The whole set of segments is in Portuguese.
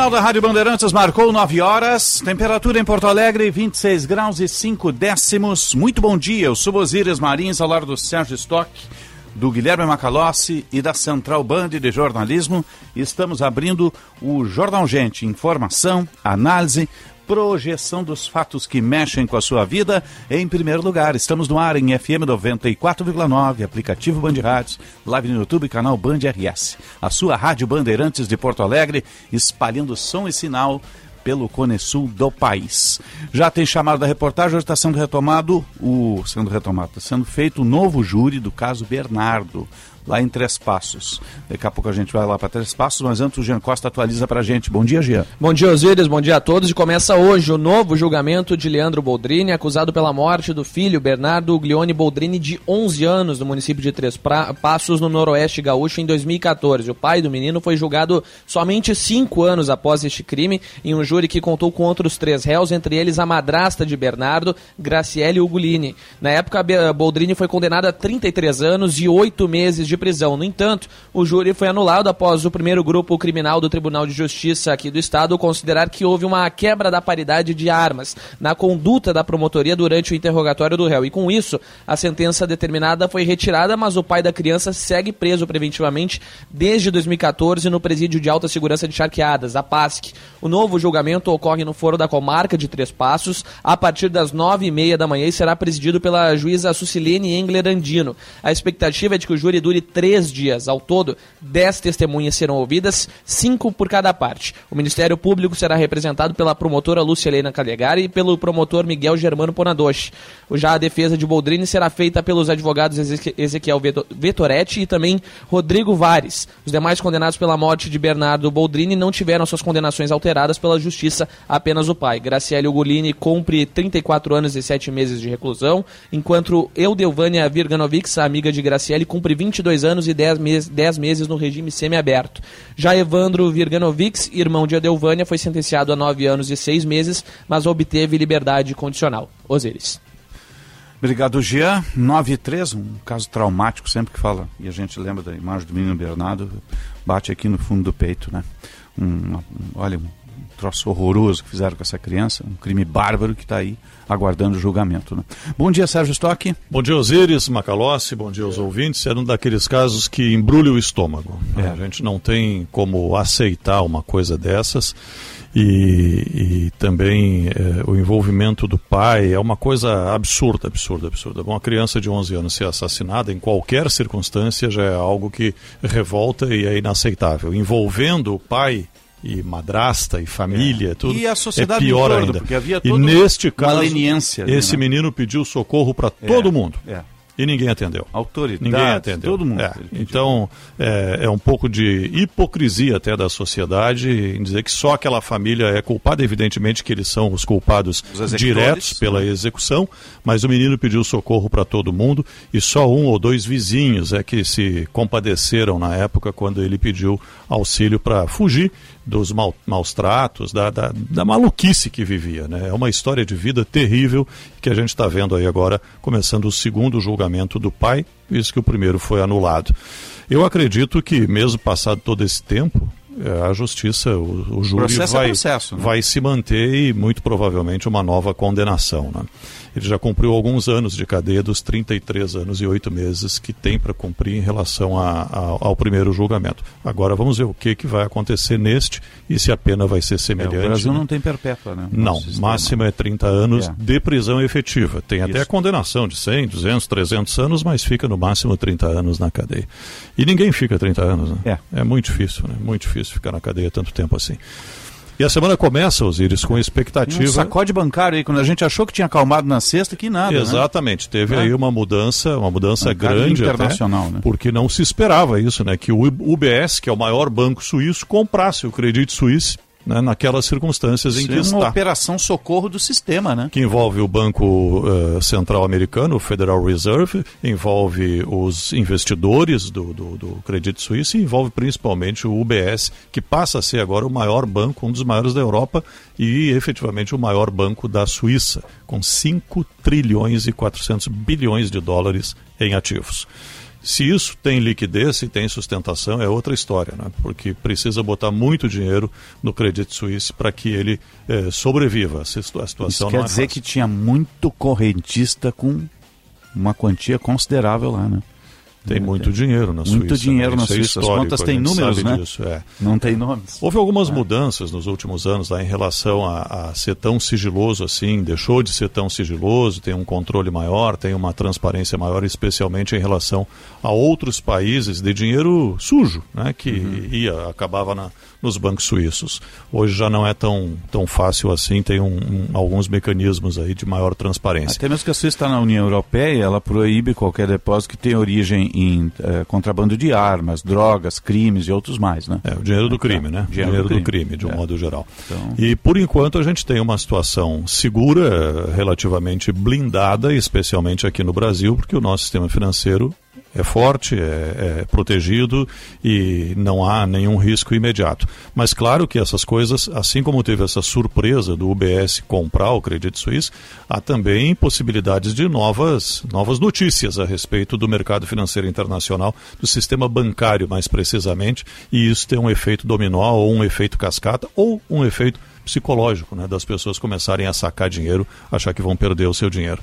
Final da Rádio Bandeirantes marcou 9 horas, temperatura em Porto Alegre 26 graus e 5 décimos. Muito bom dia, eu sou Osíris Marins, ao lado do Sérgio Stock, do Guilherme Macalossi e da Central Band de Jornalismo. Estamos abrindo o Jornal Gente, informação, análise, projeção dos fatos que mexem com a sua vida. Em primeiro lugar, estamos no ar em FM 94,9, aplicativo Band Rádios, live no YouTube, canal Band RS. A sua Rádio Bandeirantes de Porto Alegre, espalhando som e sinal pelo Cone Sul do país. Já tem chamado da reportagem, hoje está sendo retomado o. sendo retomado, está sendo feito o novo júri do caso Bernardo lá em Três Passos. Daqui a pouco a gente vai lá para Três Passos, mas antes o Jean Costa atualiza para a gente. Bom dia, Jean. Bom dia, Osíris, bom dia a todos. E começa hoje o novo julgamento de Leandro Boldrini, acusado pela morte do filho Bernardo Glione Boldrini, de 11 anos, no município de Três Passos, no noroeste gaúcho, em 2014. O pai do menino foi julgado somente cinco anos após este crime, em um júri que contou com outros três réus, entre eles a madrasta de Bernardo, Graciele Ugolini. Na época, Boldrini foi condenado a 33 anos e oito meses de prisão. No entanto, o júri foi anulado após o primeiro grupo criminal do Tribunal de Justiça aqui do Estado considerar que houve uma quebra da paridade de armas na conduta da promotoria durante o interrogatório do réu. E com isso, a sentença determinada foi retirada, mas o pai da criança segue preso preventivamente desde 2014 no presídio de alta segurança de Charqueadas, a PASC. O novo julgamento ocorre no Foro da Comarca de Três Passos a partir das nove e meia da manhã e será presidido pela juíza Sucilene Engler Andino. A expectativa é de que o júri dure três dias. Ao todo, dez testemunhas serão ouvidas, cinco por cada parte. O Ministério Público será representado pela promotora Lúcia Helena Calegari e pelo promotor Miguel Germano Ponadoshi. Já a defesa de Boldrini será feita pelos advogados Ezequiel Vetoretti e também Rodrigo Vares. Os demais condenados pela morte de Bernardo Boldrini não tiveram suas condenações alteradas pela Justiça, apenas o pai. Graciele Ugolini cumpre 34 anos e 7 meses de reclusão, enquanto Eudelvânia Virganovics, amiga de Graciele, cumpre 22 dois anos e dez, mes dez meses no regime semiaberto. Já Evandro Virganovics, irmão de Adelvânia, foi sentenciado a nove anos e seis meses, mas obteve liberdade condicional. Osiris. Obrigado, Jean. 9 e 3, um caso traumático, sempre que fala, e a gente lembra da imagem do menino Bernardo, bate aqui no fundo do peito, né? Um, um, olha, troço horroroso que fizeram com essa criança, um crime bárbaro que está aí aguardando o julgamento. Né? Bom dia, Sérgio Stock. Bom dia, Osiris, Macalossi, bom dia aos é. ouvintes. É um daqueles casos que embrulha o estômago. É. A gente não tem como aceitar uma coisa dessas. E, e também é, o envolvimento do pai é uma coisa absurda, absurda, absurda. Uma criança de 11 anos ser assassinada em qualquer circunstância já é algo que revolta e é inaceitável. Envolvendo o pai e madrasta e família, é. tudo. E a sociedade é pior todo, ainda. Porque havia e neste caso, esse né? menino pediu socorro para é, todo mundo. É e ninguém atendeu. Autoridade, ninguém atendeu. todo mundo. É. Então, é, é, um pouco de hipocrisia até da sociedade em dizer que só aquela família é culpada. Evidentemente que eles são os culpados os diretos pela execução, mas o menino pediu socorro para todo mundo e só um ou dois vizinhos é que se compadeceram na época quando ele pediu auxílio para fugir dos mal, maus tratos, da, da, da, maluquice que vivia. Né? É uma história de vida terrível que a gente está vendo aí agora, começando o segundo julgamento do pai, visto que o primeiro foi anulado. Eu acredito que, mesmo passado todo esse tempo, é, a justiça, o, o júri vai, é processo, né? vai se manter e muito provavelmente uma nova condenação. Né? Ele já cumpriu alguns anos de cadeia dos 33 anos e 8 meses que tem para cumprir em relação a, a, ao primeiro julgamento. Agora vamos ver o que, que vai acontecer neste e se a pena vai ser semelhante. É, o Brasil né? não tem perpétua, né? Não, máxima é 30 anos é. de prisão efetiva. Tem Isso. até condenação de 100, 200, 300 anos, mas fica no máximo 30 anos na cadeia. E ninguém fica 30 anos, né? É. É muito difícil, né? Muito difícil ficar na cadeia tanto tempo assim. E a semana começa, Osiris, com expectativa. Um sacode bancário aí, quando a gente achou que tinha acalmado na sexta, que nada. Né? Exatamente, né? teve é. aí uma mudança, uma mudança grande internacional, até, né? porque não se esperava isso, né? Que o UBS, que é o maior banco suíço, comprasse o Credit Suisse né, naquelas circunstâncias em Isso que é uma está. uma operação socorro do sistema, né? Que envolve o Banco uh, Central Americano, o Federal Reserve, envolve os investidores do, do, do Credit Suisse e envolve principalmente o UBS, que passa a ser agora o maior banco, um dos maiores da Europa e efetivamente o maior banco da Suíça, com 5 trilhões e 400 bilhões de dólares em ativos. Se isso tem liquidez, se tem sustentação, é outra história, né? porque precisa botar muito dinheiro no Credit Suisse para que ele eh, sobreviva. A situação isso quer é dizer fácil. que tinha muito correntista com uma quantia considerável lá, né? Tem muito dinheiro na Suíça. Muito dinheiro né? na Suíça. As contas têm números, né? Disso, é. Não tem nomes. Houve algumas é. mudanças nos últimos anos lá em relação a, a, ser tão sigiloso assim. Deixou de ser tão sigiloso, tem um controle maior, tem uma transparência maior, especialmente em relação a outros países de dinheiro sujo, né? Que uhum. ia, acabava na, nos bancos suíços. Hoje já não é tão, tão fácil assim, tem um, um, alguns mecanismos aí de maior transparência. Até mesmo que a Suíça está na União Europeia, ela proíbe qualquer depósito que tenha origem em eh, contrabando de armas, drogas, crimes e outros mais, né? É, o dinheiro do crime, né? Dinheiro, dinheiro do, crime, crime de um é. modo geral. Então... E por enquanto a gente tem uma situação segura, relativamente blindada, especialmente aqui no Brasil, porque o nosso sistema financeiro é forte, é, é, protegido e não há nenhum risco imediato. Mas claro que essas coisas, assim como teve essa surpresa do UBS comprar o Credit Suisse, há também possibilidades de novas, novas notícias a respeito do mercado financeiro internacional, do sistema bancário mais precisamente, e isso tem um efeito dominó ou um efeito cascata ou um efeito psicológico, né, das pessoas começarem a sacar dinheiro, achar que vão perder o seu dinheiro.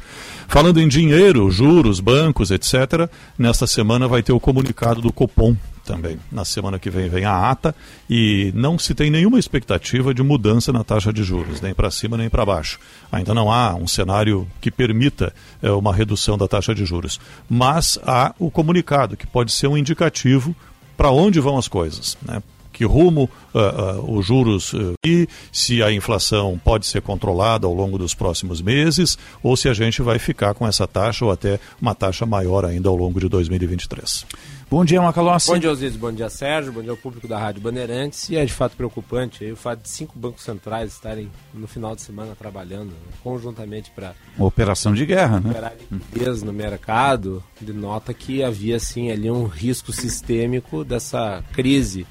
Falando em dinheiro, juros, bancos, etc., nesta semana vai ter o comunicado do Copom também. Na semana que vem vem a ata e não se tem nenhuma expectativa de mudança na taxa de juros, nem para cima nem para baixo. Ainda não há um cenário que permita é, uma redução da taxa de juros. Mas há o comunicado, que pode ser um indicativo para onde vão as coisas. Né? Que rumo uh, uh, os juros uh, e se a inflação pode ser controlada ao longo dos próximos meses ou se a gente vai ficar com essa taxa ou até uma taxa maior ainda ao longo de 2023. Bom dia, Macalossi. Bom dia, Osiris. Bom dia, Sérgio. Bom dia ao público da Rádio Bandeirantes. E é de fato preocupante aí, o fato de cinco bancos centrais estarem no final de semana trabalhando né, conjuntamente para. Operação de guerra, né? Operar liquidez no mercado, denota que havia sim ali um risco sistêmico dessa crise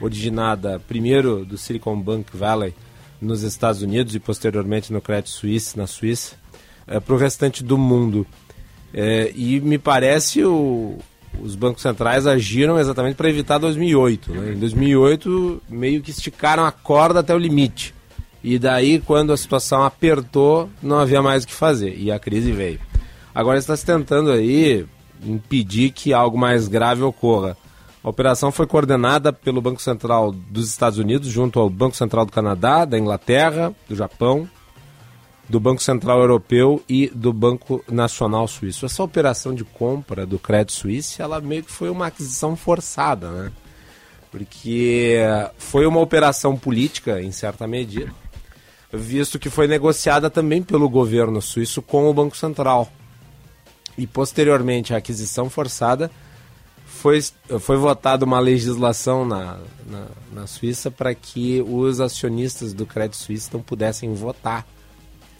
originada primeiro do Silicon Bank Valley nos Estados Unidos e posteriormente no Credit Suisse na Suíça é, para o restante do mundo. É, e me parece o, os bancos centrais agiram exatamente para evitar 2008. Né? Em 2008 meio que esticaram a corda até o limite. E daí quando a situação apertou não havia mais o que fazer e a crise veio. Agora está se tentando aí impedir que algo mais grave ocorra. A operação foi coordenada pelo Banco Central dos Estados Unidos, junto ao Banco Central do Canadá, da Inglaterra, do Japão, do Banco Central Europeu e do Banco Nacional Suíço. Essa operação de compra do Credit Suisse, ela meio que foi uma aquisição forçada, né? Porque foi uma operação política, em certa medida, visto que foi negociada também pelo governo suíço com o Banco Central. E posteriormente a aquisição forçada foi, foi votada uma legislação na, na, na Suíça para que os acionistas do Credit Suisse não pudessem votar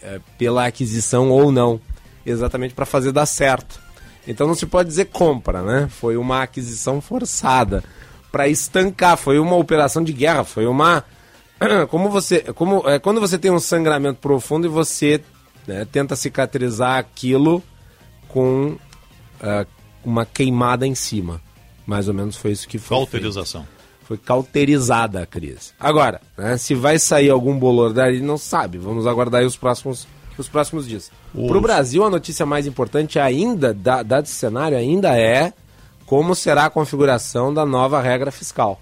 é, pela aquisição ou não, exatamente para fazer dar certo. Então não se pode dizer compra, né? Foi uma aquisição forçada para estancar, foi uma operação de guerra, foi uma como você, como é, quando você tem um sangramento profundo e você né, tenta cicatrizar aquilo com uh, uma queimada em cima. Mais ou menos foi isso que foi. Cauterização. Feito. Foi cauterizada a crise. Agora, né, se vai sair algum bolor dali, não sabe. Vamos aguardar os próximos, os próximos dias. Para o Brasil, a notícia mais importante ainda, dado esse cenário, ainda é como será a configuração da nova regra fiscal.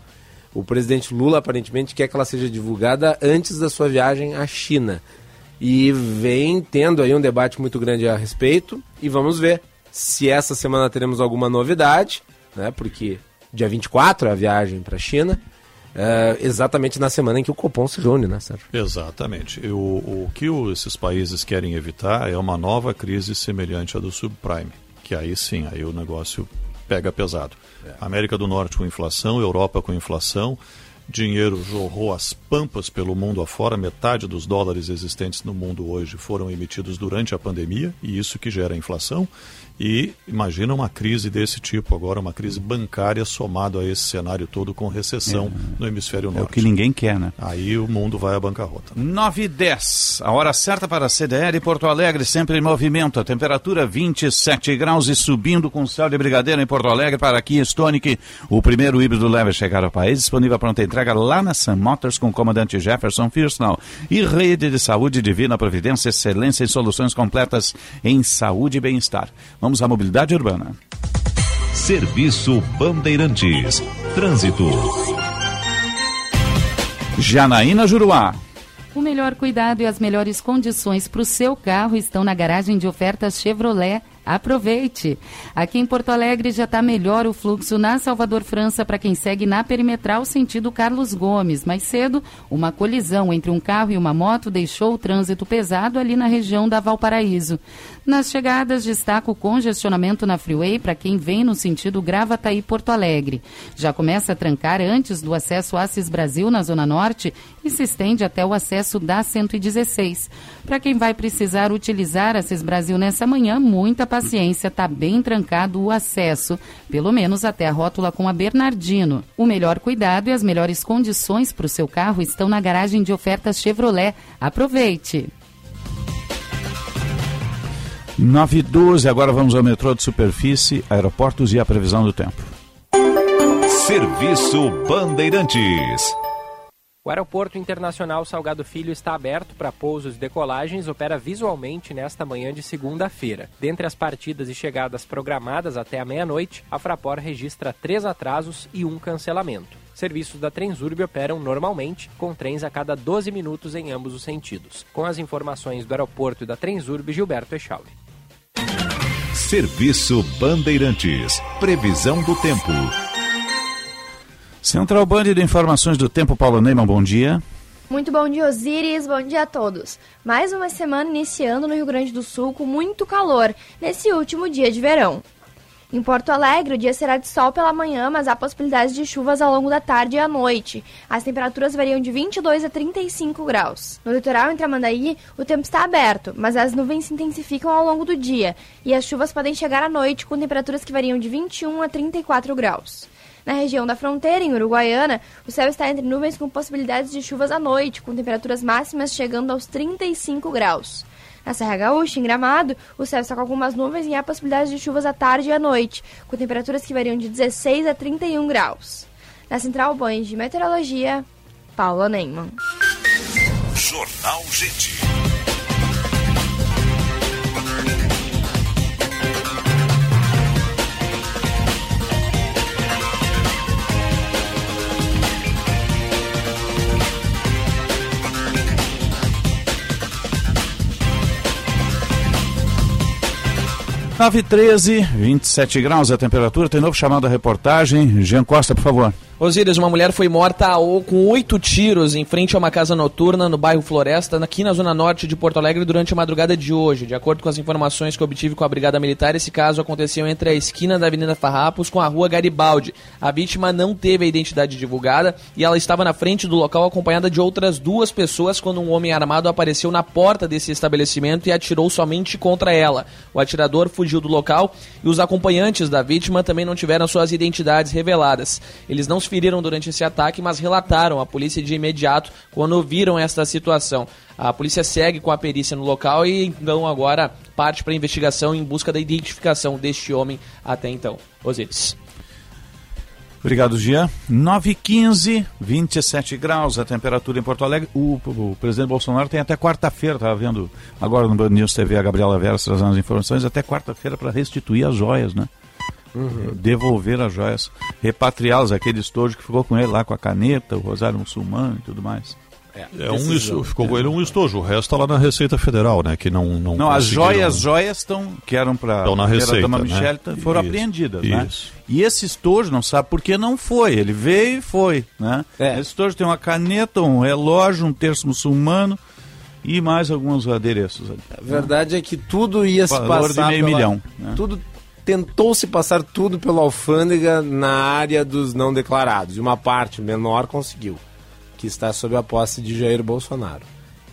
O presidente Lula aparentemente quer que ela seja divulgada antes da sua viagem à China. E vem tendo aí um debate muito grande a respeito. E vamos ver se essa semana teremos alguma novidade né? Porque dia 24 é a viagem para a China. é, exatamente na semana em que o Copom se reúne, né, Sérgio? Exatamente. O, o que o, esses países querem evitar é uma nova crise semelhante à do subprime, que aí sim, aí o negócio pega pesado. É. América do Norte com inflação, Europa com inflação, dinheiro jorrou as pampas pelo mundo afora, metade dos dólares existentes no mundo hoje foram emitidos durante a pandemia, e isso que gera inflação. E imagina uma crise desse tipo agora, uma crise bancária somado a esse cenário todo com recessão é, no hemisfério norte. É o que ninguém quer, né? Aí o mundo vai à bancarrota. 9 e 10, a hora certa para a CDL Porto Alegre, sempre em movimento. A temperatura 27 graus e subindo com céu de brigadeiro em Porto Alegre para aqui, Stonic. O primeiro híbrido leve a chegar ao país, disponível pronta entrega lá na Sun Motors com o comandante Jefferson Firsnall. E rede de saúde divina providência, excelência em soluções completas em saúde e bem-estar. Vamos Vamos à mobilidade urbana. Serviço Bandeirantes. Trânsito. Janaína Juruá. O melhor cuidado e as melhores condições para o seu carro estão na garagem de ofertas Chevrolet Aproveite! Aqui em Porto Alegre já está melhor o fluxo na Salvador França para quem segue na perimetral sentido Carlos Gomes. Mais cedo, uma colisão entre um carro e uma moto deixou o trânsito pesado ali na região da Valparaíso. Nas chegadas, destaca o congestionamento na Freeway para quem vem no sentido Gravataí Porto Alegre. Já começa a trancar antes do acesso Assis Brasil na Zona Norte e se estende até o acesso da 116. Para quem vai precisar utilizar Assis Brasil nessa manhã, muita paciência está bem trancado o acesso, pelo menos até a rótula com a Bernardino. O melhor cuidado e as melhores condições para o seu carro estão na garagem de ofertas Chevrolet. Aproveite! 9 e 12, agora vamos ao metrô de superfície, aeroportos e a previsão do tempo. Serviço Bandeirantes. O Aeroporto Internacional Salgado Filho está aberto para pousos e decolagens, opera visualmente nesta manhã de segunda-feira. Dentre as partidas e chegadas programadas até a meia-noite, a Fraport registra três atrasos e um cancelamento. Serviços da Transurb operam normalmente, com trens a cada 12 minutos em ambos os sentidos. Com as informações do aeroporto e da Transurb, Gilberto Echauri. Serviço Bandeirantes. Previsão do tempo. Central Band de Informações do Tempo, Paulo Neyman, bom dia. Muito bom dia, Osiris. Bom dia a todos. Mais uma semana iniciando no Rio Grande do Sul com muito calor, nesse último dia de verão. Em Porto Alegre, o dia será de sol pela manhã, mas há possibilidades de chuvas ao longo da tarde e à noite. As temperaturas variam de 22 a 35 graus. No litoral entre Amandaí, o tempo está aberto, mas as nuvens se intensificam ao longo do dia e as chuvas podem chegar à noite com temperaturas que variam de 21 a 34 graus. Na região da fronteira, em Uruguaiana, o céu está entre nuvens com possibilidades de chuvas à noite, com temperaturas máximas chegando aos 35 graus. Na Serra Gaúcha, em Gramado, o céu está com algumas nuvens e há possibilidades de chuvas à tarde e à noite, com temperaturas que variam de 16 a 31 graus. Na Central Band de Meteorologia, Paula Neyman. Jornal Gente. 9 13, 27 graus a temperatura. Tem novo chamado a reportagem. Jean Costa, por favor. Osíris, uma mulher foi morta com oito tiros em frente a uma casa noturna no bairro Floresta, aqui na zona norte de Porto Alegre, durante a madrugada de hoje. De acordo com as informações que obtive com a Brigada Militar, esse caso aconteceu entre a esquina da Avenida Farrapos com a rua Garibaldi. A vítima não teve a identidade divulgada e ela estava na frente do local acompanhada de outras duas pessoas quando um homem armado apareceu na porta desse estabelecimento e atirou somente contra ela. O atirador fugiu do local e os acompanhantes da vítima também não tiveram suas identidades reveladas. Eles não se feriram durante esse ataque, mas relataram à polícia de imediato quando viram esta situação. A polícia segue com a perícia no local e então agora parte para a investigação em busca da identificação deste homem até então. Osiris. Obrigado, Gia. 9 15 27 graus a temperatura em Porto Alegre. O, o, o presidente Bolsonaro tem até quarta-feira, estava vendo agora no Band News TV a Gabriela Veras trazendo as informações, até quarta-feira para restituir as joias, né? Uhum. Devolver as joias, repatriá-las, aquele estojo que ficou com ele lá com a caneta, o rosário muçulmano e tudo mais. É, é um isso, ficou com ele um estojo, o resto está lá na Receita Federal, né? Que não não. Não, as joias, joias estão que eram para na Receita, Dama né? Michelle foram Isso, apreendidas, isso. né? E esse estojo não sabe por que não foi. Ele veio e foi, né? É. Esse estojo tem uma caneta, um relógio, um terço muçulmano e mais alguns adereços ali. A verdade é que tudo ia se Valor passar de meio pela- milhão, né? Tudo tentou se passar tudo pela alfândega na área dos não declarados. E uma parte menor conseguiu, que está sob a posse de Jair Bolsonaro.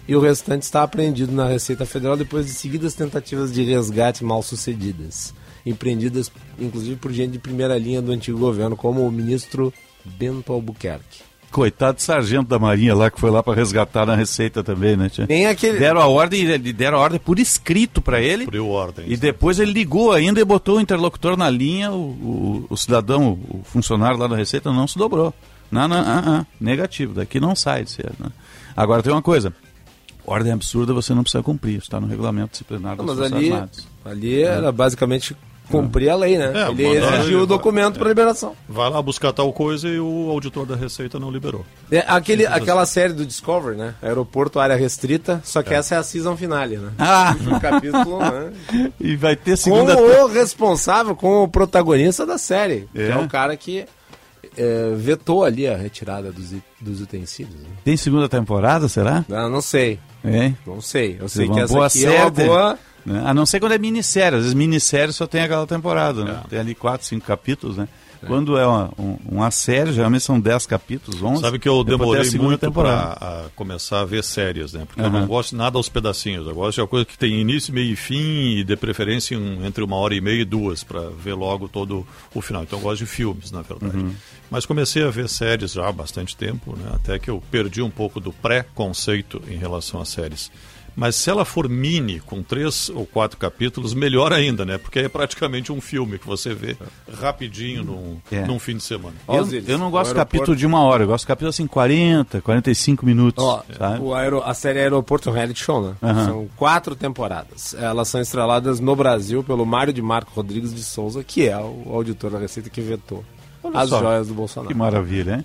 E o restante está apreendido na Receita Federal depois de seguidas tentativas de resgate mal sucedidas, empreendidas inclusive por gente de primeira linha do antigo governo, como o ministro Bento Albuquerque. Coitado do sargento da Marinha lá que foi lá para resgatar na Receita também, né? tia? Nem aquele. Deram a ordem, ele- deram a ordem por escrito para ele. Cumpriu ordem. E depois ele ligou ainda e botou o interlocutor na linha, o, o- o cidadão, o funcionário lá da Receita não se dobrou. Não, não, ah, ah, negativo, daqui não sai ser. Né? Agora tem uma coisa, ordem absurda você não precisa cumprir, está no regulamento disciplinar das Não, mas Forças ali, Armadas. ali era basicamente cumprir a lei, né? É, ele exigiu o documento para liberação. Vai lá buscar tal coisa e o auditor da Receita não liberou. É, aquele, aquela série do Discovery, né? Aeroporto, área restrita, só que essa é a season finale, né? Ah, O capítulo, né? e vai ter Com segunda... o responsável, com o protagonista da série, que É? é o cara que é, vetou ali a retirada dos, dos utensílios. Né? Tem segunda temporada, será? Ah, não sei, É. não sei. Eu sei que essa aqui é uma série. boa... Né? A não ser quando é minissérie. Às vezes minissérie só tem aquela temporada, né? Tem ali quatro, cinco capítulos, né? Quando é uma, um- uma série, geralmente são dez capítulos, onze. Sabe que eu a demorei muito para começar a ver séries, né? Porque eu Aham. não gosto nada aos pedacinhos. Eu gosto de uma coisa que tem início, meio e fim, e de preferência em- entre uma hora e meia e duas, para ver logo todo o final. Então eu gosto de filmes, na verdade. Uhum. Mas comecei a ver séries já há bastante tempo, né? Até que eu perdi um pouco do pré-conceito em relação às séries. Mas se ela for mini, com três ou quatro capítulos, melhor ainda, né? Porque é praticamente um filme que você vê rapidinho num, É. num fim de semana. Eu, eu não gosto de aeroporto- capítulo de uma hora, eu gosto de capítulo assim, 40, 45 minutos. Ó, sabe? o aero- a série Aeroporto é reality show, né? Aham. São quatro temporadas. Elas são estreladas no Brasil pelo Mário de Marco Rodrigues de Souza, que é o auditor da Receita que vetou Olha as só, joias do Que Bolsonaro. maravilha, hein?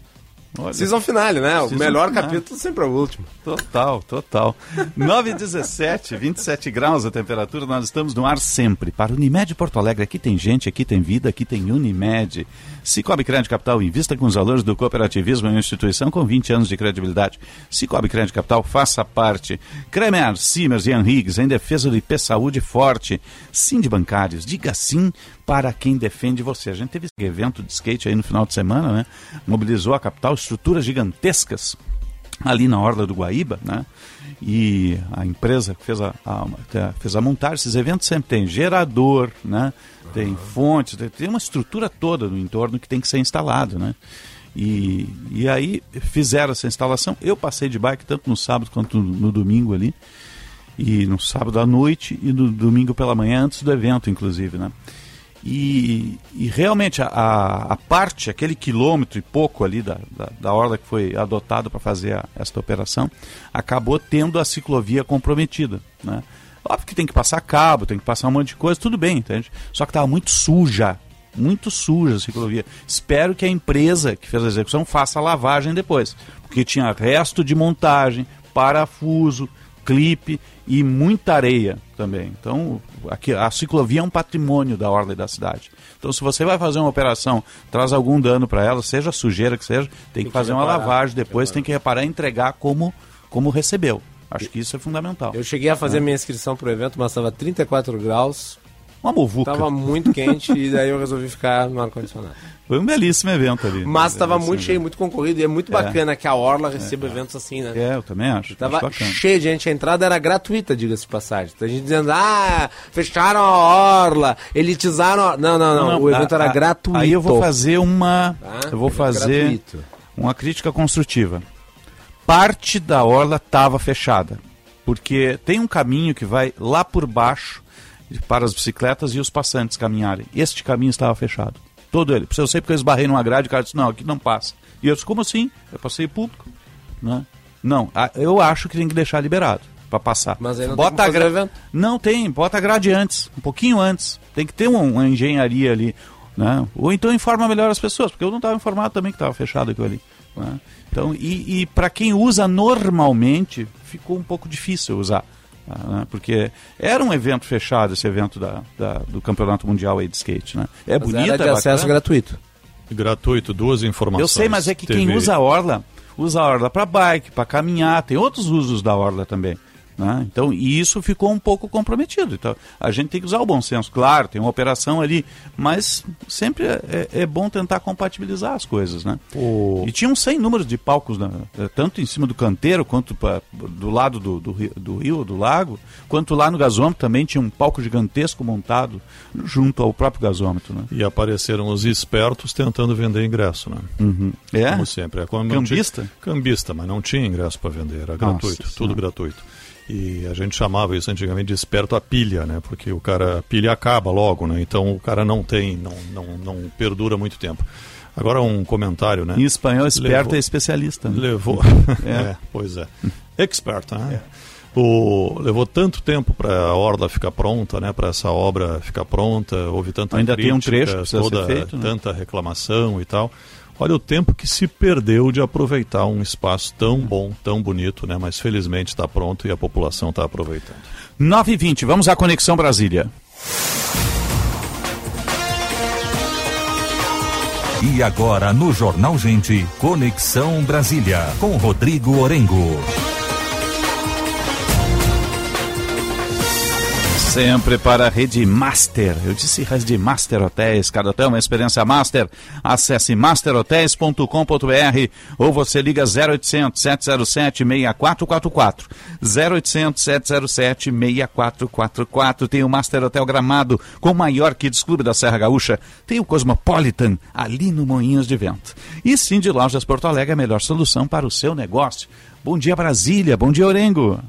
Olha, Season finale, né? O melhor finale. capítulo sempre é o último. Total, total. 9 e 17, 27 graus a temperatura, nós estamos no ar sempre. Para Unimed Porto Alegre, aqui tem gente, aqui tem vida, aqui tem Unimed. Cicobi Crédito Capital invista com os valores do cooperativismo em uma instituição com 20 anos de credibilidade. Cicobi Crédito Capital, faça parte. Kremer, Simers e Henrigues, em defesa do IP Saúde Forte. Sim de bancários, diga sim para quem defende você. A gente teve esse evento de skate aí no final de semana, né? Mobilizou a capital, estruturas gigantescas ali na Orla do Guaíba, né? E a empresa que fez a, a- fez a montagem, esses eventos sempre tem gerador, né? Tem fontes, tem, tem uma estrutura toda no entorno que tem que ser instalado, né? E, e aí fizeram essa instalação. Eu passei de bike tanto no sábado quanto no, no domingo ali. E no sábado à noite e no domingo pela manhã, antes do evento, inclusive, né? E, e realmente a, a, parte, aquele quilômetro e pouco ali da, da, da orla que foi adotado para fazer a- esta operação, acabou tendo a ciclovia comprometida. Né? Óbvio que tem que passar cabo, tem que passar um monte de coisa, tudo bem, entende? Só que estava muito suja, muito suja a ciclovia. Espero que a empresa que fez a execução faça a lavagem depois, porque tinha resto de montagem, parafuso, clipe e muita areia também. Então, aqui, a ciclovia é um patrimônio da ordem da cidade. Então, se você vai fazer uma operação, traz algum dano para ela, seja sujeira que seja, tem, que, que fazer uma reparar, lavagem, depois reparar. tem que reparar e entregar como, como recebeu. Acho que isso é fundamental. Eu cheguei a fazer minha inscrição pro evento, mas estava 34 graus, Uma muvuca. estava muito quente e daí eu resolvi ficar no ar-condicionado. Foi um belíssimo evento ali. Mas estava muito cheio, muito concorrido e é muito bacana que a Orla receba eventos assim, né? É, eu também acho. Tava acho cheio de gente, a entrada era gratuita, diga-se de passagem. Tem gente dizendo, ah, fecharam a orla, elitizaram a... Não, não, não, o evento a- era a- gratuito. Aí eu vou fazer uma. Tá? Eu vou fazer gratuito. uma crítica construtiva. Parte da orla estava fechada. Porque tem um caminho que vai lá por baixo para as bicicletas e os passantes caminharem. Este caminho estava fechado. Todo ele. Eu sei porque eu esbarrei numa grade e o cara disse, não, aqui não passa. E eu disse, como assim? É passeio público. Né? Não, eu acho que tem que deixar liberado para passar. Mas aí não bota tem a gra- evento. Não tem, bota a grade antes, um pouquinho antes. Tem que ter uma, uma engenharia ali. Né? Ou então informa melhor as pessoas, porque eu não estava informado também que estava fechado aquilo ali. Né? Então, e, e para quem usa normalmente, ficou um pouco difícil usar. Né? Porque era um evento fechado, esse evento da, da do Campeonato Mundial aí de Skate. Né? É Mas bonito, era de é acesso gratuito. Gratuito, duas informações. Eu sei, mas é que quem Teve- usa a Orla, usa a Orla para bike, para caminhar, tem outros usos da Orla também. Né? Então, e isso ficou um pouco comprometido. Então, a gente tem que usar o bom senso. Claro, tem uma operação ali, mas sempre é, é- é bom tentar compatibilizar as coisas, né? O- E tinha um sem número de palcos, né? Eh, tanto em cima do canteiro, quanto pra, do lado do, do, rio, do rio, do lago, quanto lá no gasômetro também tinha um palco gigantesco montado junto ao próprio gasômetro, né? E apareceram os espertos tentando vender ingresso, né? É? Como sempre. É como Cambista? tinha- Cambista, mas não tinha ingresso para vender, era gratuito, tudo Senhora. gratuito. E a gente chamava isso antigamente de esperto a pilha, né? Porque o cara, a pilha acaba logo, né? Então o cara não tem, não, não, não perdura muito tempo. Agora um comentário, né? Em espanhol, esperto Levou- é especialista. né? Levou. É. é. pois é. Expert, né? O, levou tanto tempo para a Orla ficar pronta, né? Para essa obra ficar pronta, houve tanta Ainda tem um crítica, trecho toda, feito, né? tanta reclamação e tal. Olha o tempo que se perdeu de aproveitar um espaço tão bom, tão bonito, né? Mas felizmente está pronto e a população está aproveitando. 9 e 20 vamos à Conexão Brasília. E agora no Jornal Gente, Conexão Brasília, com Rodrigo Orengo. Sempre para a Rede Master. Eu disse Rede Master Hotéis. Cada hotel é uma experiência master. Acesse masterhotels.com.br ou você liga 0800 707 6444. 0800 707 6444. Tem o Master Hotel Gramado com o maior Kids Clube da Serra Gaúcha. Tem o Cosmopolitan ali no Moinhos de Vento. E sim, de Lojas Porto Alegre, a melhor solução para o seu negócio. Bom dia, Brasília. Bom dia, Orengo.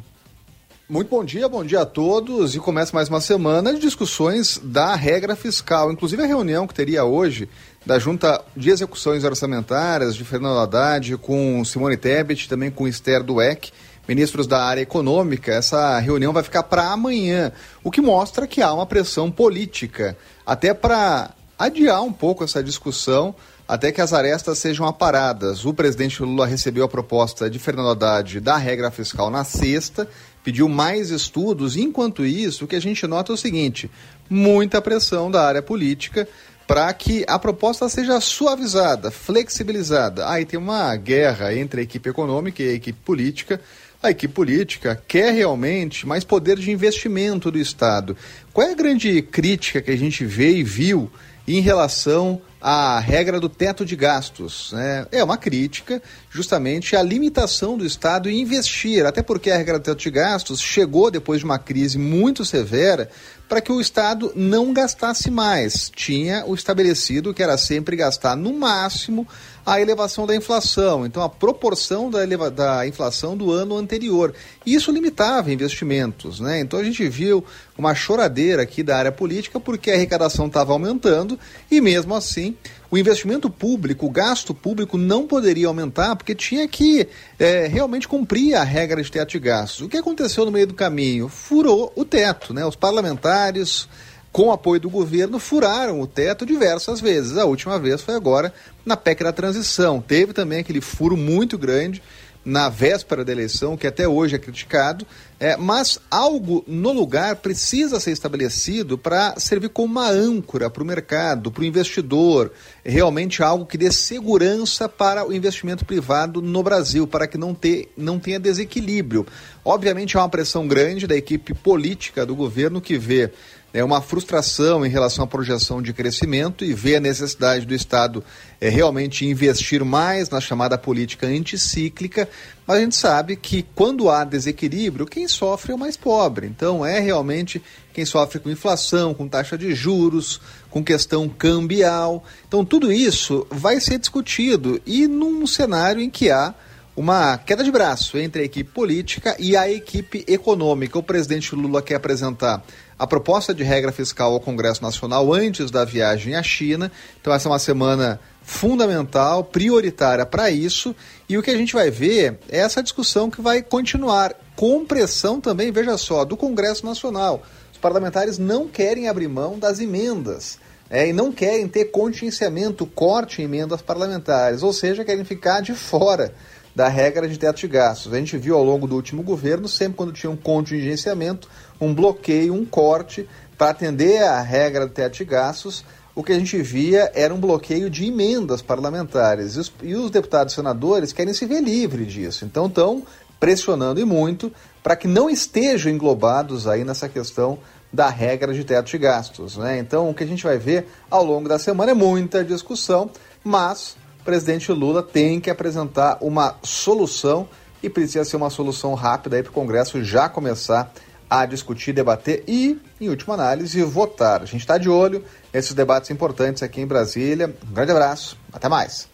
Muito bom dia, bom dia a todos. E começa mais uma semana de discussões da regra fiscal. Inclusive a reunião que teria hoje da Junta de Execuções Orçamentárias de Fernando Haddad com Simone Tebet, também com Esther Dueck, ministros da área econômica. Essa reunião vai ficar para amanhã, o que mostra que há uma pressão política, até para adiar um pouco essa discussão até que as arestas sejam aparadas. O presidente Lula recebeu a proposta de Fernando Haddad da regra fiscal na sexta, pediu mais estudos. Enquanto isso, o que a gente nota é o seguinte: muita pressão da área política para que a proposta seja suavizada, flexibilizada. Aí tem uma guerra entre a equipe econômica e a equipe política. A equipe política quer realmente mais poder de investimento do Estado. Qual é a grande crítica que a gente vê e viu em relação à regra do teto de gastos. Né? É uma crítica justamente à limitação do Estado em investir, até porque a regra do teto de gastos chegou depois de uma crise muito severa para que o Estado não gastasse mais. Tinha o estabelecido que era sempre gastar no máximo a elevação da inflação, então a proporção da, eleva da inflação do ano anterior. Isso limitava investimentos, né? Então a gente viu uma choradeira aqui da área política porque a arrecadação estava aumentando e mesmo assim o investimento público, o gasto público não poderia aumentar porque tinha que é, realmente cumprir a regra de teto de gastos. O que aconteceu no meio do caminho? Furou o teto, né? Os parlamentares com apoio do governo, furaram o teto diversas vezes. A última vez foi agora na PEC da transição. Teve também aquele furo muito grande na véspera da eleição, que até hoje é criticado, é, mas algo no lugar precisa ser estabelecido para servir como uma âncora para o mercado, para o investidor, realmente algo que dê segurança para o investimento privado no Brasil, para que não, ter, não tenha desequilíbrio. Obviamente há uma pressão grande da equipe política do governo que vê é uma frustração em relação à projeção de crescimento e vê a necessidade do Estado é, realmente investir mais na chamada política anticíclica, mas a gente sabe que quando há desequilíbrio, quem sofre é o mais pobre. Então é realmente quem sofre com inflação, com taxa de juros, com questão cambial. Então tudo isso vai ser discutido e num cenário em que há uma queda de braço entre a equipe política e a equipe econômica. O presidente Lula quer apresentar a proposta de regra fiscal ao Congresso Nacional antes da viagem à China. Então, essa é uma semana fundamental, prioritária para isso. E o que a gente vai ver é essa discussão que vai continuar, com pressão também, veja só, do Congresso Nacional. Os parlamentares não querem abrir mão das emendas é, e não querem ter contingenciamento, corte em emendas parlamentares, ou seja, querem ficar de fora da regra de teto de gastos. A gente viu ao longo do último governo, sempre quando tinha um contingenciamento, um bloqueio, um corte para atender à regra do teto de gastos, o que a gente via era um bloqueio de emendas parlamentares. E os, e os deputados e senadores querem se ver livre disso. Então estão pressionando e muito para que não estejam englobados aí nessa questão da regra de teto de gastos. Né? Então, o que a gente vai ver ao longo da semana é muita discussão, mas o presidente Lula tem que apresentar uma solução e precisa ser uma solução rápida para o Congresso já começar a discutir, debater e, em última análise, votar. A gente está de olho nesses debates importantes aqui em Brasília. Um grande abraço, até mais.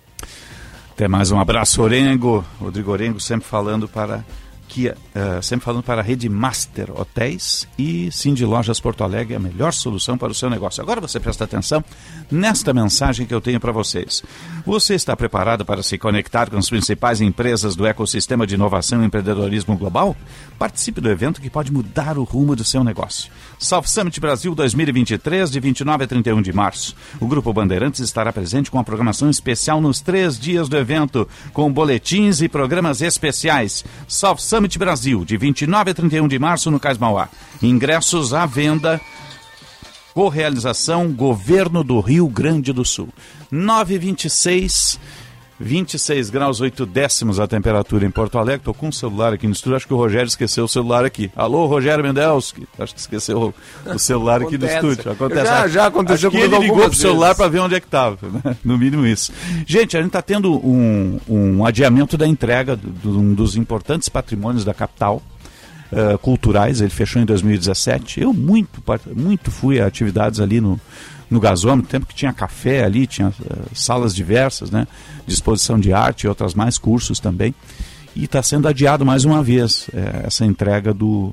Até mais um abraço, Orengo. Rodrigo Orengo sempre falando para Kia, uh, sempre falando para a rede Master Hotéis e Cindy Lojas Porto Alegre, a melhor solução para o seu negócio. Agora você presta atenção nesta mensagem que eu tenho para vocês. Você está preparado para se conectar com as principais empresas do ecossistema de inovação e empreendedorismo global? Participe do evento que pode mudar o rumo do seu negócio. South Summit Brasil 2023, de 29 a 31 de março. O Grupo Bandeirantes estará presente com a programação especial nos três dias do evento, com boletins e programas especiais. South Summit Brasil, de 29 a 31 de março no Cais Mauá. Ingressos à venda. Correalização Governo do Rio Grande do Sul. 926 26 graus 8 décimos a temperatura em Porto Alegre. Estou com o celular aqui no estúdio. Acho que o Rogério esqueceu o celular aqui. Alô, Rogério Mendelski. Acho que esqueceu o, celular aqui no estúdio. Acontece. Já, já aconteceu que ele ligou pro celular para ver onde é que estava. Né? No mínimo isso. Gente, a gente está tendo um, um adiamento da entrega de um dos importantes patrimônios da capital. Uh, culturais, ele fechou em 2017. Eu muito, muito fui a atividades ali no, no gasômetro, tempo que tinha café ali, tinha uh, salas diversas, né? De exposição de arte e outras mais, cursos também. E está sendo adiado mais uma vez é, essa entrega do,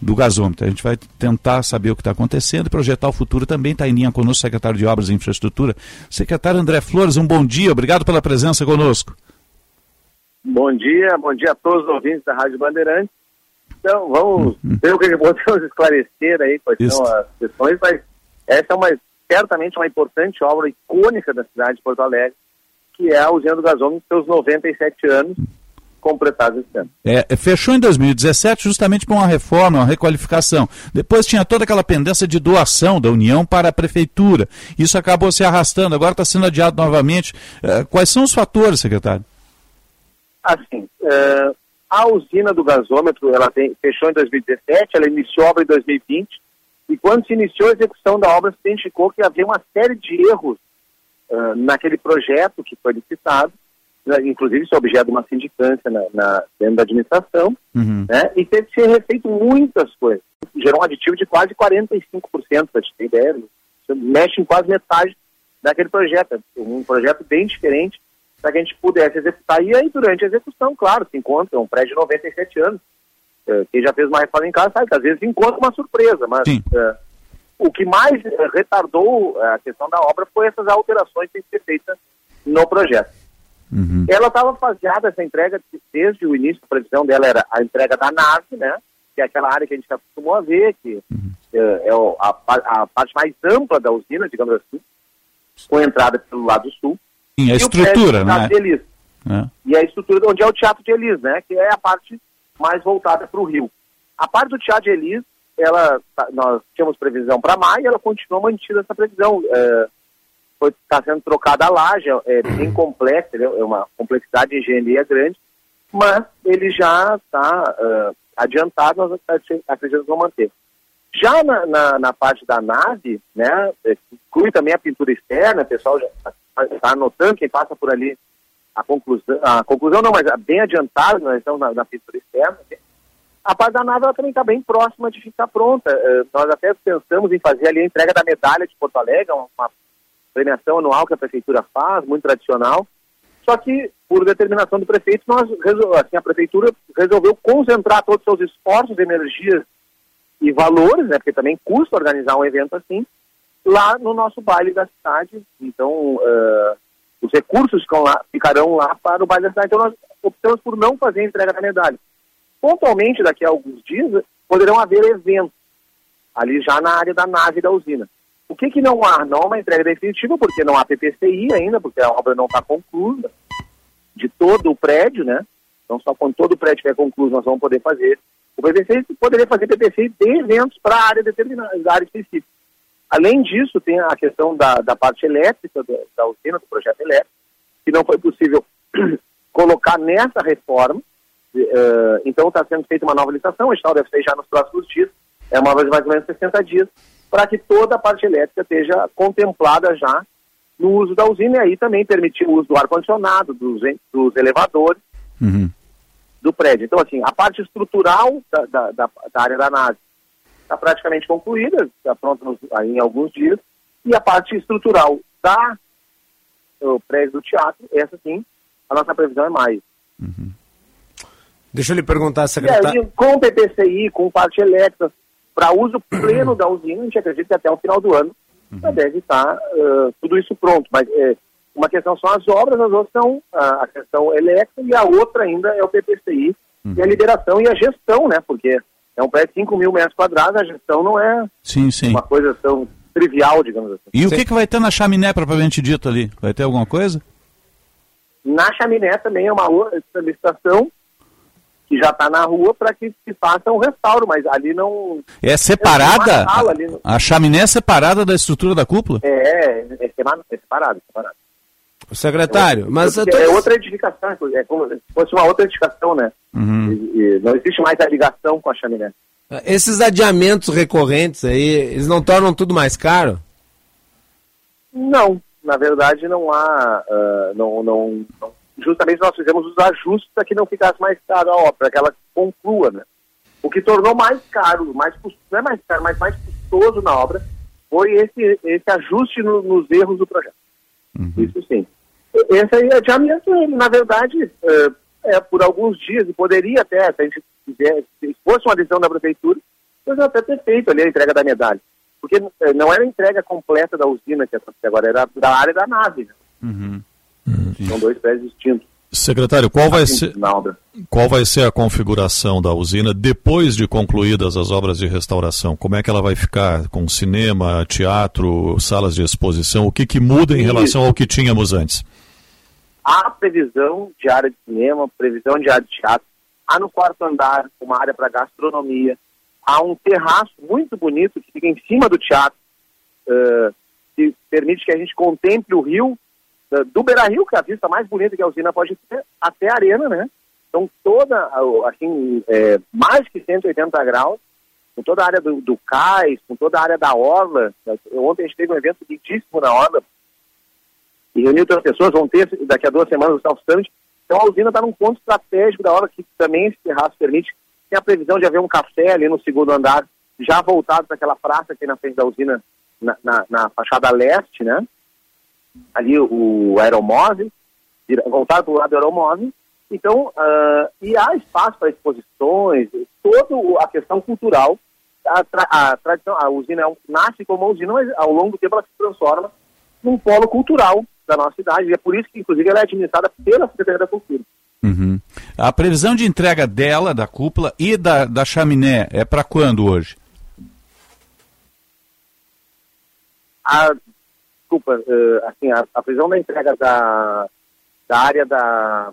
do gasômetro. A gente vai tentar saber o que está acontecendo e projetar o futuro também. Está em linha conosco o secretário de Obras e Infraestrutura. Secretário André Flores, um bom dia, obrigado pela presença conosco. Bom dia, bom dia a todos os ouvintes da Rádio Bandeirantes. Então, vamos uhum. ver o que podemos esclarecer aí, quais Isso. são as questões, mas essa é uma certamente uma importante obra icônica da cidade de Porto Alegre, que é a usina do gasômetro, seus 97 anos completados esse ano. É, fechou em 2017 justamente com uma reforma, uma requalificação. Depois tinha toda aquela pendência de doação da União para a Prefeitura. Isso acabou se arrastando, agora está sendo adiado novamente. É, quais são os fatores, secretário? Assim, é, a usina do gasômetro ela tem, fechou em 2017, ela iniciou a obra em 2020, e quando se iniciou a execução da obra, se identificou que havia uma série de erros uh, naquele projeto que foi licitado, né, inclusive isso é objeto de uma sindicância na, na, dentro da administração, uhum. né, e teve que ser refeito muitas coisas. Gerou um aditivo de quase 45%, para te ter ideia, mexe em quase metade daquele projeto. Um projeto bem diferente para que a gente pudesse executar. E aí, durante a execução, claro, se encontra um prédio de 97 anos, é, quem já fez uma reforma em casa sabe que às vezes encontra uma surpresa, mas uh, o que mais retardou a questão da obra foi essas alterações que têm que ser feitas no projeto. Uhum. Ela estava faseada, essa entrega, desde o início, a previsão dela era a entrega da nave, né? Que é aquela área que a gente acostumou a ver, que uhum. é, é a, a, parte mais ampla da usina, digamos assim, com entrada pelo lado sul. Sim, a estrutura, né? É. E a estrutura onde é o Teatro de Elis, né? Que é a parte mais voltada para o Rio. A parte do de Elis, ela, tá, nós tínhamos previsão para maio, ela continua mantida essa previsão. É, está sendo trocada a laje, é bem complexa, é uma complexidade de engenharia grande, mas ele já está uh, adiantado, nós acreditamos que vão manter. Já na, na, na, parte da nave, né, é, inclui também a pintura externa, o pessoal já está anotando, quem passa por ali a conclusão, a conclusão não, mas bem adiantado, nós estamos na, na pintura externa, né? a parte da nave ela também está bem próxima de ficar pronta. Uh, nós até pensamos em fazer ali a entrega da medalha de Porto Alegre, uma premiação anual que a prefeitura faz, muito tradicional. Só que, por determinação do prefeito, nós assim, a prefeitura resolveu concentrar todos os seus esforços, energias e valores, né, porque também custa organizar um evento assim, lá no nosso baile da cidade. Então, uh, os recursos lá, ficarão lá para o cidade. Então nós optamos por não fazer entrega da medalha. Pontualmente, daqui a alguns dias, poderão haver eventos ali já na área da nave da usina. O que, que não há? Não há uma entrega definitiva, porque não há PPCI ainda, porque a obra não está concluída de todo o prédio, né? Então, só quando todo o prédio estiver concluído, nós vamos poder fazer. O PPCI poderia fazer PPCI de eventos para a área determinada, da área específica. Além disso, tem a questão da, da parte elétrica da, da usina, do projeto elétrico, que não foi possível colocar nessa reforma. Uh, então, está sendo feita uma nova licitação, o edital deve ser já nos próximos dias, é uma de mais ou menos 60 dias, para que toda a parte elétrica esteja contemplada já no uso da usina e aí também permitir o uso do ar-condicionado, dos, dos elevadores uhum. do prédio. Então, assim, a parte estrutural da, da, da, da área da nave está praticamente concluída, está pronta nos, aí em alguns dias, e a parte estrutural da o prédio do teatro, essa sim, a nossa previsão é mais. Uhum. Deixa eu lhe perguntar, secretário. E aí, com o PPCI, com parte elétrica, para uso pleno da usina, a gente acredita que até o final do ano uhum. já deve estar uh, tudo isso pronto. Mas é, uma questão são as obras, as outras são a questão elétrica e a outra ainda é o PPCI uhum. e a liberação e a gestão, né? Porque é um prédio de 5 mil metros quadrados, a gestão não é sim, sim. uma coisa tão trivial, digamos assim. E o que, que vai ter na chaminé, propriamente dito, ali? Vai ter alguma coisa? Na chaminé também é uma licitação que já está na rua para que se faça um restauro, mas ali não. É separada? No... A chaminé é separada da estrutura da cúpula? É, é, é separado, é separado. Secretário, mas. Tô... É outra edificação, é como se fosse uma outra edificação, né? Uhum. E, e não existe mais a ligação com a chaminé. Esses adiamentos recorrentes aí, eles não tornam tudo mais caro? Não, na verdade não há. Uh, não, não, não justamente nós fizemos os ajustes para que não ficasse mais caro a obra, para que ela conclua, né? O que tornou mais caro, mais não é mais caro, mas mais custoso na obra, foi esse, esse ajuste no, nos erros do projeto. Uhum. Isso sim. Esse aí, adiamento, na verdade, é, é, por alguns dias, e poderia até, se a gente quiser, se fosse uma decisão da prefeitura, eu até ter feito ali a entrega da medalha. Porque é, não era a entrega completa da usina que agora, era da área da nave. Né? Uhum. São dois prédios distintos. Secretário, qual vai, ser, qual vai ser a configuração da usina depois de concluídas as obras de restauração? Como é que ela vai ficar com cinema, teatro, salas de exposição? O que, que muda em relação ao que tínhamos antes? Há previsão de área de cinema, previsão de área de teatro. Há no quarto andar uma área para gastronomia. Há um terraço muito bonito que fica em cima do teatro, uh, que permite que a gente contemple o rio do Beira Rio, que é a vista mais bonita que a usina pode ter, até a arena, né? Então toda, assim, é, mais que 180 graus, com toda a área do, do cais, com toda a área da orla. Ontem a gente teve um evento lindíssimo na orla, e reuniu outras pessoas, vão ter daqui a duas semanas o South Summit. Então a usina está num ponto estratégico da orla que também esse terraço permite. Tem a previsão de haver um café ali no segundo andar, já voltado para aquela praça que tem na frente da usina, na, na, na fachada leste, né? Ali o aeromóvel, voltado para o lado do aeromóvel. Então, uh, e há espaço para exposições, toda a questão cultural. A, tra a tradição, a usina é um, nasce como uma usina, mas ao longo do tempo ela se transforma num polo cultural da nossa cidade. E é por isso que, inclusive, ela é administrada pela Secretaria da Cultura. Uhum. A previsão de entrega dela, da cúpula e da, da chaminé, é para quando hoje? A desculpa, uh, assim, a, a prisão da entrega da, da área da,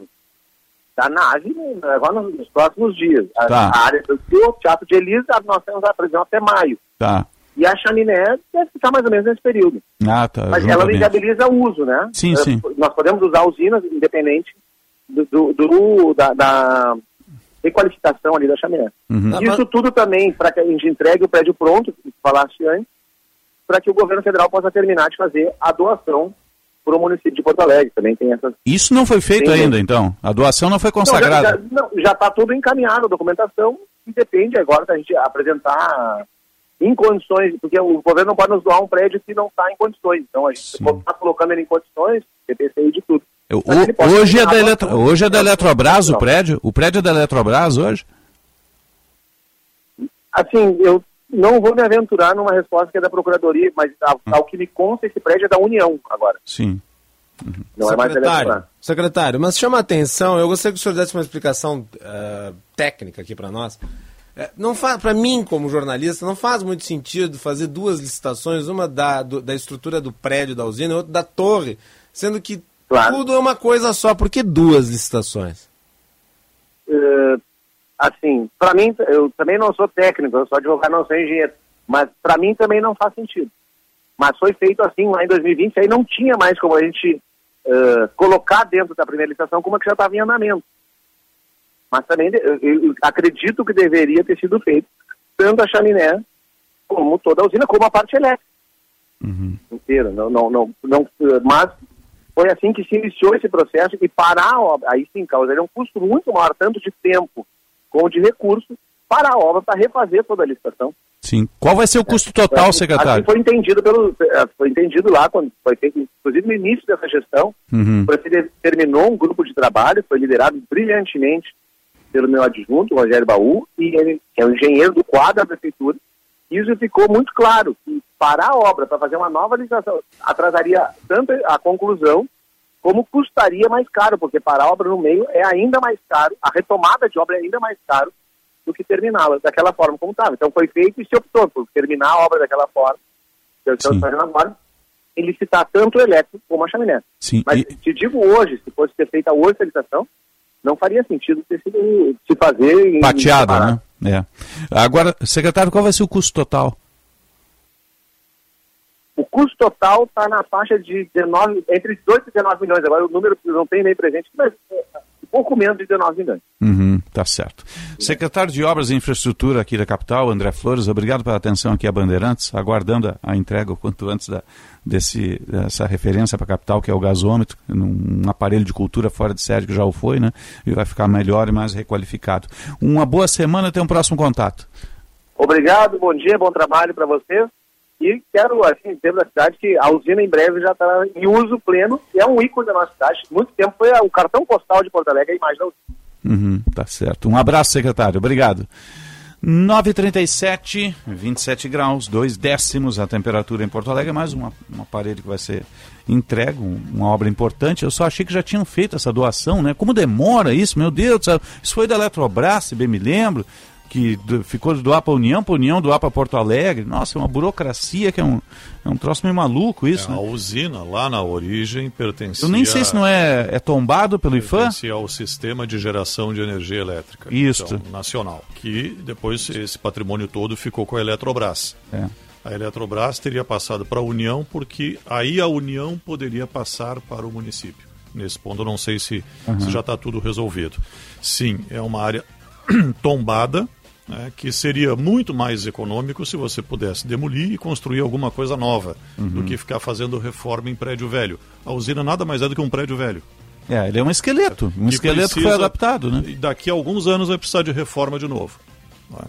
da nave agora nos, nos próximos dias. A, tá. a área do Teatro de Elisa, nós temos a prisão até maio. Tá. E a chaminé deve ficar mais ou menos nesse período. Ah, tá. Mas ela não inviabiliza o uso, né? Sim, sim. Nós podemos usar usinas independente do, do, do da, da requalificação ali da chaminé. Uhum. Isso tudo também para que a gente entregue o prédio pronto, que falaste antes, para que o governo federal possa terminar de fazer a doação para o município de Porto Alegre. Também tem essas. Isso não foi feito tem ainda, então? A doação não foi consagrada? Não, já está tudo encaminhado, a documentação, e depende agora da gente apresentar em condições, porque o governo não pode nos doar um prédio se não está em condições. Então a gente está colocando ele em condições, PPCI de tudo. O, hoje, é da Eletro, hoje é da Eletrobras o prédio? O prédio é da Eletrobras hoje? Assim, eu não vou me aventurar numa resposta que é da Procuradoria, mas ao, hum. ao que me consta, esse prédio é da União agora. Sim. Uhum. Não secretário, é mais secretário, mas chama a atenção, eu gostaria que o senhor desse uma explicação uh, técnica aqui para nós. É, não faz, para mim, como jornalista, não faz muito sentido fazer duas licitações, uma da, do, da estrutura do prédio da usina e outra da torre, sendo que claro. tudo é uma coisa só. Por que duas licitações? Uh, assim, para mim, eu também não sou técnico, eu sou advogado, não sou engenheiro, mas para mim também não faz sentido. Mas foi feito assim lá em 2020, aí não tinha mais como a gente uh, colocar dentro da primeira licitação como é que já estava em andamento. Mas também eu, eu acredito que deveria ter sido feito tanto a chaminé como toda a usina, como a parte elétrica uhum. inteira. Não, não, não, não, mas foi assim que se iniciou esse processo e parar a obra, aí sim causaria um custo muito maior, tanto de tempo como de recursos, para a obra, para refazer toda a licitação. Sim. Qual vai ser o custo total, assim, secretário? Assim foi entendido pelo, é, foi entendido lá quando foi feito, inclusive no início dessa gestão, uhum. terminou um grupo de trabalho, foi liderado brilhantemente pelo meu adjunto, Rogério Baú, e ele é o engenheiro do quadro da prefeitura. Isso ficou muito claro, que parar a obra para fazer uma nova licitação atrasaria tanto a conclusão, como custaria mais caro, porque parar a obra no meio é ainda mais caro, a retomada de obra é ainda mais caro do que terminá-la daquela forma como estava. Então foi feito e se optou por terminar a obra daquela forma, que eu estou fazendo agora, licitar tanto o elétrico como a chaminé. Sim. Mas e... te digo hoje, se fosse ter feita hoje a licitação, não faria sentido ter sido se fazer em Pateada, né? É. Agora, secretário, qual vai ser o custo total? O custo total está na faixa de 19, entre 18 e 19 milhões. Agora o número não tem nem presente, mas é, pouco menos de 19 milhões. Uhum, tá certo. Secretário de Obras e Infraestrutura aqui da capital, André Flores, obrigado pela atenção aqui a Bandeirantes, aguardando a, entrega o quanto antes da, desse, dessa referência para a capital, que é o gasômetro, um aparelho de cultura fora de série que já o foi, né? E vai ficar melhor e mais requalificado. Uma boa semana, até um próximo contato. Obrigado, bom dia, bom trabalho para vocês. E quero, assim, dizer da cidade que a usina em breve já está em uso pleno e é um ícone da nossa cidade. Muito tempo foi o cartão postal de Porto Alegre, a imagem da usina. Uhum, tá certo. Um abraço, secretário. Obrigado. 9,37, 27 graus, 2 décimos a temperatura em Porto Alegre, mais um, um aparelho que vai ser entregue, um, uma obra importante. Eu só achei que já tinham feito essa doação, né? Como demora isso, meu Deus, isso foi da Eletrobras, se bem me lembro que ficou de doar para a União, para a União doar para Porto Alegre. Nossa, é uma burocracia que é um, é um troço meio maluco isso. É, né? A usina lá na origem pertencia. Eu nem sei se não é, é tombado pelo IFAM. Pertencia ao sistema de geração de energia elétrica. Isso. Então, nacional. Que depois esse patrimônio todo ficou com a Eletrobras. É. A Eletrobras teria passado para a União, porque aí a União poderia passar para o município. Nesse ponto, eu não sei se, uhum. se já está tudo resolvido. Sim, é uma área tombada, né, que seria muito mais econômico se você pudesse demolir e construir alguma coisa nova, uhum. do que ficar fazendo reforma em prédio velho. A usina nada mais é do que um prédio velho. É, ele é um esqueleto, um que esqueleto que foi adaptado, né? E daqui a alguns anos vai precisar de reforma de novo.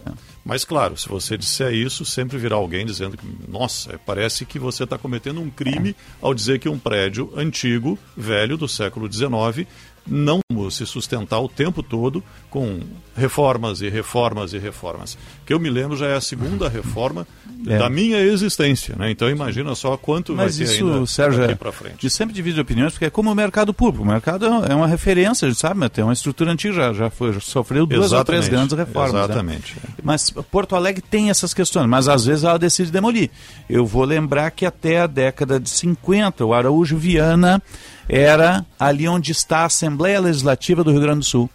É. Mas claro, se você disser isso, sempre virá alguém dizendo que, nossa, parece que você está cometendo um crime ao dizer que um prédio antigo, velho, do século XIX, não se sustentar o tempo todo com reformas e reformas e reformas. Que eu me lembro já é a segunda reforma é. da minha existência, né? Então imagina só quanto Mas vai ter isso, ainda Sérgio, daqui para frente. E sempre divide opiniões porque é como o mercado público. O mercado é uma referência, sabe? Tem uma estrutura antiga, já, já, foi, já sofreu duas Exatamente. ou três grandes reformas. Né? Exatamente. Né? Mas Porto Alegre tem essas questões, mas às vezes ela decide demolir. Eu vou lembrar que até a década de 50, o Araújo Viana era ali onde está a Assembleia Legislativa do Rio Grande do Sul.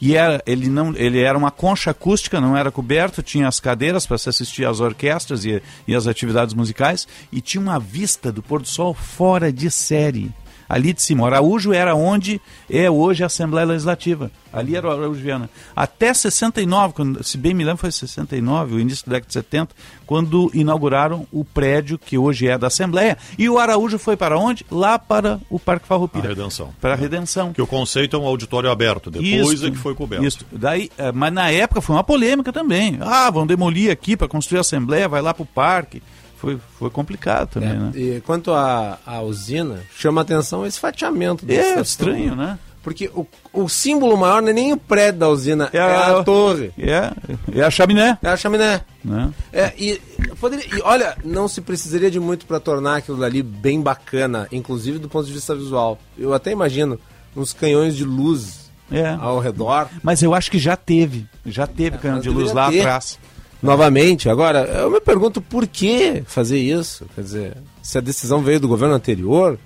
E era, ele, não, ele era uma concha acústica, não era coberto, tinha as cadeiras para se assistir às orquestras e, e às atividades musicais, e tinha uma vista do pôr do sol fora de série ali de cima. O Araújo era onde é hoje a Assembleia Legislativa. Ali era o Araújo Viana. Até 69, quando, se bem me lembro, foi 69, o início da década de 70, quando inauguraram o prédio que hoje é da Assembleia. E o Araújo foi para onde? Lá para o Parque Farroupilha. A Redenção. Para a Redenção. Que o conceito é um auditório aberto, depois isso, é que foi coberto. Isso. Daí, eh, mas na época foi uma polêmica também. Ah, vão demolir aqui para construir a Assembleia, vai lá para o parque foi, foi complicado também, é, né? E quanto à, usina, chama atenção esse fatiamento. É estranho, né? Porque o, o símbolo maior não é nem o prédio da usina, é, é a, a, torre. É, é a chaminé. É a chaminé. Né? É, e, poderia, e olha, não se precisaria de muito para tornar aquilo dali bem bacana, inclusive do ponto de vista visual. Eu até imagino uns canhões de luz é. ao redor. Mas eu acho que já teve. Já teve é, canhão de luz lá ter. atrás. Novamente, agora, eu me pergunto por que fazer isso. Quer dizer, se a decisão veio do governo anterior,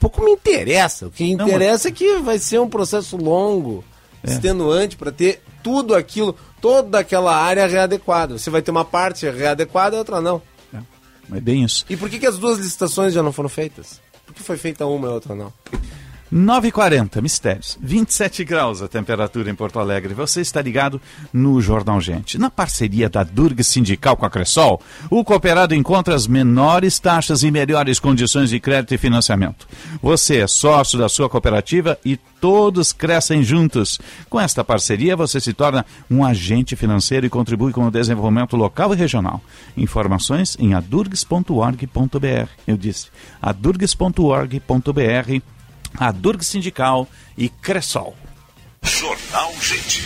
pouco me interessa. O que interessa Não, é que vai ser um processo longo, é. extenuante, para ter tudo aquilo, toda aquela área readequada. Você vai ter uma parte readequada e outra não. É, é bem isso. E por que, que as duas licitações já não foram feitas? Por que foi feita uma e outra não? 9h40, mistérios. 27 graus a temperatura em Porto Alegre. Você está ligado no Jornal Gente. Na parceria da Durg Sindical com a Cressol, o cooperado encontra as menores taxas e melhores condições de crédito e financiamento. Você é sócio da sua cooperativa e todos crescem juntos. Com esta parceria, você se torna um agente financeiro e contribui com o desenvolvimento local e regional. Informações em adurgs.org.br. Eu disse, adurgs.org.br a Durg Sindical e Cressol. Jornal Gente.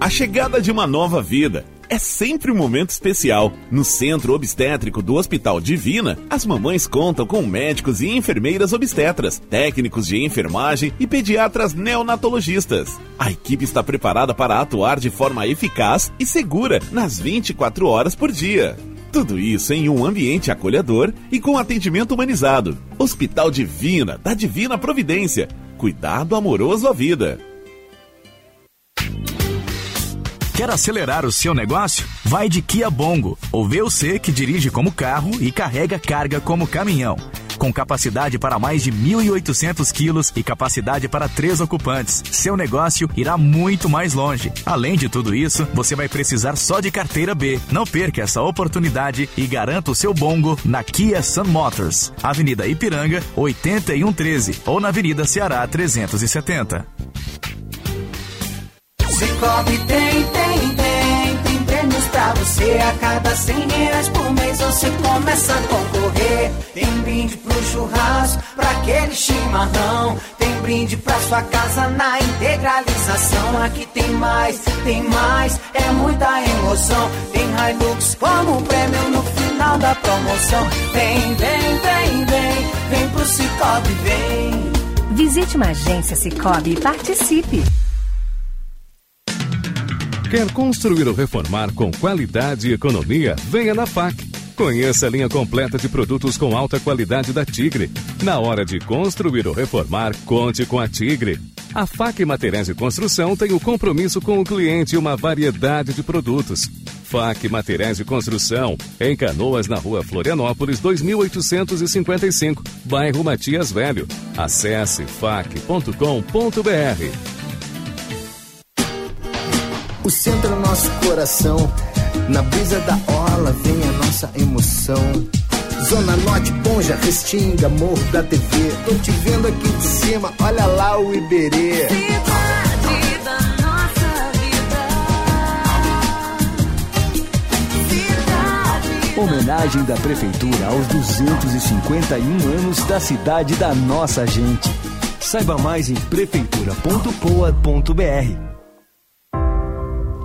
A chegada de uma nova vida é sempre um momento especial. No Centro Obstétrico do Hospital Divina, as mamães contam com médicos e enfermeiras obstetras, técnicos de enfermagem e pediatras neonatologistas. A equipe está preparada para atuar de forma eficaz e segura nas 24 horas por dia. Tudo isso em um ambiente acolhedor e com atendimento humanizado. Hospital Divina, da Divina Providência. Cuidado amoroso à vida. Quer acelerar o seu negócio? Vai de Kia Bongo, o VUC que dirige como carro e carrega carga como caminhão com capacidade para mais de 1.800 quilos e capacidade para três ocupantes. Seu negócio irá muito mais longe. Além de tudo isso, você vai precisar só de carteira B. Não perca essa oportunidade e garanta o seu bongo na Kia Sun Motors, Avenida Ipiranga, 8113 ou na Avenida Ceará 370. Cicobi tem, tem, tem, pra você a cada 100 reais por mês você começa a concorrer. Tem brinde pro churrasco, pra aquele chimarrão. Tem brinde pra sua casa na integralização. Aqui tem mais, tem mais, é muita emoção. Tem Hilux como prêmio no final da promoção. Vem, vem, vem, vem, vem pro Cicobi, vem. Visite uma agência Cicobi e participe. Quer construir ou reformar com qualidade e economia? Venha na FAC. Conheça a linha completa de produtos com alta qualidade da Tigre. Na hora de construir ou reformar, conte com a Tigre. A FAC Materiais de Construção tem o compromisso com o cliente e uma variedade de produtos. FAC Materiais de Construção, em Canoas, na rua Florianópolis, 2855, bairro Matias Velho. Acesse fac.com.br. O centro é nosso coração. Na brisa da orla vem a nossa emoção. Zona Norte, Ponja, Restinga, Morro da TV. Tô te vendo aqui de cima, olha lá o Iberê. Cidade da nossa vida. Homenagem da Prefeitura aos 251 anos da cidade da nossa gente. Saiba mais em prefeitura.poa.br.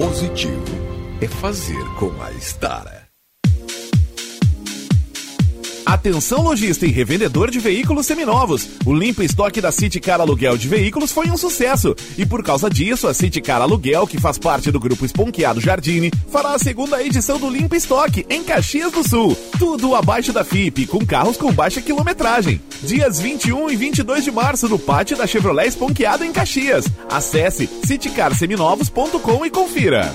positivo é fazer com a Stara. Atenção lojista e revendedor de veículos seminovos. O limpo estoque da City Car Aluguel de Veículos foi um sucesso. E por causa disso, a City Car Aluguel, que faz parte do grupo Esponqueado Jardine, fará a segunda edição do Limpo Estoque em Caxias do Sul. Tudo abaixo da FIP, com carros com baixa quilometragem. Dias 21 e 22 de março no pátio da Chevrolet Esponqueado em Caxias. Acesse citycarseminovos.com e confira.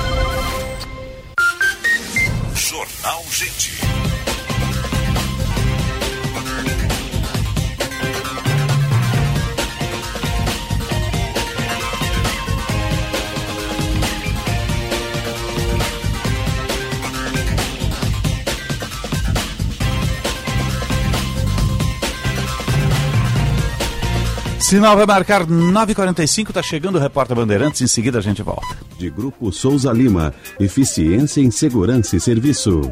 Sinal vai marcar 9h45, tá chegando o repórter Bandeirantes, em seguida a gente volta. De Grupo Souza Lima, eficiência em segurança e serviços.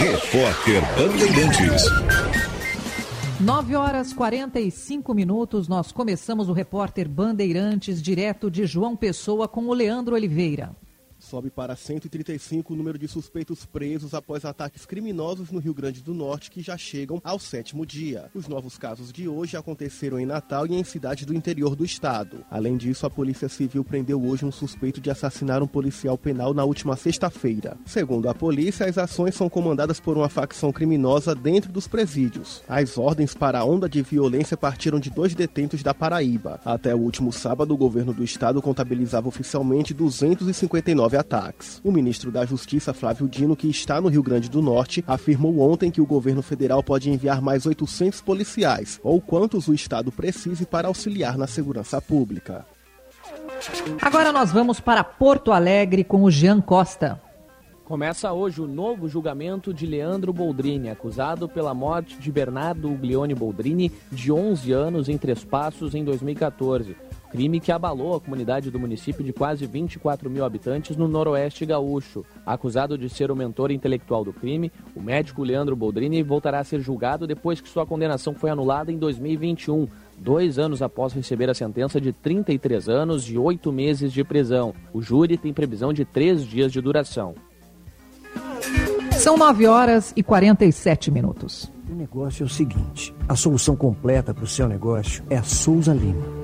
Repórter Bandeirantes. 9 horas 45 minutos, nós começamos o repórter Bandeirantes, direto de João Pessoa, com o Leandro Oliveira. Sobe para 135 o número de suspeitos presos após ataques criminosos no Rio Grande do Norte, que já chegam ao sétimo dia. Os novos casos de hoje aconteceram em Natal e em cidades do interior do estado. Além disso, a Polícia Civil prendeu hoje um suspeito de assassinar um policial penal na última sexta-feira. Segundo a polícia, as ações são comandadas por uma facção criminosa dentro dos presídios. As ordens para a onda de violência partiram de dois detentos da Paraíba. Até o último sábado, o governo do estado contabilizava oficialmente 259 ataques. O ministro da Justiça, Flávio Dino, que está no Rio Grande do Norte, afirmou ontem que o governo federal pode enviar mais 800 policiais, ou quantos o estado precise para auxiliar na segurança pública. Agora nós vamos para Porto Alegre com o Jean Costa. Começa hoje o novo julgamento de Leandro Boldrini, acusado pela morte de Bernardo Uglione Boldrini, de 11 anos, em Três Passos, em 2014 crime que abalou a comunidade do município de quase 24 mil habitantes no noroeste gaúcho. Acusado de ser o mentor intelectual do crime, o médico Leandro Boldrini voltará a ser julgado depois que sua condenação foi anulada em 2021, dois anos após receber a sentença de 33 anos e oito meses de prisão. O júri tem previsão de três dias de duração. São 9 horas e 47 minutos. O negócio é o seguinte: a solução completa para o seu negócio é a Souza Lima.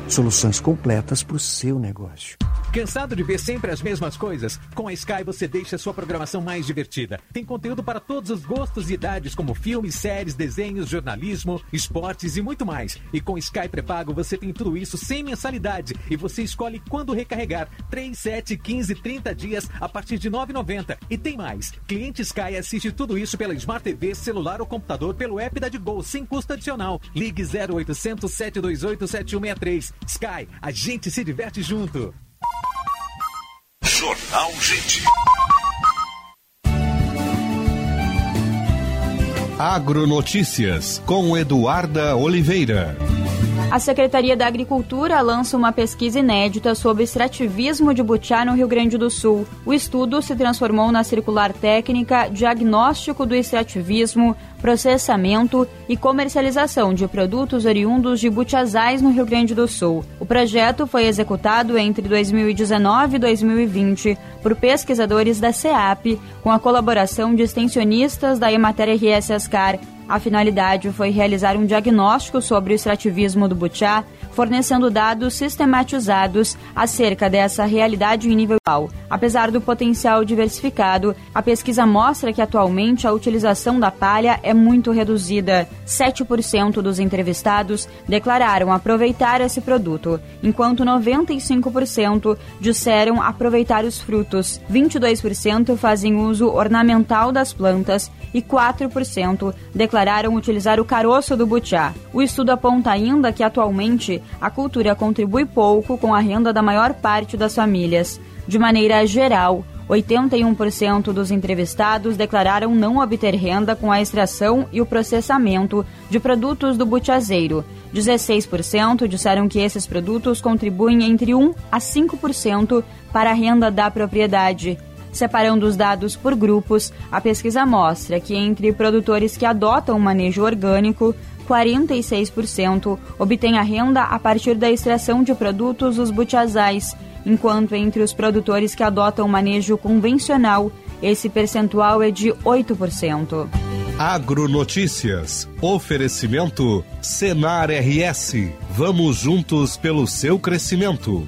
Soluções completas para o seu negócio. Cansado de ver sempre as mesmas coisas? Com a Sky você deixa a sua programação mais divertida. Tem conteúdo para todos os gostos e idades, como filmes, séries, desenhos, jornalismo, esportes e muito mais. E com Sky pré-pago você tem tudo isso sem mensalidade e você escolhe quando recarregar. 3, 7, 15, 30 dias a partir de 9,90. E tem mais. Cliente Sky assiste tudo isso pela Smart TV, celular ou computador pelo app da Digol sem custo adicional. Ligue 0800 728 7163. Sky, a gente se diverte junto. Jornal Gente. Agronotícias com Eduarda Oliveira. A Secretaria da Agricultura lança uma pesquisa inédita sobre extrativismo de butiá no Rio Grande do Sul. O estudo se transformou na circular técnica Diagnóstico do Extrativismo, Processamento e Comercialização de Produtos Oriundos de Butiazais no Rio Grande do Sul. O projeto foi executado entre 2019 e 2020 por pesquisadores da CEAP, com a colaboração de extensionistas da Emater RS Ascar a finalidade foi realizar um diagnóstico sobre o extrativismo do butiá, fornecendo dados sistematizados acerca dessa realidade em nível global. Apesar do potencial diversificado, a pesquisa mostra que atualmente a utilização da palha é muito reduzida. 7% dos entrevistados declararam aproveitar esse produto, enquanto 95% disseram aproveitar os frutos. 22% fazem uso ornamental das plantas e 4% declararam utilizar o caroço do butiá. O estudo aponta ainda que atualmente a cultura contribui pouco com a renda da maior parte das famílias. De maneira geral, 81% dos entrevistados declararam não obter renda com a extração e o processamento de produtos do butiazeiro. 16% disseram que esses produtos contribuem entre 1 a 5% para a renda da propriedade. Separando os dados por grupos, a pesquisa mostra que entre produtores que adotam o manejo orgânico, 46% obtêm a renda a partir da extração de produtos dos butiazais, enquanto entre os produtores que adotam o manejo convencional, esse percentual é de 8%. Agronotícias. Oferecimento Senar RS. Vamos juntos pelo seu crescimento.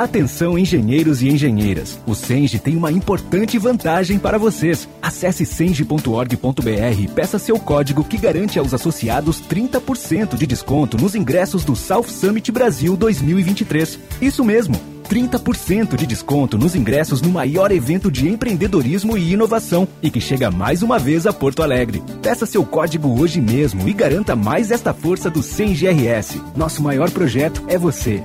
Atenção, engenheiros e engenheiras. O Senge tem uma importante vantagem para vocês. Acesse senge.org.br e peça seu código que garante aos associados 30% de desconto nos ingressos do South Summit Brasil 2023. Isso mesmo. 30% de desconto nos ingressos no maior evento de empreendedorismo e inovação e que chega mais uma vez a Porto Alegre. Peça seu código hoje mesmo e garanta mais esta força do CEM-GRS. Nosso maior projeto é você.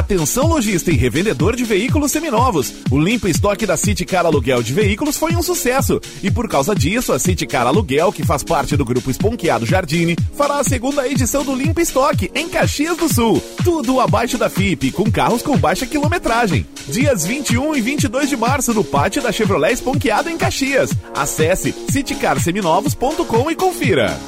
Atenção lojista e revendedor de veículos seminovos. O limpo estoque da City Car Aluguel de Veículos foi um sucesso. E por causa disso, a City Car Aluguel, que faz parte do grupo Esponqueado Jardine, fará a segunda edição do Limpo Estoque em Caxias do Sul. Tudo abaixo da FIP, com carros com baixa quilometragem. Dias 21 e 22 de março no pátio da Chevrolet Esponqueado em Caxias. Acesse citycarseminovos.com e confira.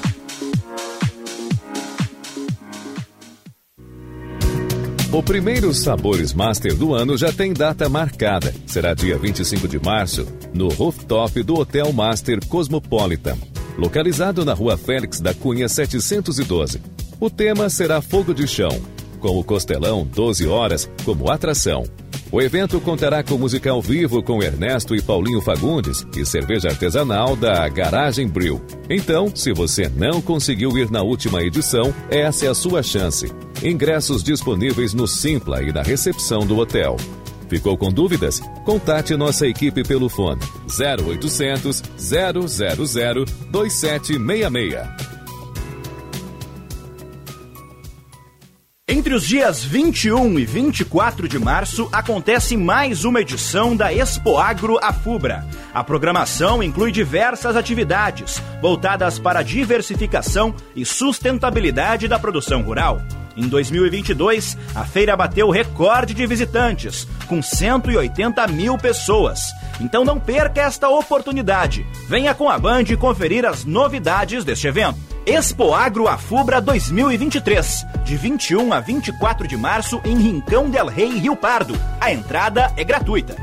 O primeiro Sabores Master do ano já tem data marcada. Será dia 25 de março, no rooftop do Hotel Master Cosmopolitan, localizado na rua Félix da Cunha 712. O tema será Fogo de Chão, com o Costelão 12 horas como atração. O evento contará com música ao vivo com Ernesto e Paulinho Fagundes e cerveja artesanal da Garagem Brew. Então, se você não conseguiu ir na última edição, essa é a sua chance. Ingressos disponíveis no Simpla e na recepção do hotel. Ficou com dúvidas? Contate nossa equipe pelo fone 0800 000 2766. Entre os dias 21 e 24 de março acontece mais uma edição da Expo Agro Afubra. A programação inclui diversas atividades voltadas para a diversificação e sustentabilidade da produção rural. Em 2022, a feira bateu recorde de visitantes, com 180 mil pessoas. Então não perca esta oportunidade. Venha com a Band conferir as novidades deste evento. Expo Agro Afubra 2023, de 21 a 24 de março em Rincão del Rei, Rio Pardo. A entrada é gratuita.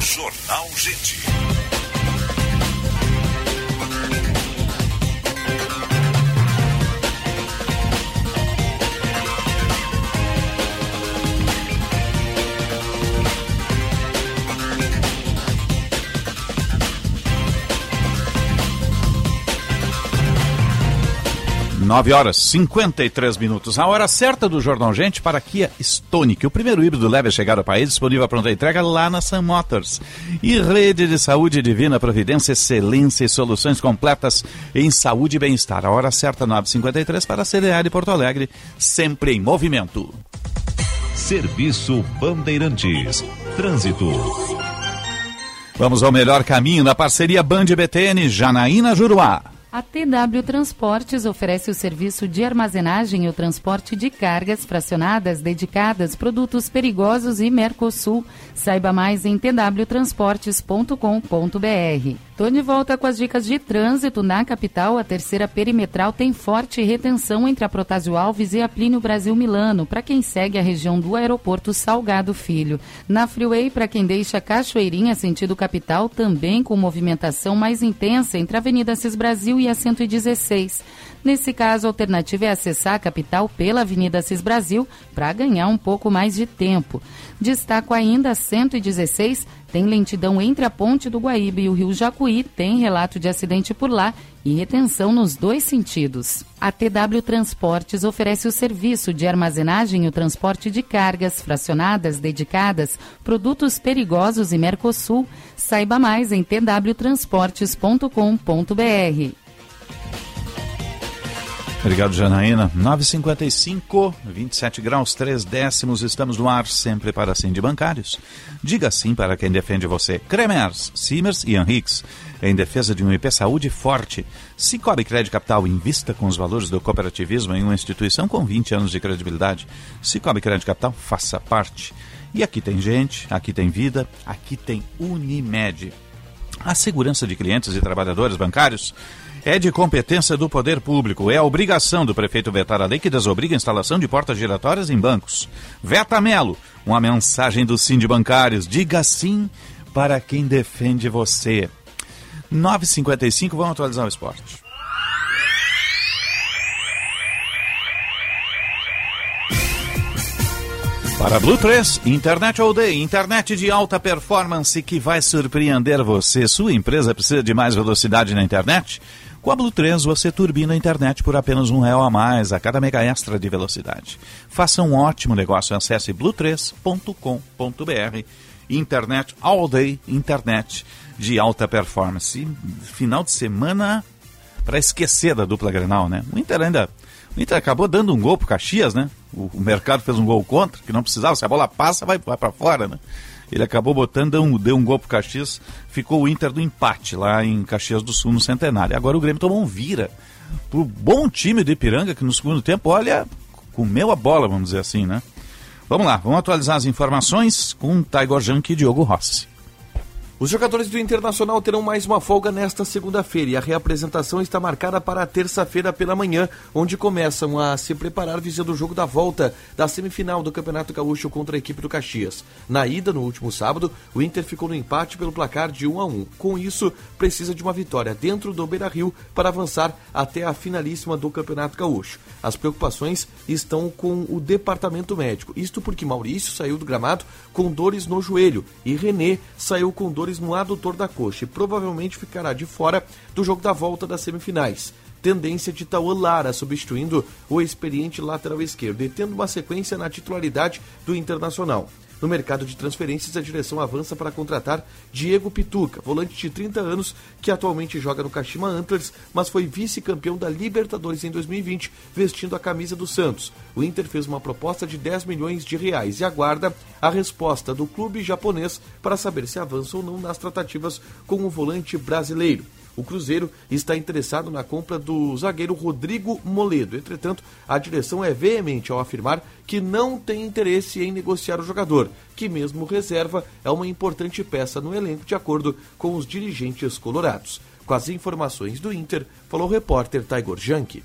Jornal Gente. Nove horas 53 minutos. A hora certa do Jornal Gente para a Kia Stonic, o primeiro híbrido leve a chegar ao país, disponível a pronta entrega lá na Sun Motors. E rede de saúde divina, providência, excelência e soluções completas em saúde e bem-estar. A hora certa 9h53 para a CDA de Porto Alegre, sempre em movimento. Serviço Bandeirantes. Trânsito. Vamos ao melhor caminho na parceria Band BTN Janaína Juruá. A TW Transportes oferece o serviço de armazenagem e o transporte de cargas fracionadas, dedicadas, produtos perigosos e Mercosul. Saiba mais em twtransportes.com.br. De volta com as dicas de trânsito. Na capital, a terceira perimetral tem forte retenção entre a Protásio Alves e a Plínio Brasil Milano, para quem segue a região do aeroporto Salgado Filho. Na Freeway, para quem deixa Cachoeirinha sentido capital, também com movimentação mais intensa entre a Avenida Cis Brasil e a 116. Nesse caso, a alternativa é acessar a capital pela Avenida Cis Brasil para ganhar um pouco mais de tempo. Destaco ainda a 116, tem lentidão entre a Ponte do Guaíba e o Rio Jacuí, tem relato de acidente por lá e retenção nos dois sentidos. A TW Transportes oferece o serviço de armazenagem e o transporte de cargas fracionadas, dedicadas, produtos perigosos e Mercosul. Saiba mais em twtransportes.com.br. Obrigado, Janaína. 9h55, 27 graus, 3 décimos. Estamos no ar, sempre para sim de bancários. Diga sim para quem defende você. Cremers, Simers e Henriques. Em defesa de um IP Saúde forte. Cicobi Crédito Capital invista com os valores do cooperativismo em uma instituição com 20 anos de credibilidade. Cicobi Crédito Capital, faça parte. E aqui tem gente, aqui tem vida, aqui tem Unimed. A segurança de clientes e trabalhadores bancários é de competência do poder público. É a obrigação do prefeito vetar a lei que desobriga a instalação de portas giratórias em bancos. Veta Melo, uma mensagem do de Bancários. Diga sim para quem defende você. 9h55, vamos atualizar o esporte. Para Blue 3, Internet All Day, internet de alta performance que vai surpreender você. Sua empresa precisa de mais velocidade na internet? Com a Blue 3 você turbina a internet por apenas um real a mais a cada mega extra de velocidade. Faça um ótimo negócio, acesse blue3.com.br. Internet All Day, internet de alta performance. Final de semana para esquecer da dupla Grenal, né? O Inter ainda o Inter acabou dando um gol pro Caxias, né? O, o mercado fez um gol contra, que não precisava. Se a bola passa, vai, vai para fora, né? Ele acabou botando, deu um, deu um gol pro Caxias, ficou o Inter do empate lá em Caxias do Sul, no Centenário. Agora o Grêmio tomou um vira. Pro bom time do Ipiranga, que no segundo tempo, olha, comeu a bola, vamos dizer assim, né? Vamos lá, vamos atualizar as informações com Taigor Jank e Diogo Rossi. Os jogadores do Internacional terão mais uma folga nesta segunda-feira e a reapresentação está marcada para terça-feira pela manhã, onde começam a se preparar visando o jogo da volta da semifinal do Campeonato Gaúcho contra a equipe do Caxias. Na ida, no último sábado, o Inter ficou no empate pelo placar de 1 a 1. Com isso, precisa de uma vitória dentro do Beira-Rio para avançar até a finalíssima do Campeonato Gaúcho. As preocupações estão com o departamento médico. Isto porque Maurício saiu do gramado com dores no joelho e René saiu com dores no adutor da coxa e provavelmente ficará de fora do jogo da volta das semifinais. Tendência de Tauan Lara substituindo o experiente lateral esquerdo e tendo uma sequência na titularidade do Internacional. No mercado de transferências, a direção avança para contratar Diego Pituca, volante de 30 anos, que atualmente joga no Kashima Antlers, mas foi vice-campeão da Libertadores em 2020, vestindo a camisa do Santos. O Inter fez uma proposta de 10 milhões de reais e aguarda a resposta do clube japonês para saber se avança ou não nas tratativas com o volante brasileiro. O Cruzeiro está interessado na compra do zagueiro Rodrigo Moledo. Entretanto, a direção é veemente ao afirmar que não tem interesse em negociar o jogador, que mesmo reserva é uma importante peça no elenco de acordo com os dirigentes colorados. Com as informações do Inter, falou o repórter Taigor Janke.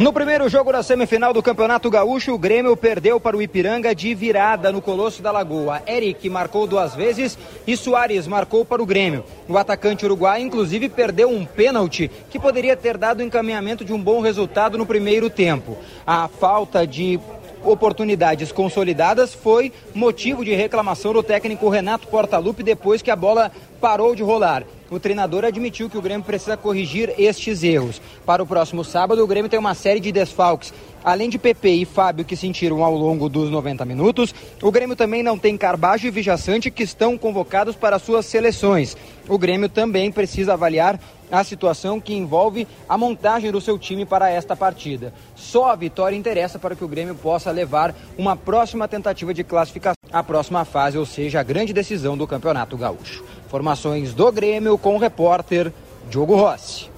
No primeiro jogo da semifinal do Campeonato Gaúcho, o Grêmio perdeu para o Ipiranga de virada no Colosso da Lagoa. Eric marcou duas vezes e Soares marcou para o Grêmio. O atacante uruguai, inclusive, perdeu um pênalti que poderia ter dado encaminhamento de um bom resultado no primeiro tempo. A falta de oportunidades consolidadas foi motivo de reclamação do técnico Renato Portaluppi depois que a bola parou de rolar. O treinador admitiu que o Grêmio precisa corrigir estes erros. Para o próximo sábado, o Grêmio tem uma série de desfalques. Além de Pepe e Fábio que sentiram ao longo dos 90 minutos, o Grêmio também não tem Carbajo e Vijaçante que estão convocados para suas seleções. O Grêmio também precisa avaliar a situação que envolve a montagem do seu time para esta partida. Só a vitória interessa para que o Grêmio possa levar uma próxima tentativa de classificação à próxima fase, ou seja, a grande decisão do Campeonato Gaúcho. Informações do Grêmio com o repórter Diogo Rossi.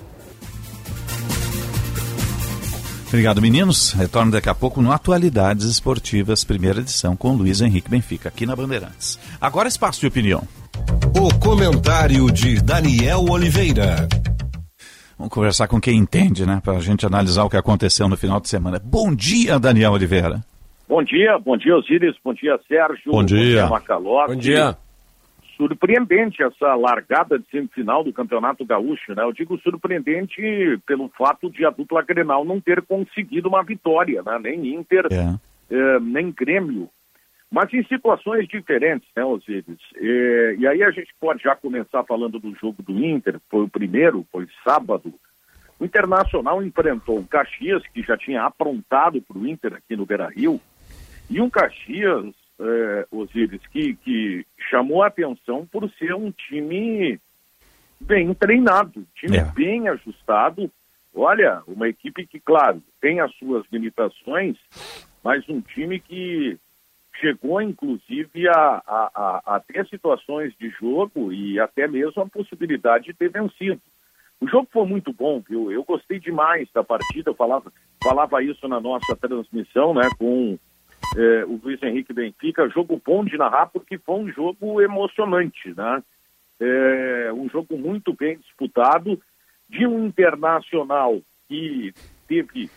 Obrigado, meninos. Retorno daqui a pouco no Atualidades Esportivas, primeira edição, com Luiz Henrique Benfica, aqui na Bandeirantes. Agora, espaço de opinião. O comentário de Daniel Oliveira. Vamos conversar com quem entende, né? Para a gente analisar o que aconteceu no final de semana. Bom dia, Daniel Oliveira. Bom dia, bom dia, Osíris, bom dia, Sérgio. Bom dia. Bom dia, Macalote. Bom dia. Surpreendente essa largada de semifinal do Campeonato Gaúcho, né? Eu digo surpreendente pelo fato de a dupla Grenal não ter conseguido uma vitória, né? Nem Inter, É. eh, nem Grêmio. Mas em situações diferentes, né, Osíris? Eh, e aí a gente pode já começar falando do jogo do Inter, foi o primeiro, foi sábado. O Internacional enfrentou o Caxias, que já tinha aprontado para o Inter aqui no Beira-Rio, e um Caxias, eh, Osíris, que, que chamou a atenção por ser um time bem treinado, time É. bem ajustado, olha, uma equipe que, claro, tem as suas limitações, mas um time que chegou, inclusive, a, a, a, a ter situações de jogo e até mesmo a possibilidade de ter vencido. O jogo foi muito bom, viu? Eu gostei demais da partida, eu falava, falava isso na nossa transmissão, né, com eh, o Luiz Henrique Benfica. Jogo bom de narrar, porque foi um jogo emocionante, né? É, um jogo muito bem disputado, de um internacional que teve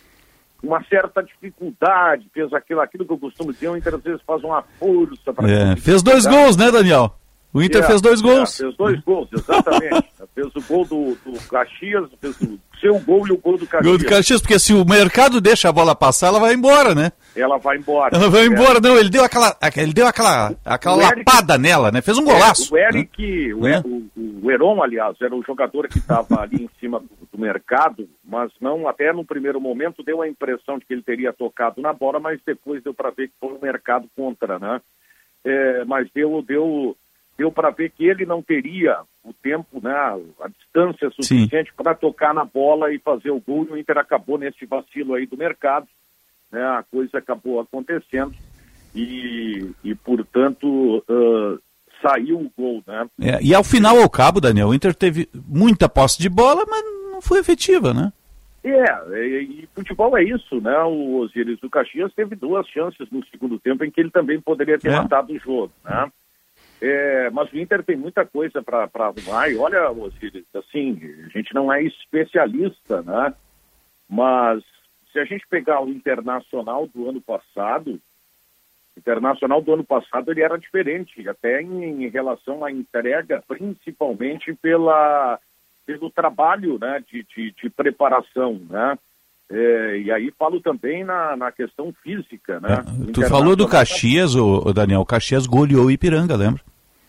uma certa dificuldade, fez aquilo, aquilo que eu costumo dizer, o Inter às vezes faz uma força para. É, fez dois gols, né, Daniel? O Inter É, fez dois gols. é, fez dois gols, exatamente. fez o gol do, do Caxias, fez o seu gol e o gol do Caxias. Gol do Caxias, porque se o mercado deixa a bola passar, ela vai embora, né? Ela vai embora. Ela vai É. embora. Não, ele deu aquela, ele deu aquela, aquela O Eric- lapada nela, né? Fez um golaço. É, o Eric, o, Né? o, o Heron, aliás, era o jogador que estava ali em cima do, do mercado, mas não, até no primeiro momento deu a impressão de que ele teria tocado na bola, mas depois deu para ver que foi o mercado contra, né? É, mas deu, deu, deu para ver que ele não teria o tempo, né, a distância suficiente para tocar na bola e fazer o gol. E o Inter acabou nesse vacilo aí do mercado, né? A coisa acabou acontecendo e, e portanto, ah, saiu o gol, né? É, e ao final, ao cabo, Daniel, o Inter teve muita posse de bola, mas não foi efetiva, né? É, e, e futebol é isso, né? O Osiris do Caxias teve duas chances no segundo tempo em que ele também poderia ter É. matado o jogo, né? É, mas o Inter tem muita coisa para arrumar. E olha, Osiris, assim, a gente não é especialista, né? Mas se a gente pegar o Internacional do ano passado, o Internacional do ano passado ele era diferente, até em, em relação à entrega, principalmente pela, pelo trabalho né, de, de, de preparação, né? É, e aí falo também na, na questão física, né? O Tu falou do Caxias, o, Daniel, o Caxias goleou o Ipiranga, lembra?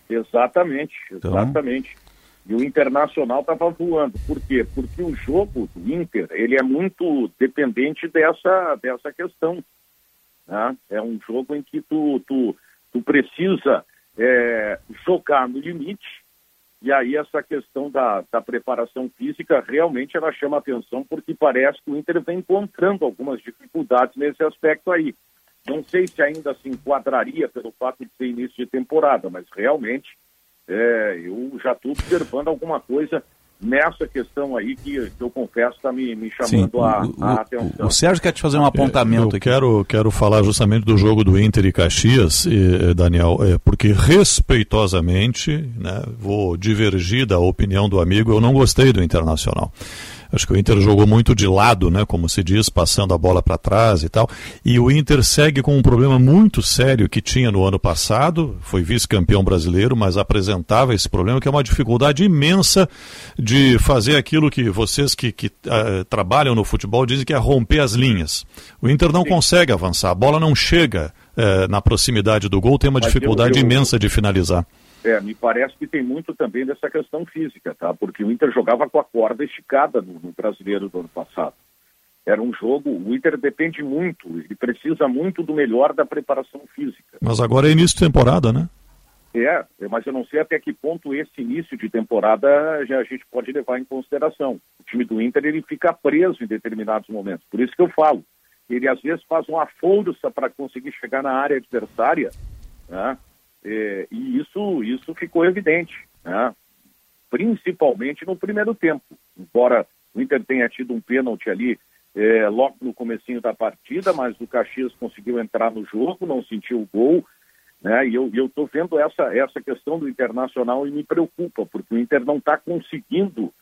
Exatamente, Então- exatamente. E o Internacional estava voando. Por quê? Porque o jogo do Inter, ele é muito dependente dessa, dessa questão. né? É um jogo em que tu, tu, tu precisa é, jogar no limite, e aí essa questão da, da preparação física realmente ela chama atenção, porque parece que o Inter vem encontrando algumas dificuldades nesse aspecto aí. Não sei se ainda se enquadraria pelo fato de ser início de temporada, mas realmente é, eu já estou observando alguma coisa nessa questão aí que, que eu confesso está me, me chamando a, a atenção. O Sérgio quer te fazer um apontamento eu aqui. Quero, quero falar justamente do jogo do Inter e Caxias, eh, eh, Daniel, é, porque respeitosamente, né, vou divergir da opinião do amigo, eu não gostei do Internacional. Acho que o Inter jogou muito de lado, né, como se diz, passando a bola para trás e tal. E o Inter segue com um problema muito sério que tinha no ano passado, foi vice-campeão brasileiro, mas apresentava esse problema, que é uma dificuldade imensa de fazer aquilo que vocês que, que ah, trabalham no futebol dizem que é romper as linhas. O Inter não consegue avançar, a bola não chega eh, na proximidade do gol, tem uma Mas eu- dificuldade eu- imensa de finalizar. É, me parece que tem muito também dessa questão física, tá? Porque o Inter jogava com a corda esticada no, no brasileiro do ano passado. Era um jogo, o Inter depende muito, ele precisa muito do melhor da preparação física. Mas agora é início de temporada, né? É, mas eu não sei até que ponto esse início de temporada já a gente pode levar em consideração. O time do Inter ele fica preso em determinados momentos. Por isso que eu falo, ele às vezes faz uma força para conseguir chegar na área adversária, né? É, e isso isso ficou evidente, né? Principalmente no primeiro tempo. Embora o Inter tenha tido um pênalti ali é, logo no comecinho da partida, mas o Caxias conseguiu entrar no jogo, não sentiu o gol, né? E eu estou vendo essa, essa questão do Internacional e me preocupa, porque o Inter não está conseguindo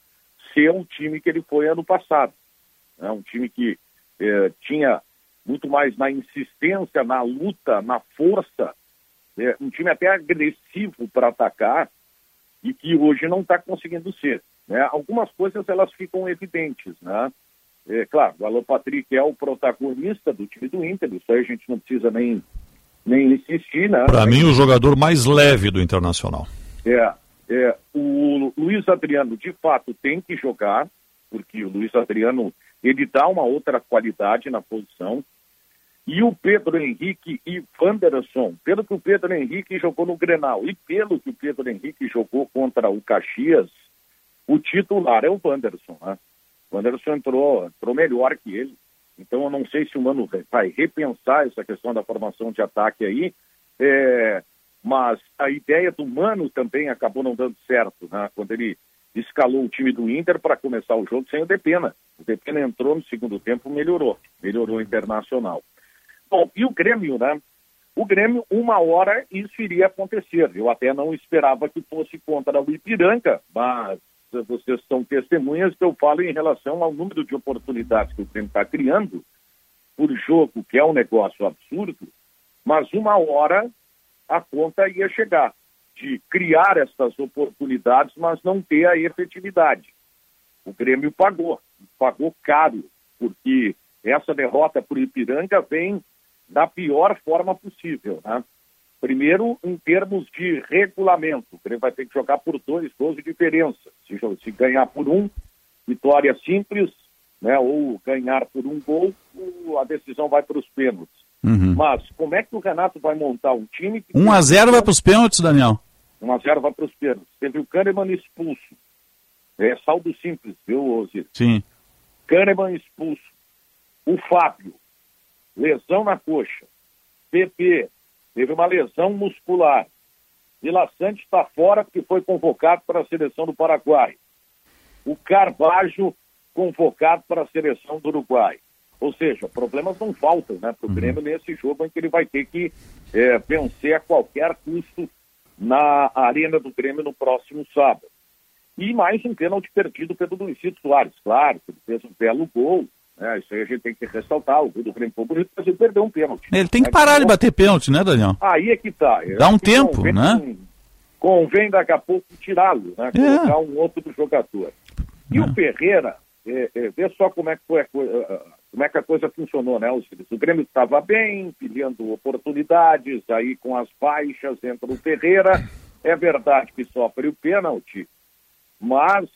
ser o time que ele foi ano passado. É um time que eh, tinha muito mais na insistência, na luta, na força, é, um time até agressivo para atacar e que hoje não está conseguindo ser. Né? Algumas coisas elas ficam evidentes, né? É, claro, o Alan Patrick é o protagonista do time do Inter, isso aí a gente não precisa nem, nem insistir, né? Para mim, o jogador mais leve do Internacional. É, é, o Luiz Adriano, de fato, tem que jogar, porque o Luiz Adriano, ele dá uma outra qualidade na posição. E o Pedro Henrique e Wanderson, pelo que o Pedro Henrique jogou no Grenal e pelo que o Pedro Henrique jogou contra o Caxias, o titular é o Wanderson, né? O Anderson entrou, entrou melhor que ele. Então eu não sei se o Mano vai repensar essa questão da formação de ataque aí, é, mas a ideia do Mano também acabou não dando certo, né? Quando ele escalou o time do Inter para começar o jogo sem o Depena. O Depena entrou no segundo tempo, melhorou, melhorou o Internacional. Bom, e o Grêmio, né? O Grêmio, uma hora isso iria acontecer. Eu até não esperava que fosse contra o Ipiranga, mas vocês são testemunhas que eu falo em relação ao número de oportunidades que o Grêmio está criando por jogo, que é um negócio absurdo, mas uma hora a conta ia chegar de criar essas oportunidades, mas não ter a efetividade. O Grêmio pagou, pagou caro, porque essa derrota o Ipiranga vem da pior forma possível. Né? Primeiro, em termos de regulamento, o Grêmio vai ter que jogar por dois gols de diferença. Se, se ganhar por um, vitória simples, né, ou ganhar por um gol, a decisão vai para os pênaltis. Uhum. Mas como é que o Renato vai montar um time? 1 a 0 vai para os pênaltis, Daniel? 1 a 0 vai para os pênaltis. Teve o Kahneman expulso. É saldo simples, viu, Ozir? Sim. Kahneman expulso. O Fábio, lesão na coxa. PP, teve uma lesão muscular. Vila Sante está fora porque foi convocado para a seleção do Paraguai. O Carvalho convocado para a seleção do Uruguai. Ou seja, problemas não faltam né, para o uhum. Grêmio nesse jogo em que ele vai ter que é, vencer a qualquer custo na arena do Grêmio no próximo sábado. E mais um pênalti perdido pelo Luizito Soares. Claro, ele fez um belo gol, né? Isso aí a gente tem que ressaltar. O gol do Grêmio foi bonito, mas ele perdeu um pênalti. Ele tem que né? parar de bater pênalti, né, Daniel? Aí é que tá. Dá um tempo, convém, né? Convém daqui a pouco tirá-lo, né? É. Colocar um outro jogador. E é. o Ferreira, é, é, vê só como é que foi a coisa, como é que a coisa funcionou, né, Osiris? O Grêmio estava bem, pedindo oportunidades, aí com as baixas entra o Ferreira. É verdade que sofre o pênalti, mas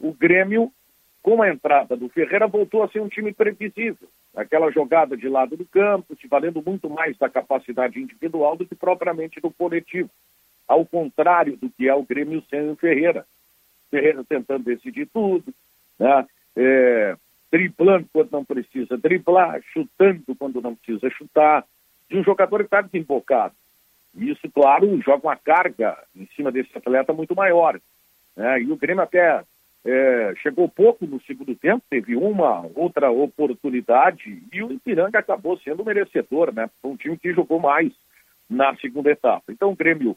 o Grêmio com a entrada do Ferreira, voltou a ser um time previsível. Aquela jogada de lado do campo, se valendo muito mais da capacidade individual do que propriamente do coletivo. Ao contrário do que é o Grêmio sem o Ferreira. Ferreira tentando decidir tudo, né? É, driblando quando não precisa driblar, chutando quando não precisa chutar, de um jogador que está desembocado. E isso, claro, joga uma carga em cima desse atleta muito maior. Né? E o Grêmio até é, chegou pouco no segundo tempo, teve uma outra oportunidade e o Ipiranga acabou sendo merecedor, né? Foi um time que jogou mais na segunda etapa. Então o Grêmio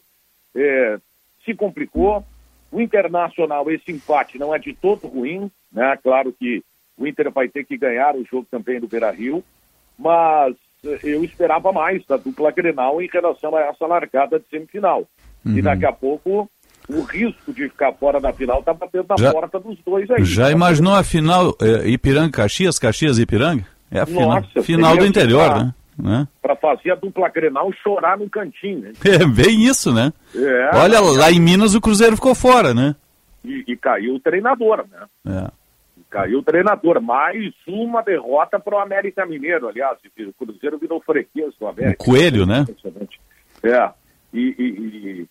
é, se complicou. O Internacional, esse empate não é de todo ruim, né? Claro que o Inter vai ter que ganhar o jogo também do Beira Rio, mas eu esperava mais da dupla Grenal em relação a essa largada de semifinal. Uhum. E daqui a pouco o risco de ficar fora da final está batendo na já, porta dos dois aí. Já imaginou a final é, Ipiranga-Caxias, Caxias-Ipiranga? É a Nossa, final, final do interior, né? né? Para fazer a dupla Grenal chorar no cantinho. Né? É bem isso, né? É, Olha, lá em Minas o Cruzeiro ficou fora, né? E, e caiu o treinador, né? É. Caiu o treinador. Mais uma derrota para o América Mineiro, aliás. O Cruzeiro virou freguês do América. O Coelho, né? É. E, e, e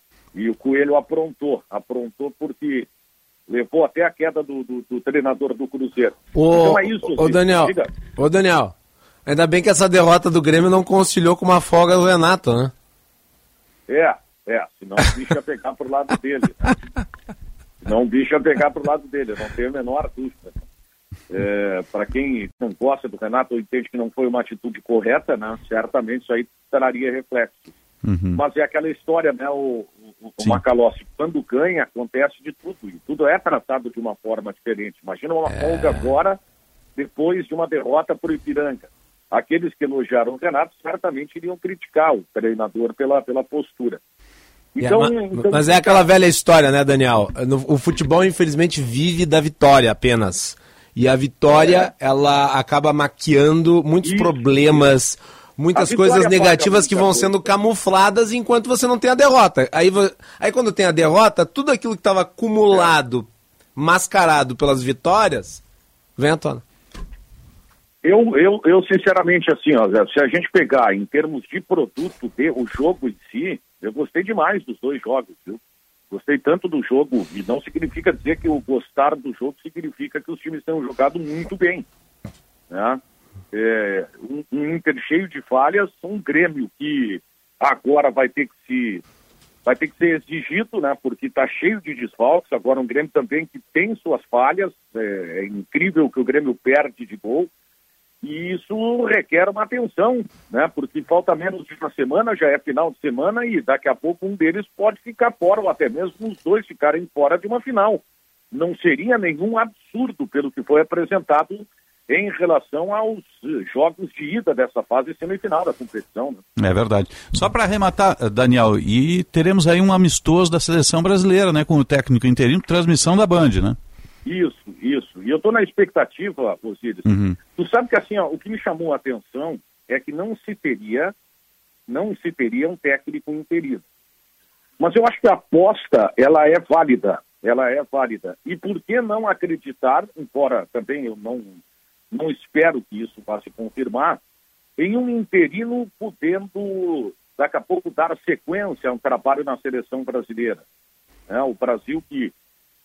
o Coelho aprontou, aprontou porque levou até a queda do, do, do treinador do Cruzeiro. Ô, então é isso, ô Daniel, ô Daniel, ainda bem que essa derrota do Grêmio não conciliou com uma folga do Renato, né? É, é, senão o bicho ia pegar pro lado dele. Né? Senão o bicho ia pegar pro lado dele, eu não tenho a menor dúvida. É, para quem não gosta do Renato ou entende que não foi uma atitude correta, né, certamente isso aí traria reflexos. Uhum. Mas é aquela história, né, o, o, o Macalossi, quando ganha, acontece de tudo, e tudo é tratado de uma forma diferente. Imagina uma é... folga agora, depois de uma derrota para o Ipiranga. Aqueles que elogiaram o Renato certamente iriam criticar o treinador pela, pela postura. Então, é, mas, então, mas é aquela velha história, né, Daniel? No, o futebol, infelizmente, vive da vitória apenas. E a vitória, é. ela acaba maquiando muitos Isso. problemas, muitas coisas negativas que vão sendo camufladas enquanto você não tem a derrota. Aí, aí quando tem a derrota, tudo aquilo que estava acumulado, mascarado pelas vitórias, vem à tona. Eu, eu, eu sinceramente, assim, ó, se a gente pegar em termos de produto, de, o jogo em si, eu gostei demais dos dois jogos, viu? Gostei tanto do jogo, e não significa dizer que o gostar do jogo significa que os times tenham jogado muito bem. Né? É, um, um Inter cheio de falhas, um Grêmio que agora vai ter que se vai ter que ser exigido, né? Porque está cheio de desfalques. Agora um Grêmio também que tem suas falhas. É, é incrível que o Grêmio perde de gol. E isso requer uma atenção, né? Porque falta menos de uma semana, já é final de semana e daqui a pouco um deles pode ficar fora ou até mesmo os dois ficarem fora de uma final. Não seria nenhum absurdo pelo que foi apresentado em relação aos jogos de ida dessa fase semifinal da competição. Né? É verdade. Só para arrematar, Daniel, e teremos aí um amistoso da seleção brasileira, né, com o técnico interino, transmissão da Band, né? Isso, isso. E eu estou na expectativa, Osíris. Uhum. Tu sabe que assim, ó, o que me chamou a atenção é que não se teria, não se teria um técnico interino. Mas eu acho que a aposta, ela é válida, ela é válida. E por que não acreditar, embora também eu não não espero que isso vá se confirmar, em um interino podendo, daqui a pouco, dar sequência a um trabalho na seleção brasileira. É, o Brasil que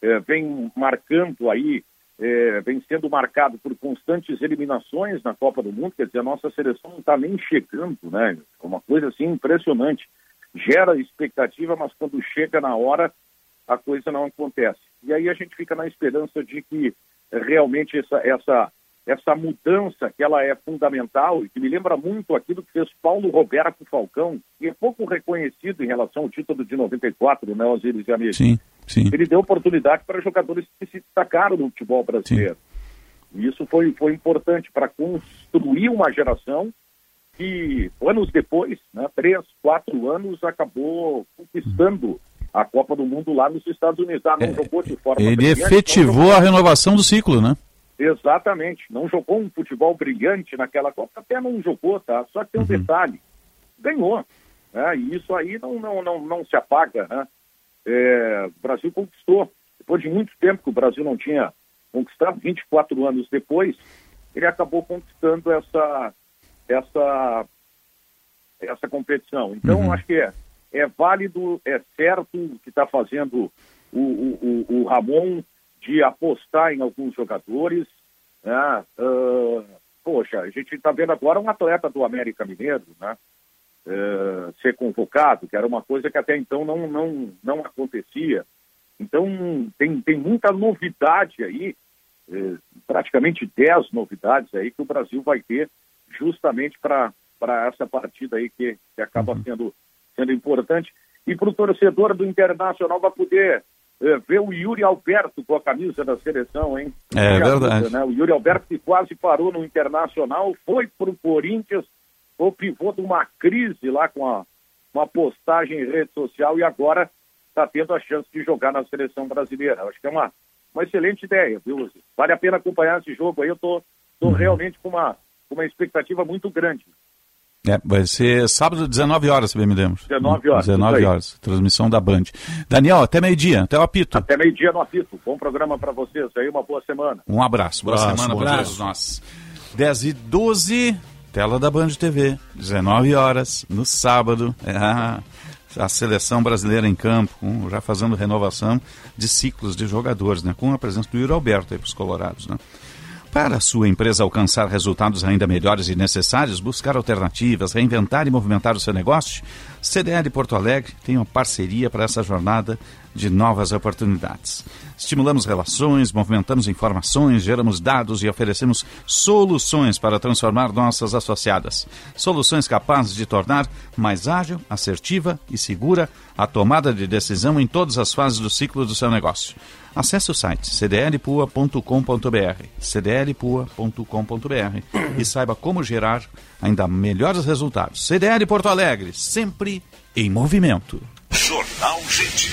é, vem marcando aí, é, vem sendo marcado por constantes eliminações na Copa do Mundo, quer dizer, a nossa seleção não está nem chegando, né? É uma coisa assim impressionante. Gera expectativa, mas quando chega na hora, a coisa não acontece. E aí a gente fica na esperança de que realmente essa, essa essa mudança que ela é fundamental e que me lembra muito aquilo que fez Paulo Roberto Falcão, que é pouco reconhecido em relação ao título de 94, né, Osiris e amigos? Sim, sim. Ele deu oportunidade para jogadores que se destacaram no futebol brasileiro. Sim. E isso foi, foi importante para construir uma geração que, anos depois, né, três, quatro anos, acabou conquistando a Copa do Mundo lá nos Estados Unidos. Ah, não é, jogou de forma Ele efetivou a renovação do ciclo, né? Exatamente. Não jogou um futebol brilhante naquela Copa, até não jogou, tá? Só que tem um uhum. detalhe. Ganhou. Né? E isso aí não, não, não, não se apaga, né? É, o Brasil conquistou. Depois de muito tempo que o Brasil não tinha conquistado, 24 anos depois, ele acabou conquistando essa, essa, essa competição. Então, uhum. acho que é, é válido, é certo o que está fazendo o, o, o, o Ramon, de apostar em alguns jogadores. Né? Uh, poxa, a gente está vendo agora um atleta do América Mineiro né? Uh, ser convocado, que era uma coisa que até então não, não, não acontecia. Então, tem, tem muita novidade aí, uh, praticamente 10 novidades aí que o Brasil vai ter justamente para essa partida aí que, que acaba uhum. sendo, sendo importante. E para o torcedor do Internacional vai poder é, ver o Yuri Alberto com a camisa da seleção, hein? É verdade. Né? O Yuri Alberto que quase parou no Internacional, foi para o Corinthians, o pivô de uma crise lá com a, uma postagem em rede social e agora está tendo a chance de jogar na seleção brasileira. Acho que é uma, uma excelente ideia, viu? Vale a pena acompanhar esse jogo aí, eu tô, tô uhum. realmente com uma, com uma expectativa muito grande. É, vai ser sábado, 19 horas, se bem me lembro. 19 horas. 19 horas, transmissão da Band. Daniel, até meio-dia, até o apito. Até meio-dia no apito. Bom programa para vocês aí, uma boa semana. Um abraço, boa abraço, semana para todos nós. 10 e 12, tela da Band TV, 19 horas, no sábado. É a seleção brasileira em campo, já fazendo renovação de ciclos de jogadores, né? Com a presença do Yuri Alberto aí para os colorados, né? Para a sua empresa alcançar resultados ainda melhores e necessários, buscar alternativas, reinventar e movimentar o seu negócio, CDL Porto Alegre tem uma parceria para essa jornada de novas oportunidades. Estimulamos relações, movimentamos informações, geramos dados e oferecemos soluções para transformar nossas associadas. Soluções capazes de tornar mais ágil, assertiva e segura a tomada de decisão em todas as fases do ciclo do seu negócio. Acesse o site cdlpua.com.br, cdlpua.com.br e saiba como gerar ainda melhores resultados. CDL Porto Alegre, sempre em movimento. Jornal Gente.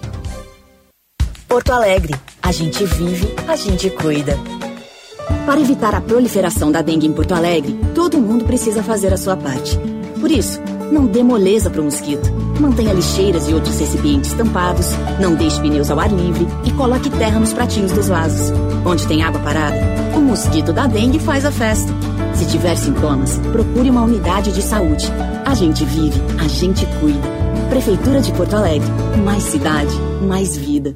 Porto Alegre. A gente vive, a gente cuida. Para evitar a proliferação da dengue em Porto Alegre, todo mundo precisa fazer a sua parte. Por isso, não dê moleza para o mosquito. Mantenha lixeiras e outros recipientes tampados, não deixe pneus ao ar livre e coloque terra nos pratinhos dos vasos. Onde tem água parada, o mosquito da dengue faz a festa. Se tiver sintomas, procure uma unidade de saúde. A gente vive, a gente cuida. Prefeitura de Porto Alegre. Mais cidade, mais vida.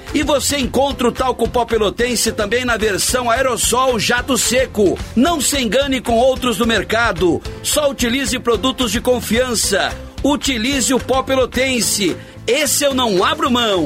E você encontra o talco pó pelotense também na versão aerossol jato seco. Não se engane com outros do mercado. Só utilize produtos de confiança. Utilize o pó pelotense. Esse eu não abro mão.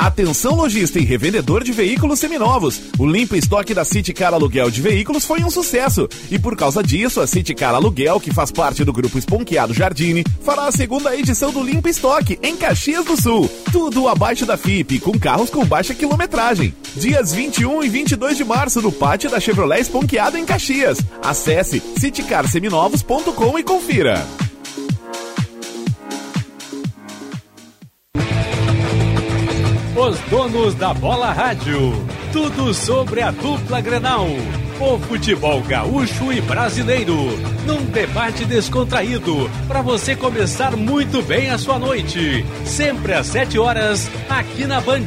Atenção lojista e revendedor de veículos seminovos. O limpo estoque da City Car Aluguel de Veículos foi um sucesso. E por causa disso, a City Car Aluguel, que faz parte do grupo Esponqueado Jardine, fará a segunda edição do Limpo Estoque em Caxias do Sul. Tudo abaixo da FIP, com carros com baixa quilometragem. Dias 21 e 22 de março no pátio da Chevrolet Esponqueado em Caxias. Acesse citycarseminovos.com e confira. Os donos da bola rádio. Tudo sobre a dupla Grenal. O futebol gaúcho e brasileiro. Num debate descontraído. Para você começar muito bem a sua noite. Sempre às 7 horas, aqui na Band.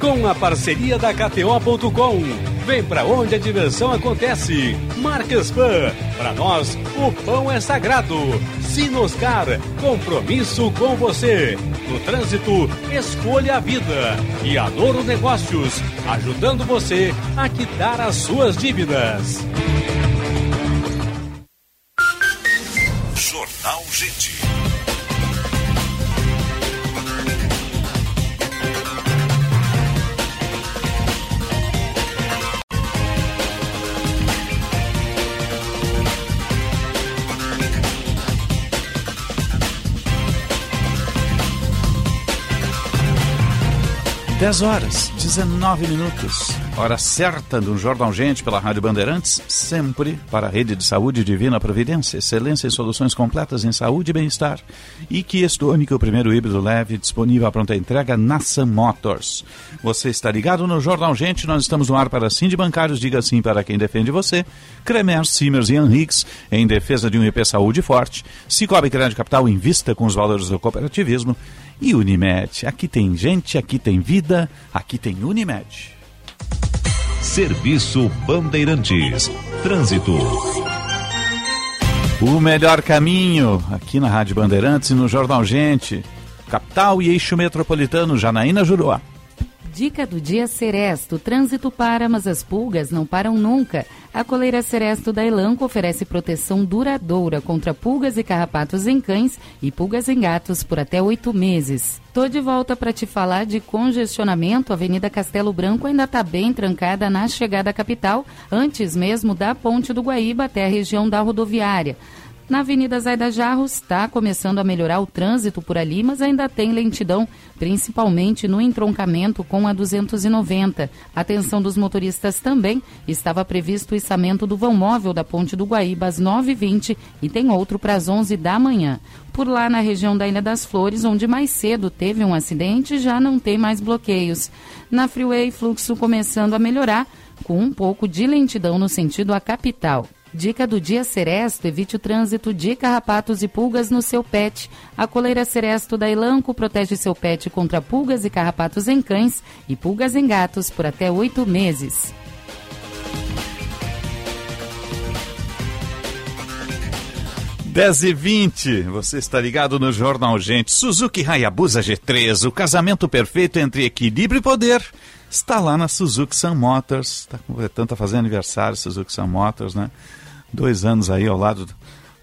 Com a parceria da KTO.com. Vem pra onde a diversão acontece. Marcas Pan. Para nós, o pão é sagrado. Sinoscar. Compromisso com você. No trânsito, escolha a vida. E a Noro Negócios. Ajudando você a quitar as suas dívidas. 10 horas. 19 minutos. Hora certa do Jornal Gente pela Rádio Bandeirantes, sempre para a Rede de Saúde Divina Providência, excelência em soluções completas em saúde e bem-estar. E que Estônica, o primeiro híbrido leve, disponível à pronta entrega na Sam Motors. Você está ligado no Jornal Gente, nós estamos no ar para sim de bancários, diga sim para quem defende você. Cremer, Simers e Henriques, em defesa de um IP Saúde forte. Cicobi Crédito Capital, invista com os valores do cooperativismo. E Unimed, aqui tem gente, aqui tem vida, aqui tem Unimed. Serviço Bandeirantes. Trânsito. O melhor caminho aqui na Rádio Bandeirantes e no Jornal Gente. Capital e eixo metropolitano, Janaína Juruá. Dica do dia Seresto. Trânsito para, mas as pulgas não param nunca. A coleira Seresto da Elanco oferece proteção duradoura contra pulgas e carrapatos em cães e pulgas em gatos por até oito meses. Tô de volta para te falar de congestionamento. A Avenida Castelo Branco ainda está bem trancada na chegada à capital, antes mesmo da Ponte do Guaíba até a região da rodoviária. Na Avenida Zaida Jarros está começando a melhorar o trânsito por ali, mas ainda tem lentidão, principalmente no entroncamento com a 290. Atenção dos motoristas também, estava previsto o içamento do vão móvel da Ponte do Guaíba às 9h20 e tem outro para as 11 da manhã. Por lá na região da Ilha das Flores, onde mais cedo teve um acidente, já não tem mais bloqueios. Na Freeway, fluxo começando a melhorar, com um pouco de lentidão no sentido à capital. Dica do dia Seresto: evite o trânsito de carrapatos e pulgas no seu pet. A coleira Seresto da Elanco protege seu pet contra pulgas e carrapatos em cães e pulgas em gatos por até oito meses. Dez e vinte, você está ligado no Jornal Gente. Suzuki Hayabusa G3, o casamento perfeito entre equilíbrio e poder, está lá na Suzuki Sun Motors. Está completando, está fazendo aniversário Suzuki Sun Motors, né? Dois anos aí ao lado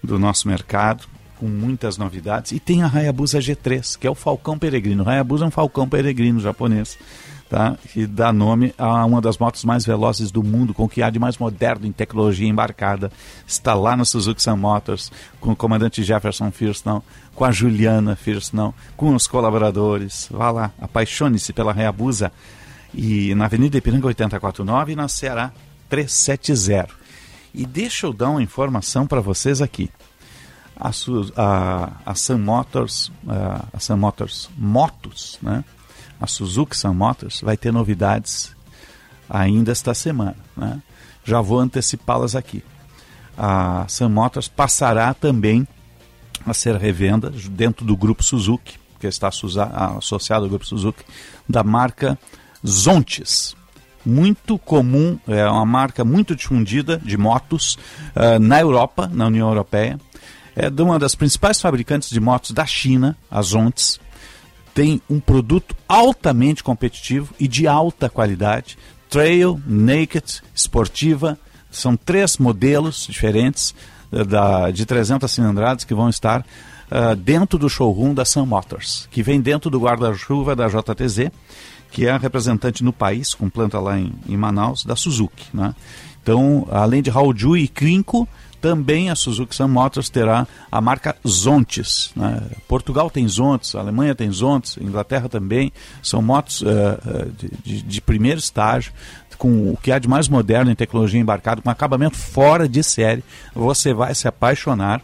do, nosso mercado, com muitas novidades. E tem a Hayabusa G3, que é o Falcão Peregrino. Hayabusa é um Falcão Peregrino japonês tá? que dá nome a uma das motos mais velozes do mundo, com o que há de mais moderno em tecnologia embarcada. Está lá na Suzuki Sun Motors, com o comandante Jefferson Firston, com a Juliana Firston, com os colaboradores. Vá lá, apaixone-se pela Hayabusa. E na Avenida Ipiranga 849 e na Ceará 370. E deixa eu dar uma informação para vocês aqui. A, a, a Sun Motors, a, a Sun Motors Motos, né? a Suzuki Sun Motors vai ter novidades ainda esta semana. Né? Já vou antecipá-las aqui. A Sun Motors passará também a ser revenda dentro do grupo Suzuki, que está associado ao grupo Suzuki, da marca Zontes. Muito comum, é uma marca muito difundida de motos uh, na Europa, na União Europeia. É de uma das principais fabricantes de motos da China, a Zontes tem um produto altamente competitivo e de alta qualidade. Trail, Naked, Esportiva, são três modelos diferentes uh, da, de 300 cilindradas que vão estar uh, dentro do showroom da Sun Motors, que vem dentro do guarda-chuva da JTZ, que é a representante no país, com planta lá em, em Manaus, da Suzuki. Né? Então, além de Hauju e Krinko, também a Suzuki Sun Motors terá a marca Zontes. Né? Portugal tem Zontes, Alemanha tem Zontes, Inglaterra também. São motos uh, de, de, primeiro estágio, com o que há de mais moderno em tecnologia embarcada, com acabamento fora de série. Você vai se apaixonar.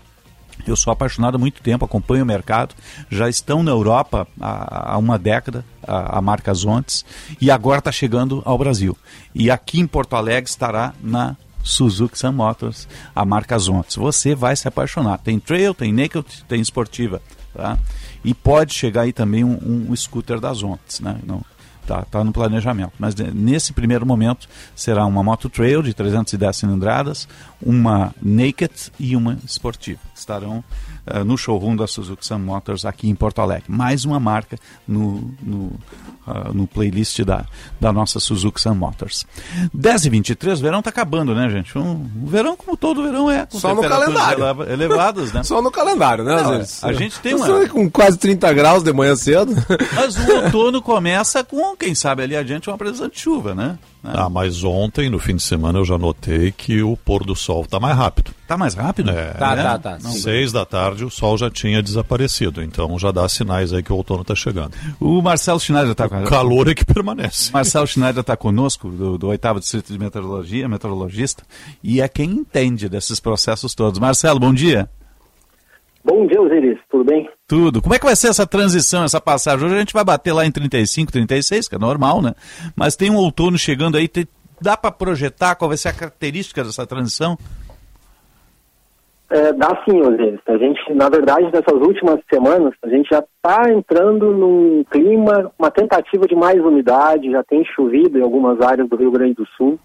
Eu sou apaixonado há muito tempo, acompanho o mercado. Já estão na Europa há, há uma década, a, a marca Zontes, e agora está chegando ao Brasil. E aqui em Porto Alegre estará na Suzuki Sun Motors, a marca Zontes. Você vai se apaixonar. Tem trail, tem naked, tem esportiva. Tá? E pode chegar aí também um, um scooter das Zontes. Né? Não, tá, tá no planejamento. Mas nesse primeiro momento será uma moto trail de 310 cilindradas, uma naked e uma esportiva. Estarão uh, no showroom da Suzuki Sun Motors aqui em Porto Alegre. Mais uma marca no, no uh, no playlist da, da nossa Suzuki Sun Motors. 10 e 23 o verão está acabando, né, gente? Um, o verão, como todo verão é. Só no calendário. Elevadas, né? Só no calendário, né? Não, a gente tem uma... Com quase 30 graus de manhã cedo. Mas o outono começa com, quem sabe ali adiante, uma presença de chuva, né? Né? Ah, mas ontem, no fim de semana, eu já notei que o pôr do sol está mais rápido. Tá mais rápido? É, Tá, né? tá, tá. Não, Seis da tarde o sol já tinha desaparecido, então já dá sinais aí que o outono está chegando. O Marcelo Schneider está com O calor é que permanece. Marcelo Schneider está conosco, do, do oitavo distrito de meteorologia, meteorologista, e é quem entende desses processos todos. Marcelo, bom dia. Bom dia, Osiris. Tudo bem? Tudo. Como é que vai ser essa transição, essa passagem? Hoje a gente vai bater lá em 35, 36, que é normal, né? Mas tem um outono chegando aí. Te... Dá para projetar qual vai ser a característica dessa transição? É, dá sim, Osiris. A gente, na verdade, nessas últimas semanas, a gente já está entrando num clima, uma tentativa de mais umidade, já tem chovido em algumas áreas do Rio Grande do Sul.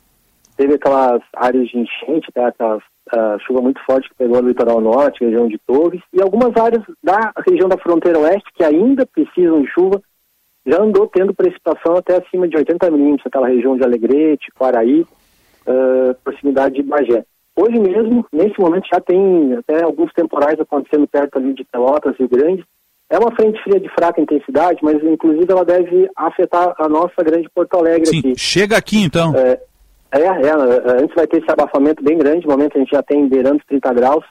Teve aquelas áreas de enchente, né, aquelas uh, chuva muito forte que pegou no litoral norte, região de Torres, e algumas áreas da região da fronteira oeste que ainda precisam de chuva, já andou tendo precipitação até acima de 80 milímetros, aquela região de Alegrete, Quaraí, uh, proximidade de Bagé. Hoje mesmo, nesse momento, já tem até alguns temporais acontecendo perto ali de Pelotas, Rio Grande. É uma frente fria de fraca intensidade, mas inclusive ela deve afetar a nossa grande Porto Alegre Sim, aqui. chega aqui então. É, é, é, antes vai ter esse abafamento bem grande, no momento a gente já tem beirando os 30 graus.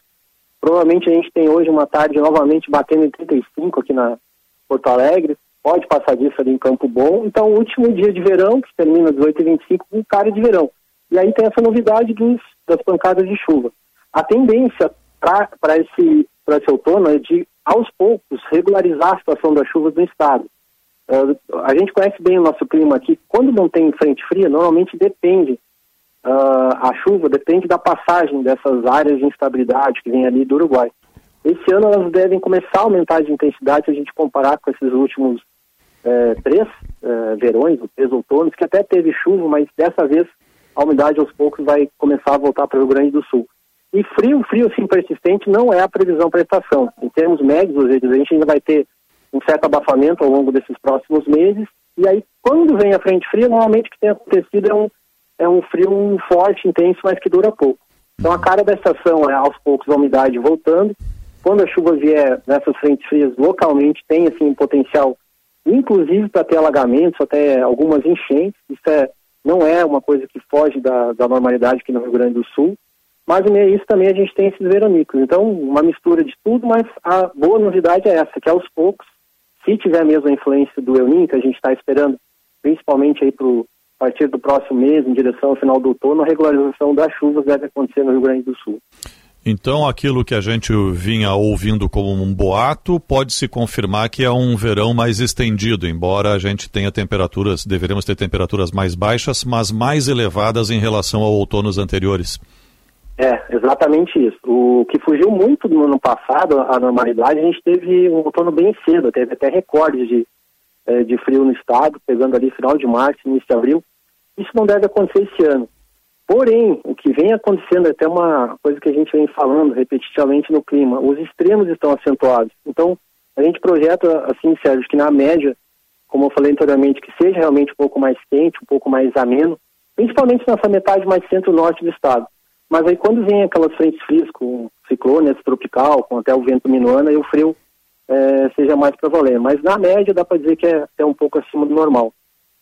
Provavelmente a gente tem hoje uma tarde novamente batendo em 35 aqui na Porto Alegre. Pode passar disso ali em Campo Bom. Então, último dia de verão, que termina às 18h25, com cara de verão. E aí tem essa novidade dos, das pancadas de chuva. A tendência para esse, esse outono é de, aos poucos, regularizar a situação das chuvas no estado. Uh, a gente conhece bem o nosso clima aqui. Quando não tem frente fria, normalmente depende, uh, a chuva depende da passagem dessas áreas de instabilidade que vem ali do Uruguai. Esse ano elas devem começar a aumentar de intensidade se a gente comparar com esses últimos eh, três eh, verões, três outonos, que até teve chuva, mas dessa vez a umidade aos poucos vai começar a voltar para o Rio Grande do Sul. E frio, frio assim persistente não é a previsão para a estação. Em termos médios, a gente ainda vai ter um certo abafamento ao longo desses próximos meses. E aí, quando vem a frente fria, normalmente o que tem acontecido é um, é um frio forte, intenso, mas que dura pouco. Então a cara da estação é aos poucos a umidade voltando. Quando a chuva vier nessas frentes frias localmente, tem assim potencial, inclusive para ter alagamentos, até algumas enchentes. Isso é, não é uma coisa que foge da, da normalidade aqui no Rio Grande do Sul. Mas meio a isso também a gente tem esses veranicos. Então, uma mistura de tudo, mas a boa novidade é essa, que aos poucos, se tiver mesmo a influência do El Niño, que a gente está esperando, principalmente aí pro, a partir do próximo mês, em direção ao final do outono, a regularização das chuvas deve acontecer no Rio Grande do Sul. Então, aquilo que a gente vinha ouvindo como um boato pode se confirmar que é um verão mais estendido, embora a gente tenha temperaturas, deveremos ter temperaturas mais baixas, mas mais elevadas em relação a outonos anteriores. É, exatamente isso. O que fugiu muito no ano passado, a normalidade, a gente teve um outono bem cedo, teve até recordes de, de frio no estado, pegando ali final de março, início de abril. Isso não deve acontecer esse ano. Porém, o que vem acontecendo é até uma coisa que a gente vem falando repetitivamente no clima, os extremos estão acentuados. Então, a gente projeta, assim, Sérgio, que na média, como eu falei anteriormente, que seja realmente um pouco mais quente, um pouco mais ameno, principalmente nessa metade mais centro-norte do estado. Mas aí quando vem aquelas frentes frias com ciclone tropical, com até o vento minuano, aí o frio é, seja mais para valer. Mas na média dá para dizer que é, é um pouco acima do normal.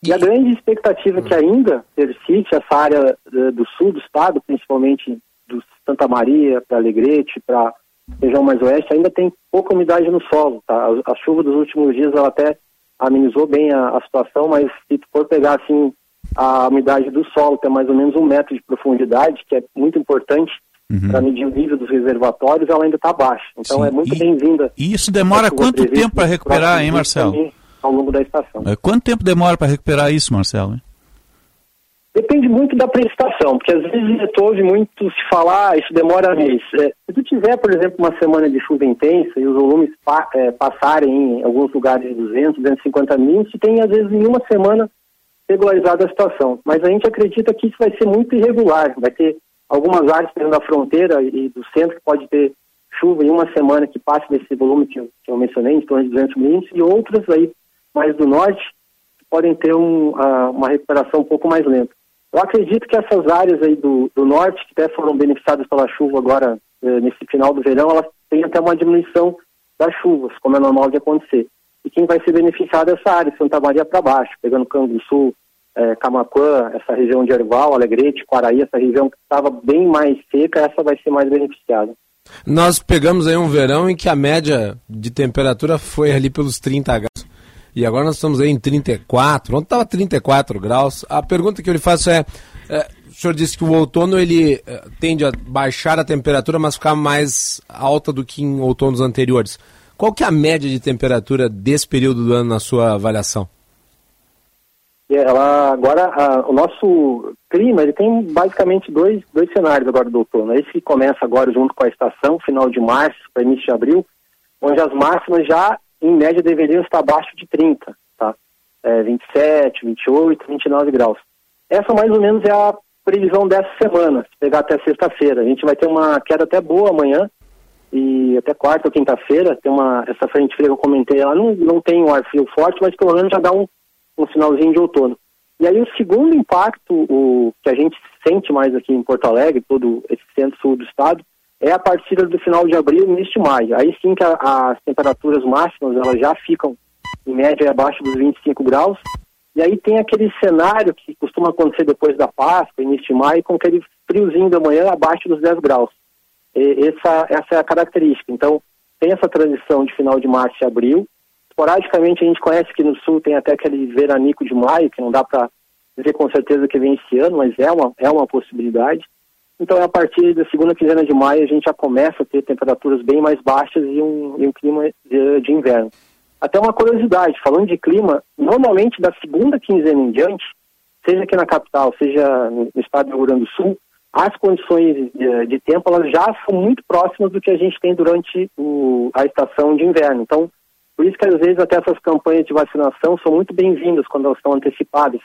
E a grande expectativa que ainda persiste, essa área uh, do sul do estado, principalmente do Santa Maria para Alegrete, para região mais oeste, ainda tem pouca umidade no solo. Tá? A, chuva dos últimos dias ela até amenizou bem a, a, situação, mas se for pegar assim a umidade do solo, tem mais ou menos um metro de profundidade, que é muito importante uhum. para medir o nível dos reservatórios, ela ainda está baixa. Então Sim. é muito bem-vinda. E isso demora quanto tempo para recuperar, hein, Marcelo? Ao longo da estação. Quanto tempo demora para recuperar isso, Marcelo? Depende muito da prestação, porque às vezes tu ouve muito se falar, isso demora mês. É, se tu tiver, por exemplo, uma semana de chuva intensa e os volumes pa, é, passarem em alguns lugares de 200, 250 milímetros, tem às vezes em uma semana regularizada a situação. Mas a gente acredita que isso vai ser muito irregular, vai ter algumas áreas da fronteira e do centro que pode ter chuva em uma semana que passe desse volume que eu, que eu mencionei, em torno de 200 milímetros, e outras aí mais do norte podem ter um, uh, uma recuperação um pouco mais lenta. Eu acredito que essas áreas aí do, do norte, que até foram beneficiadas pela chuva agora eh, nesse final do verão, elas têm até uma diminuição das chuvas, como é normal de acontecer. E quem vai ser beneficiado é essa área, Santa Maria para baixo, pegando Canguçu, é, Camacuã, essa região de Erval, Alegrete, Quaraí, essa região que estava bem mais seca, essa vai ser mais beneficiada. Nós pegamos aí um verão em que a média de temperatura foi ali pelos 30 graus. E agora nós estamos aí em 34, ontem estava 34 graus. A pergunta que eu lhe faço é, é o senhor disse que o outono ele é, tende a baixar a temperatura, mas ficar mais alta do que em outonos anteriores. Qual que é a média de temperatura desse período do ano na sua avaliação? Ela, agora, a, o nosso clima ele tem basicamente dois, dois cenários agora do outono. Esse que começa agora junto com a estação, final de março para início de abril, onde as máximas já, em média, deveriam estar abaixo de 30, tá? É, 27, 28, 29 graus. Essa mais ou menos é a previsão dessa semana, se pegar até sexta-feira. A gente vai ter uma queda até boa amanhã, e até quarta ou quinta-feira, tem uma, essa frente fria que eu comentei, ela não, não tem um ar frio forte, mas pelo menos já dá um, um finalzinho de outono. E aí o segundo impacto, o que a gente sente mais aqui em Porto Alegre, todo esse centro-sul do estado, é a partir do final de abril início de maio. Aí sim que a, as temperaturas máximas elas já ficam em média abaixo dos 25 graus. E aí tem aquele cenário que costuma acontecer depois da Páscoa, início de maio, com aquele friozinho da manhã abaixo dos 10 graus. E essa, essa é a característica. Então, tem essa transição de final de março e abril, Esporadicamente a gente conhece que no sul tem até aquele veranico de maio, que não dá para dizer com certeza que vem esse ano, mas é uma, é uma possibilidade. Então a partir da segunda quinzena de maio a gente já começa a ter temperaturas bem mais baixas e um, e um clima de, de inverno. Até uma curiosidade, falando de clima, normalmente da segunda quinzena em diante, seja aqui na capital, seja no estado do Rio Grande do Sul, as condições de, de, tempo elas já são muito próximas do que a gente tem durante o, a estação de inverno. Então, por isso que às vezes até essas campanhas de vacinação são muito bem-vindas quando elas estão antecipadas,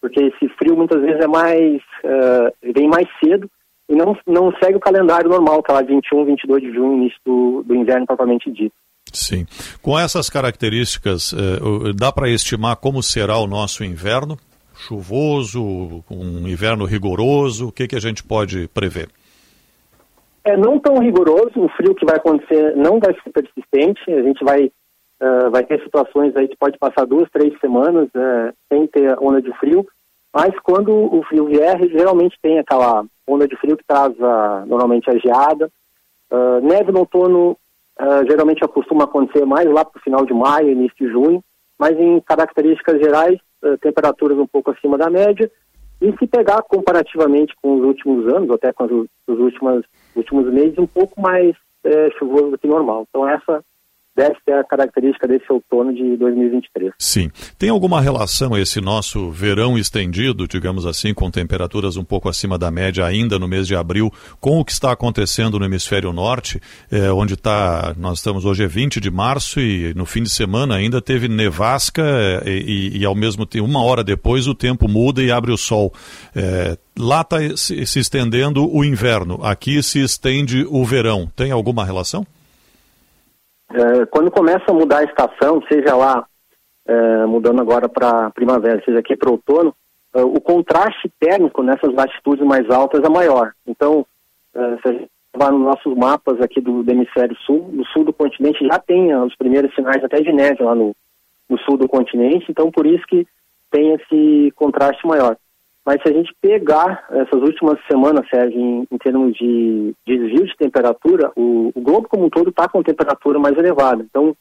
porque esse frio muitas vezes é mais uh, vem mais cedo e não, não segue o calendário normal, que é lá 21, 22 de junho, início do, do inverno propriamente dito. Sim. Com essas características, eh, dá para estimar como será o nosso inverno? Chuvoso, um inverno rigoroso? O que, que a gente pode prever? É não tão rigoroso, o frio que vai acontecer não vai ser persistente, a gente vai Uh, vai ter situações aí que pode passar duas, três semanas uh, sem ter onda de frio, mas quando o frio vier, geralmente tem aquela onda de frio que traz uh, normalmente a geada. Uh, neve no outono geralmente acostuma acontecer mais lá para o final de maio, início de junho, mas em características gerais, temperaturas um pouco acima da média. E se pegar comparativamente com os últimos anos, até com os últimos, últimos meses, um pouco mais é, chuvoso do que normal. Então essa deve ser a característica desse outono de 2023. Sim. Tem alguma relação esse nosso verão estendido, digamos assim, com temperaturas um pouco acima da média ainda no mês de abril, com o que está acontecendo no hemisfério norte, é, onde está, nós estamos hoje é 20 de março e no fim de semana ainda teve nevasca é, e, e, ao mesmo tempo, uma hora depois o tempo muda e abre o sol. É, lá está se, se estendendo o inverno, aqui se estende o verão. Tem alguma relação? É, quando começa a mudar a estação, seja lá é, mudando agora para primavera, seja aqui para outono, é, o contraste térmico nessas latitudes mais altas é maior. Então, se a gente vai nos nossos mapas aqui do, do, hemisfério sul, no sul do continente já tem os primeiros sinais até de neve lá no, no sul do continente, então por isso que tem esse contraste maior. Mas se a gente pegar essas últimas semanas, Sérgio, em, em termos de, desvio de temperatura, o, o globo como um todo está com temperatura mais elevada. Então,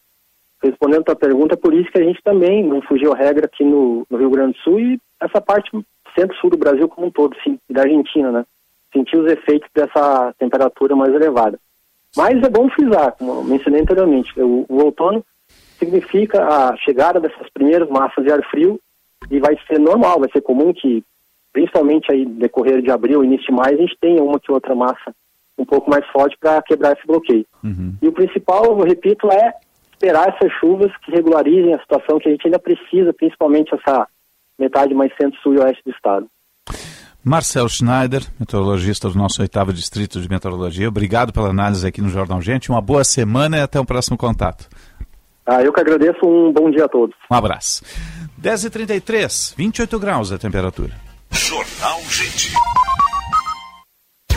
respondendo a tua pergunta, é por isso que a gente também não fugiu a regra aqui no, no Rio Grande do Sul e essa parte centro-sul do Brasil como um todo, sim, da Argentina, né? Sentir os efeitos dessa temperatura mais elevada. Mas é bom frisar, como mencionei anteriormente, o, o outono significa a chegada dessas primeiras massas de ar frio e vai ser normal, vai ser comum que principalmente aí decorrer de abril, início de maio, a gente tem uma que outra massa um pouco mais forte para quebrar esse bloqueio. Uhum. E o principal, eu repito, é esperar essas chuvas que regularizem a situação que a gente ainda precisa, principalmente essa metade mais centro-sul e oeste do estado. Marcel Schneider, meteorologista do nosso oitavo distrito de meteorologia, obrigado pela análise aqui no Jornal Gente. Uma boa semana e até o próximo contato. Ah, eu que agradeço. Um bom dia a todos. Um abraço. 10h33, 28 graus a temperatura. Jornal Gente.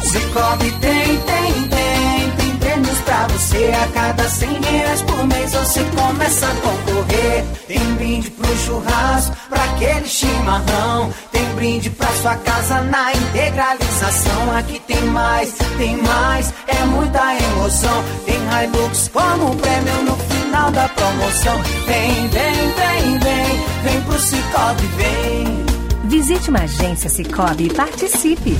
Cicobi tem, tem, tem, tem prêmios pra você a cada 100 reais por mês você começa a concorrer. Tem brinde pro churrasco, pra aquele chimarrão. Tem brinde pra sua casa na integralização. Aqui tem mais, tem mais, é muita emoção. Tem Hilux como prêmio no final da promoção. Vem, vem, vem, vem, vem pro Cicobi, vem. Visite uma agência Cicobi e participe.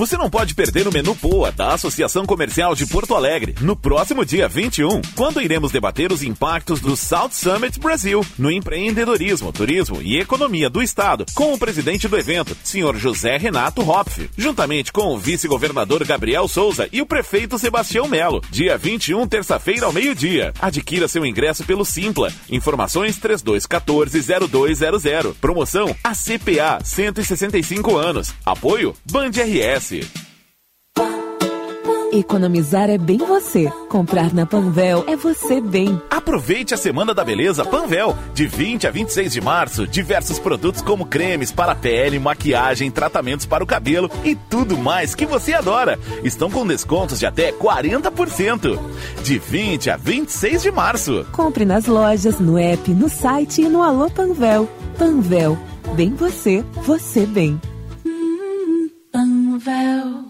Você não pode perder o menu Poa da Associação Comercial de Porto Alegre no próximo dia 21, quando iremos debater os impactos do South Summit Brasil no empreendedorismo, turismo e economia do estado, com o presidente do evento, senhor José Renato Hopf, juntamente com o vice-governador Gabriel Souza e o prefeito Sebastião Melo. Dia 21, terça-feira ao meio-dia. Adquira seu ingresso pelo Simpla. Informações 3214-0200. Promoção ACPA 165 anos. Apoio Band RS. Economizar é bem você. Comprar na Panvel é você bem. Aproveite a Semana da Beleza Panvel. De 20 a 26 de março, diversos produtos como cremes para pele, maquiagem, tratamentos para o cabelo e tudo mais que você adora. Estão com descontos de até 40%. De 20 a 26 de março. Compre nas lojas, no app, no site e no Alô Panvel. Panvel. Bem você, você bem. Panvel.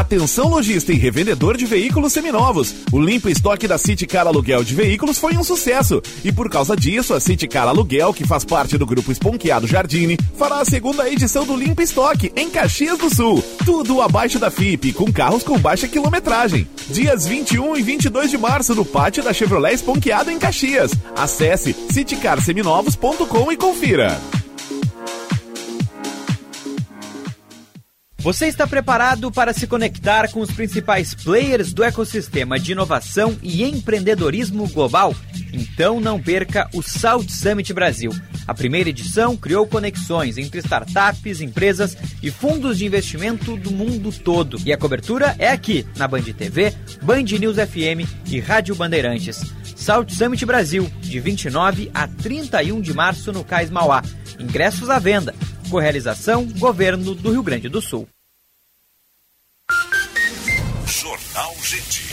Atenção lojista e revendedor de veículos seminovos. O limpo estoque da City Car Aluguel de Veículos foi um sucesso. E por causa disso, a City Car Aluguel, que faz parte do grupo Esponqueado Jardine, fará a segunda edição do Limpo Estoque em Caxias do Sul. Tudo abaixo da FIP, com carros com baixa quilometragem. Dias 21 e 22 de março no pátio da Chevrolet Esponqueado em Caxias. Acesse citycarseminovos.com e confira. Você está preparado para se conectar com os principais players do ecossistema de inovação e empreendedorismo global? Então não perca o South Summit Brasil. A primeira edição criou conexões entre startups, empresas e fundos de investimento do mundo todo. E a cobertura é aqui, na Band TV, Band News FM e Rádio Bandeirantes. South Summit Brasil, de 29 a 31 de março no Cais Mauá. Ingressos à venda. Correalização Governo do Rio Grande do Sul. Jornal Gente.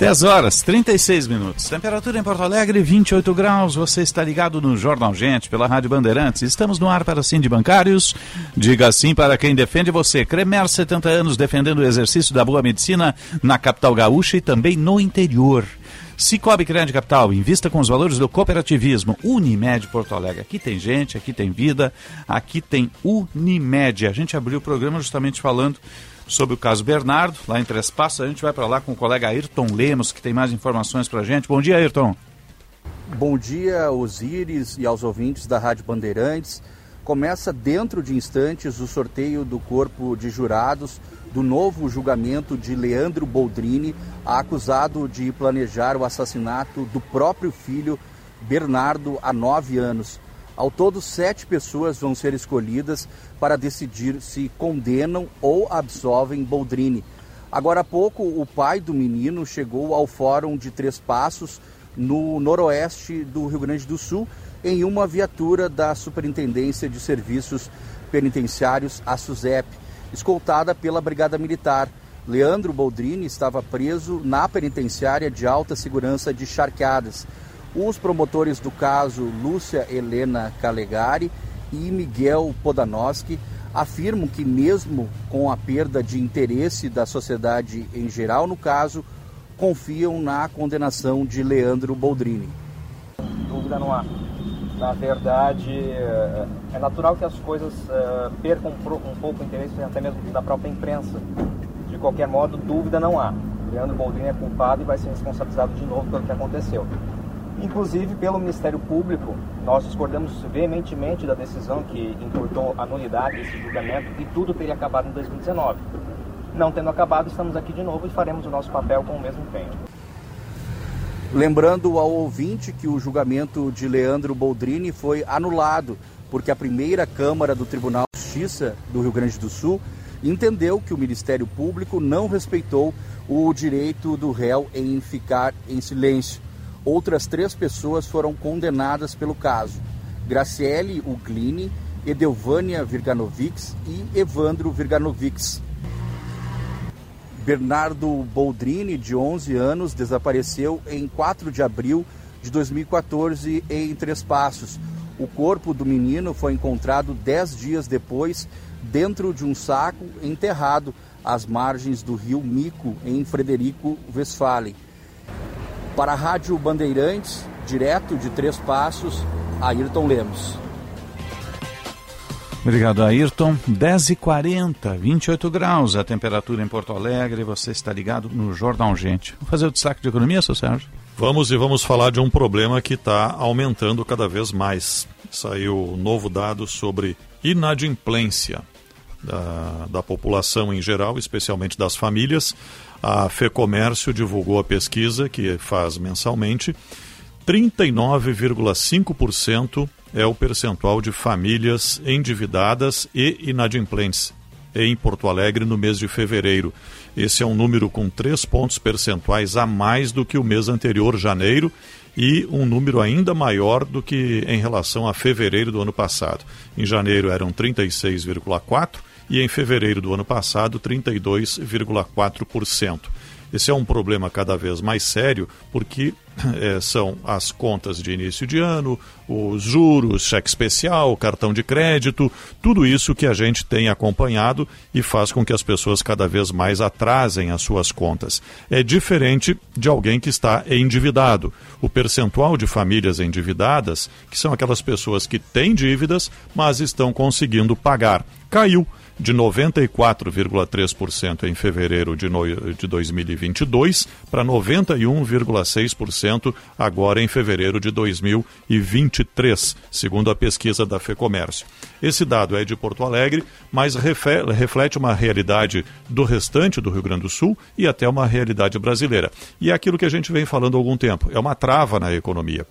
Dez horas, 36 minutos. Temperatura em Porto Alegre, 28 graus. Você está ligado no Jornal Gente, pela Rádio Bandeirantes. Estamos no ar para sim de bancários. Diga sim para quem defende você. Cremer, 70 anos, defendendo o exercício da boa medicina na capital gaúcha e também no interior. Cicobi Crédito Capital, invista com os valores do cooperativismo. Unimed Porto Alegre. Aqui tem gente, aqui tem vida, aqui tem Unimed. A gente abriu o programa justamente falando sobre o caso Bernardo, lá em Três Passos. A gente vai para lá com o colega Ayrton Lemos, que tem mais informações para a gente. Bom dia, Ayrton. Bom dia, Osíris e aos ouvintes da Rádio Bandeirantes. Começa dentro de instantes o sorteio do corpo de jurados do novo julgamento de Leandro Boldrini, acusado de planejar o assassinato do próprio filho Bernardo há nove anos. Ao todo, sete pessoas vão ser escolhidas para decidir se condenam ou absolvem Boldrini. Agora há pouco, o pai do menino chegou ao Fórum de Três Passos, no noroeste do Rio Grande do Sul, em uma viatura da Superintendência de Serviços Penitenciários, a SUSEP, escoltada pela Brigada Militar. Leandro Boldrini estava preso na penitenciária de alta segurança de Charqueadas. Os promotores do caso, Lúcia Helena Calegari e Miguel Podanowski, afirmam que, mesmo com a perda de interesse da sociedade em geral no caso, confiam na condenação de Leandro Boldrini. Dúvida não há. Na verdade, é, é natural que as coisas uh, percam um pouco o interesse até mesmo da própria imprensa. De qualquer modo, dúvida não há. Leandro Boldrini é culpado e vai ser responsabilizado de novo pelo que aconteceu. Inclusive, pelo Ministério Público, nós discordamos veementemente da decisão que encurtou a nulidade desse julgamento e tudo teria acabado em 2019. Não tendo acabado, estamos aqui de novo e faremos o nosso papel com o mesmo empenho. Lembrando ao ouvinte que o julgamento de Leandro Boldrini foi anulado, porque a primeira Câmara do Tribunal de Justiça do Rio Grande do Sul entendeu que o Ministério Público não respeitou o direito do réu em ficar em silêncio. Outras três pessoas foram condenadas pelo caso: Graciele Uglini, Edelvânia Virganovics e Evandro Virganovics. Bernardo Boldrini, de 11 anos, desapareceu em 4 de abril de 2014 em Três Passos. O corpo do menino foi encontrado 10 dias depois dentro de um saco enterrado às margens do rio Mico, em Frederico Westphalen. Para a Rádio Bandeirantes, direto de Três Passos, Ayrton Lemos. Obrigado, Ayrton. 10h40, 28 graus a temperatura em Porto Alegre. Você está ligado no Jornal Gente. Vamos fazer o destaque de economia, seu Sérgio? Vamos e vamos falar de um problema que está aumentando cada vez mais. Saiu novo dado sobre inadimplência da, da população em geral, especialmente das famílias. A FEComércio divulgou a pesquisa que faz mensalmente. 39,5% é o percentual de famílias endividadas e inadimplentes em Porto Alegre no mês de fevereiro. Esse é um número com três pontos percentuais a mais do que o mês anterior, janeiro, e um número ainda maior do que em relação a fevereiro do ano passado. Em janeiro eram 36,4% e em fevereiro do ano passado 32,4%. Esse é um problema cada vez mais sério porque é, são as contas de início de ano, os juros, cheque especial, cartão de crédito, tudo isso que a gente tem acompanhado e faz com que as pessoas cada vez mais atrasem as suas contas. É diferente de alguém que está endividado. O percentual de famílias endividadas, que são aquelas pessoas que têm dívidas, mas estão conseguindo pagar, caiu de 94,3% em fevereiro de, no, de 2022 para 91,6% agora em fevereiro de 2023, segundo a pesquisa da FEComércio. Esse dado é de Porto Alegre, mas reflete uma realidade do restante do Rio Grande do Sul e até uma realidade brasileira. E é aquilo que a gente vem falando há algum tempo, é uma trava na economia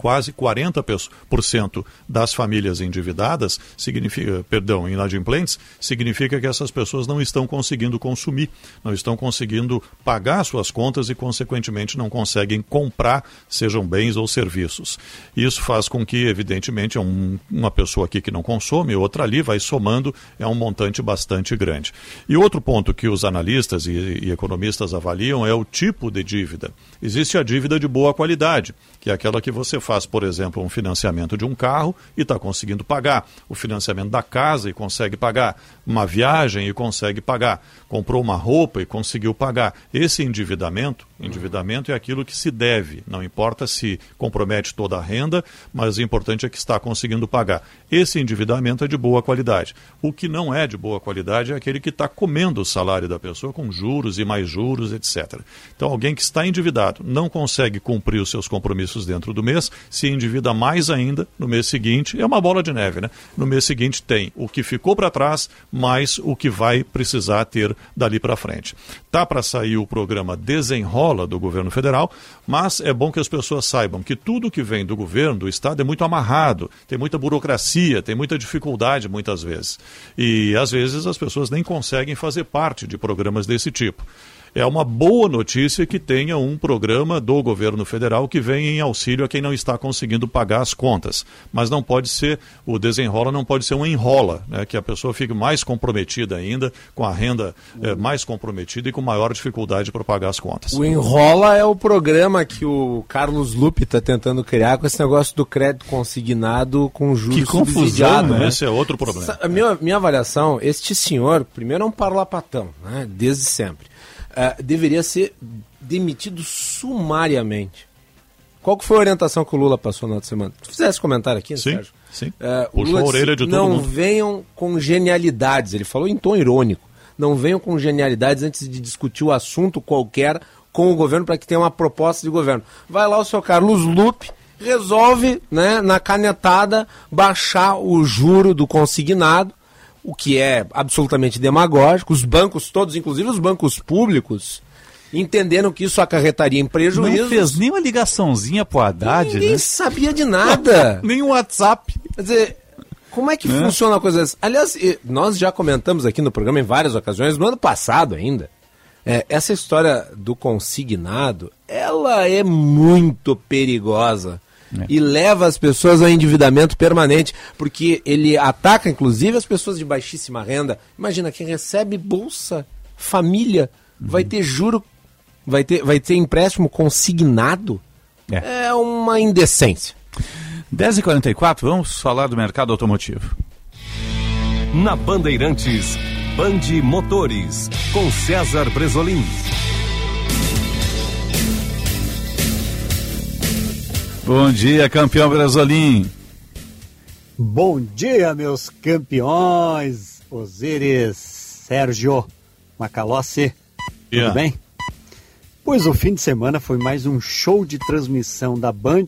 quase 40% das famílias endividadas, significa, perdão, inadimplentes, significa que essas pessoas não estão conseguindo consumir, não estão conseguindo pagar suas contas e, consequentemente, não conseguem comprar, sejam bens ou serviços. Isso faz com que, evidentemente, é um, uma pessoa aqui que não consome, outra ali vai somando, é um montante bastante grande. E outro ponto que os analistas e, e economistas avaliam é o tipo de dívida. Existe a dívida de boa qualidade, que é aquela que você faz, por exemplo, um financiamento de um carro e está conseguindo pagar, o financiamento da casa e consegue pagar, uma viagem e consegue pagar, comprou uma roupa e conseguiu pagar. Esse endividamento, endividamento é aquilo que se deve, não importa se compromete toda a renda, mas o importante é que está conseguindo pagar. Esse endividamento é de boa qualidade. O que não é de boa qualidade é aquele que está comendo o salário da pessoa com juros e mais juros, etc. Então, alguém que está endividado não consegue cumprir os seus compromissos dentro do mês, se endivida mais ainda no mês seguinte, é uma bola de neve, né? No mês seguinte tem o que ficou para trás, mais o que vai precisar ter dali para frente. Tá para sair o programa Desenrola do governo federal, mas é bom que as pessoas saibam que tudo que vem do governo, do estado, é muito amarrado, tem muita burocracia, tem muita dificuldade muitas vezes. E às vezes as pessoas nem conseguem fazer parte de programas desse tipo é uma boa notícia que tenha um programa do governo federal que venha em auxílio a quem não está conseguindo pagar as contas. Mas não pode ser, o desenrola não pode ser um enrola, né, que a pessoa fique mais comprometida ainda, com a renda é, mais comprometida e com maior dificuldade para pagar as contas. O enrola é o programa que o Carlos Lupe está tentando criar com esse negócio do crédito consignado com juros Que confusão, né? Esse é outro problema. A minha, minha avaliação, este senhor, primeiro é um parlapatão, né, desde sempre uh, deveria ser demitido sumariamente. Qual que foi a orientação que o Lula passou na outra semana? Tu fizesse comentário aqui, né, Sim, Sérgio? sim. É, o Puxou Lula a orelha de todo não mundo." venham com genialidades. Ele falou em tom irônico. Não venham com genialidades antes de discutir o assunto qualquer com o governo para que tenha uma proposta de governo. Vai lá o seu Carlos Lupe, resolve, né, na canetada, baixar o juro do consignado, o que é absolutamente demagógico. Os bancos todos, inclusive os bancos públicos, entenderam que isso acarretaria em prejuízo. Não fez nem uma ligaçãozinha pro Haddad, Ninguém né? sabia de nada. nem um WhatsApp. Quer dizer, como é que Né? funciona a coisa dessa? Aliás, nós já comentamos aqui no programa em várias ocasiões, no ano passado ainda, é, essa história do consignado, ela é muito perigosa. E leva as pessoas ao endividamento permanente, porque ele ataca, inclusive, as pessoas de baixíssima renda. Imagina, quem recebe bolsa família vai ter juro, vai ter, vai ter empréstimo consignado. É, uma indecência. 10h44, vamos falar do mercado automotivo. Na Bandeirantes, Bande Motores, com César Bresolim. Bom dia, campeão Brasolim. Bom dia, meus campeões, Osíris, Sérgio, Macalossi, Yeah. tudo bem? Pois o fim de semana foi mais um show de transmissão da Band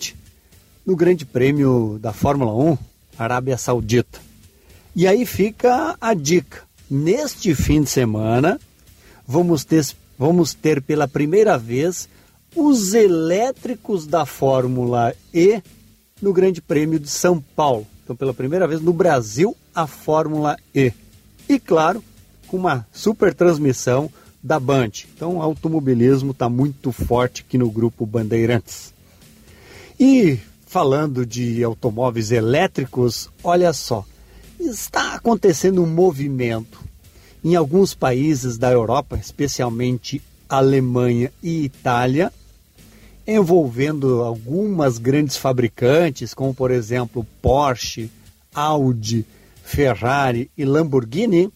no Grande Prêmio da Fórmula 1, Arábia Saudita. E aí fica a dica. Neste fim de semana, vamos ter, vamos ter pela primeira vez os elétricos da Fórmula E no Grande Prêmio de São Paulo. Então, pela primeira vez no Brasil, a Fórmula E. E, claro, com uma super transmissão da Band. Então, o automobilismo está muito forte aqui no grupo Bandeirantes. E falando de automóveis elétricos, olha só, está acontecendo um movimento em alguns países da Europa, especialmente Alemanha e Itália, envolvendo algumas grandes fabricantes, como por exemplo Porsche, Audi, Ferrari e Lamborghini,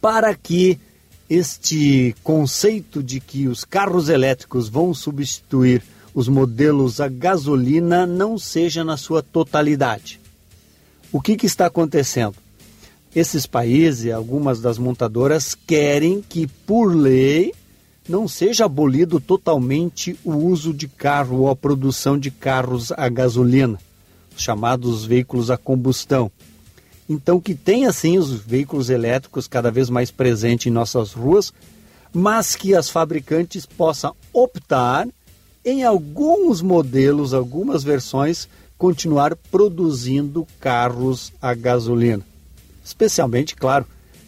para que este conceito de que os carros elétricos vão substituir os modelos a gasolina não seja na sua totalidade. O que, que está acontecendo? Esses países algumas das montadoras querem que, por lei, não seja abolido totalmente o uso de carro ou a produção de carros a gasolina, os chamados veículos a combustão. Então, que tenha sim os veículos elétricos cada vez mais presentes em nossas ruas, mas que as fabricantes possam optar em alguns modelos, algumas versões, continuar produzindo carros a gasolina. Especialmente, claro,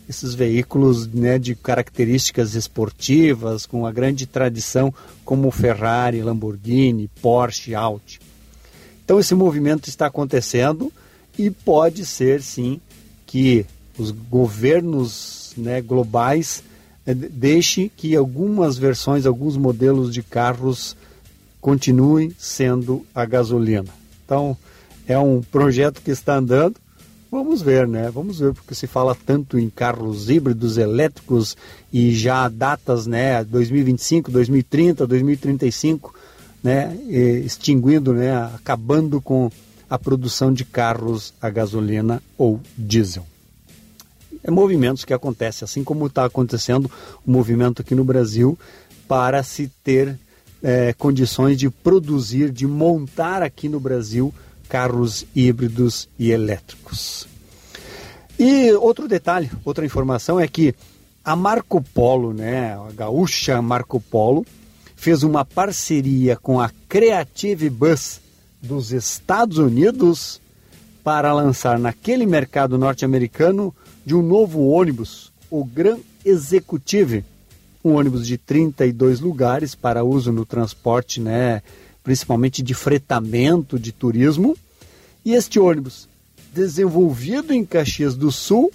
esses veículos né, de características esportivas, com uma grande tradição, como Ferrari, Lamborghini, Porsche, Audi. Então, esse movimento está acontecendo e pode ser, sim, que os governos né, globais eh, deixem que algumas versões, alguns modelos de carros continuem sendo a gasolina. Então, é um projeto que está andando. Vamos ver, né? Vamos ver, porque se fala tanto em carros híbridos elétricos e já datas, né? 2025, 2030, 2035, né? Extinguindo, né? Acabando com a produção de carros a gasolina ou diesel. É movimentos que acontecem, assim como está acontecendo o movimento aqui no Brasil para se ter é, condições de produzir, de montar aqui no Brasil carros híbridos e elétricos. E outro detalhe, outra informação é que a Marco Polo, né, a gaúcha Marco Polo, fez uma parceria com a Creative Bus dos Estados Unidos para lançar naquele mercado norte-americano de um novo ônibus, o Gran Executive, um ônibus de 32 lugares para uso no transporte, né, principalmente de fretamento de turismo. E este ônibus, desenvolvido em Caxias do Sul,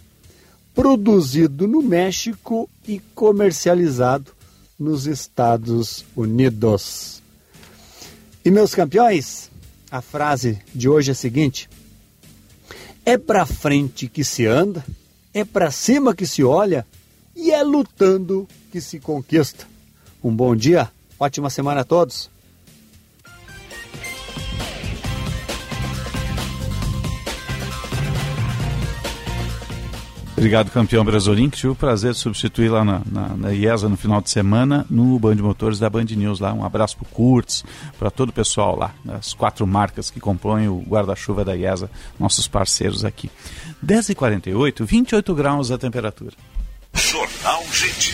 produzido no México e comercializado nos Estados Unidos. E meus campeões, a frase de hoje é a seguinte: é para frente que se anda, é para cima que se olha e é lutando que se conquista. Um bom dia, ótima semana a todos. Obrigado, campeão Brasolim, que tive o prazer de substituir lá na, na, na, IESA no final de semana, no Band Motores da Band News lá. Um abraço para o Kurtz, para todo o pessoal lá, as quatro marcas que compõem o guarda-chuva da IESA, nossos parceiros aqui. 10h48, 28 graus a temperatura. Jornal Gente.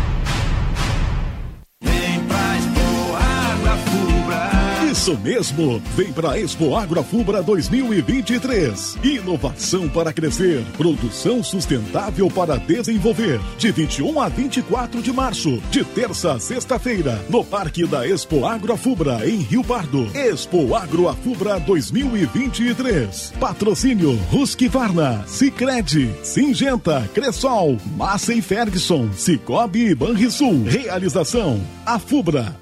Isso mesmo! Vem para a Expo Agrofubra 2023. Inovação para crescer, produção sustentável para desenvolver. De 21 a 24 de março, de terça a sexta-feira, no Parque da Expo Agrofubra, em Rio Pardo. Expo Agrofubra 2023. Patrocínio Husqvarna, Sicredi, Singenta, Cressol, Massa e Ferguson, Cicobi e Banrisul. Realização: a Fubra.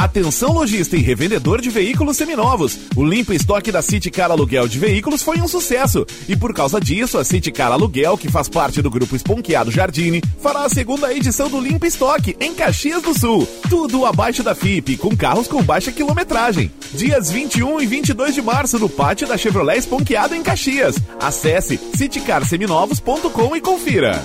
Atenção lojista e revendedor de veículos seminovos. O limpo estoque da City Car Aluguel de Veículos foi um sucesso. E por causa disso, a City Car Aluguel, que faz parte do grupo Esponqueado Jardine, fará a segunda edição do Limpo Estoque em Caxias do Sul. Tudo abaixo da FIP, com carros com baixa quilometragem. Dias 21 e 22 de março no pátio da Chevrolet Esponqueado em Caxias. Acesse citycarseminovos.com e confira.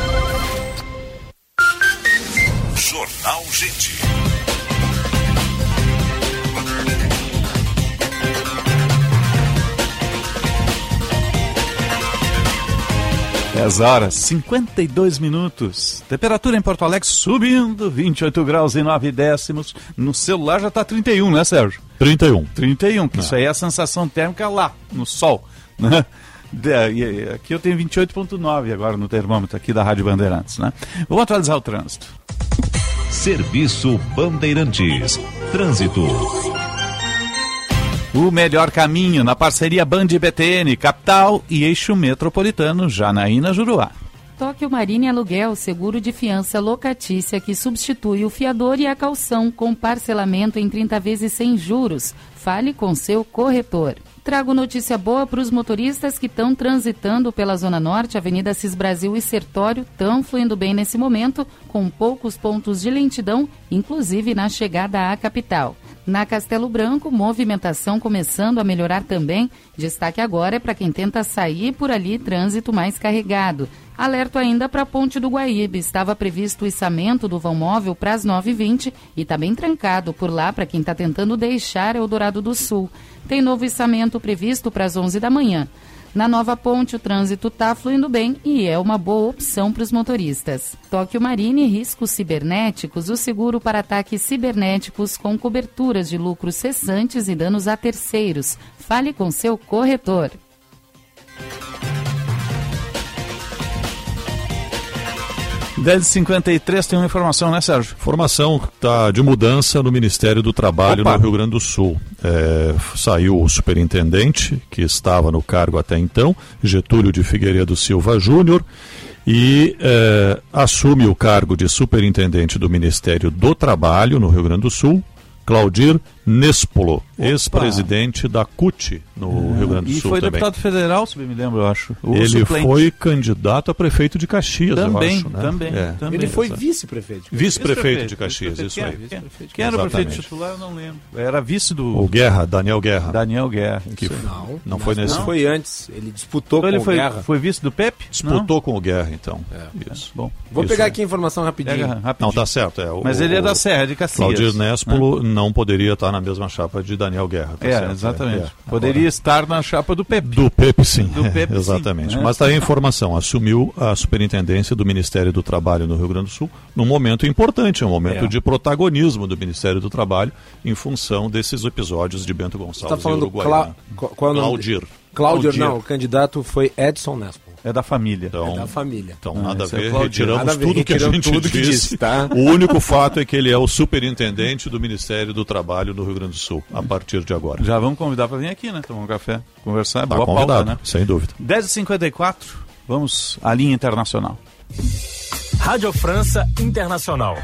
10 horas, 52 minutos. Temperatura em Porto Alegre subindo, 28 graus e 9 décimos. No celular já está 31, né, Sérgio? 31. 31, que é. isso aí é a sensação térmica lá, no sol. Né? Aqui eu tenho 28,9 agora no termômetro aqui da Rádio Bandeirantes, né? Vou atualizar o trânsito. Serviço Bandeirantes. Trânsito. O melhor caminho na parceria Band BTN, capital e eixo metropolitano, Janaína Juruá. Tóquio Marine Aluguel, seguro de fiança locatícia que substitui o fiador e a calção com parcelamento em 30 vezes sem juros. Fale com seu corretor. Trago notícia boa para os motoristas que estão transitando pela Zona Norte, Avenida Cis Brasil e Sertório, estão fluindo bem nesse momento, com poucos pontos de lentidão, inclusive na chegada à capital. Na Castelo Branco, movimentação começando a melhorar também. Destaque agora é para quem tenta sair por ali, trânsito mais carregado. Alerto ainda para a Ponte do Guaíba. Estava previsto o içamento do vão móvel para as 9h20 e está bem trancado por lá para quem está tentando deixar Eldorado do Sul. Tem novo içamento previsto para as 11 da manhã. Na nova ponte, o trânsito está fluindo bem e é uma boa opção para os motoristas. Tóquio Marine Riscos Cibernéticos, o seguro para ataques cibernéticos com coberturas de lucros cessantes e danos a terceiros. Fale com seu corretor. 10h53 tem uma informação, né, Sérgio? Informação tá de mudança no Ministério do Trabalho Opa. no Rio Grande do Sul. É, saiu o superintendente, que estava no cargo até então, Getúlio de Figueiredo Silva Júnior, e é, assume o cargo de superintendente do Ministério do Trabalho no Rio Grande do Sul, Claudir Nespolo, ex-presidente da CUT no Rio Grande do E Sul foi também. deputado federal, se bem me lembro, eu acho. O Ele suplente. foi candidato a prefeito de Caxias, Também, eu acho. Né? também, É. também. Ele foi vice-prefeito. Vice-prefeito de Caxias, vice-prefeito. isso Quem aí. era- Quem, quem era o prefeito titular, eu não lembro. Era vice do... O Guerra, Daniel Guerra. Daniel Guerra. Que isso não, não foi nesse. Não, foi antes. Ele disputou Então com ele o foi, Guerra. foi vice do Pepe? Disputou com o Guerra, então. Isso. Bom. Vou Isso pegar é. aqui a informação rapidinho. Pega rapidinho. Não, tá certo. É, o, Mas ele é da Serra de Caxias. Claudir Nespolo né? não poderia estar na mesma chapa de Daniel Guerra. tá É, certo, exatamente. é. Poderia estar na chapa do Pepe. Do Pepe, sim. Do Pepe, sim, Exatamente. né? Mas está aí a informação. Assumiu a superintendência do Ministério do Trabalho no Rio Grande do Sul num momento importante, um momento É. de protagonismo do Ministério do Trabalho em função desses episódios de Bento Gonçalves está falando e do Uruguaiana. Cla... qual- qual é o nome? Claudir, Claudir. não. O candidato foi Edson Nespo. É da família. Então, É da família. Então, Ah, nada a é ver, Claudir. retiramos Nada a ver, tudo que a gente tudo que disse. disse, tá? O único fato é que ele é o superintendente do Ministério do Trabalho no Rio Grande do Sul, a partir de agora. Já vamos convidar para vir aqui, né? Tomar um café, conversar. Está Boa convidado, pauta, né? sem dúvida. 10h54, vamos à linha internacional. Rádio França Internacional.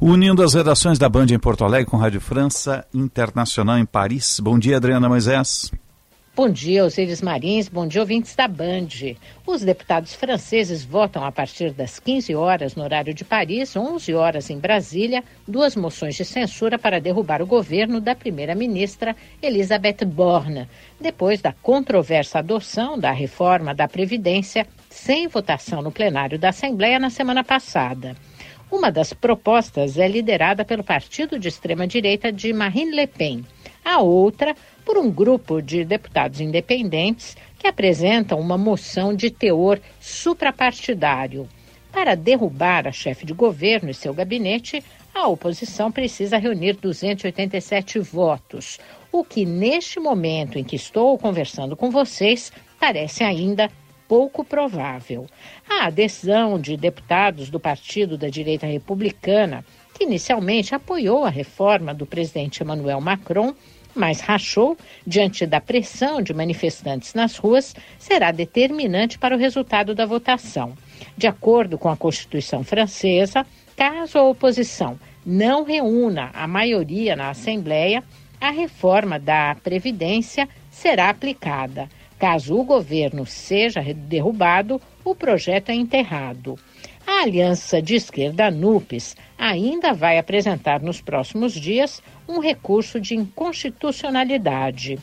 Unindo as redações da Band em Porto Alegre com Rádio França Internacional em Paris. Bom dia, Adriana Moisés. Bom dia, Osiris Marins. Bom dia, ouvintes da Band. Os deputados franceses votam a partir das 15 horas no horário de Paris, 11 horas em Brasília, duas moções de censura para derrubar o governo da primeira-ministra Elisabeth Borne, depois da controversa adoção da reforma da Previdência sem votação no plenário da Assembleia na semana passada. Uma das propostas é liderada pelo partido de extrema-direita de Marine Le Pen. A outra, por um grupo de deputados independentes que apresentam uma moção de teor suprapartidário. Para derrubar a chefe de governo e seu gabinete, a oposição precisa reunir 287 votos, o que neste momento em que estou conversando com vocês parece ainda pouco provável. A adesão de deputados do Partido da Direita Republicana, que inicialmente apoiou a reforma do presidente Emmanuel Macron, mas rachou diante da pressão de manifestantes nas ruas, será determinante para o resultado da votação. De acordo com a Constituição francesa, caso a oposição não reúna a maioria na Assembleia, a reforma da Previdência será aplicada. Caso o governo seja derrubado, o projeto é enterrado. A aliança de esquerda NUPES ainda vai apresentar nos próximos dias um recurso de inconstitucionalidade.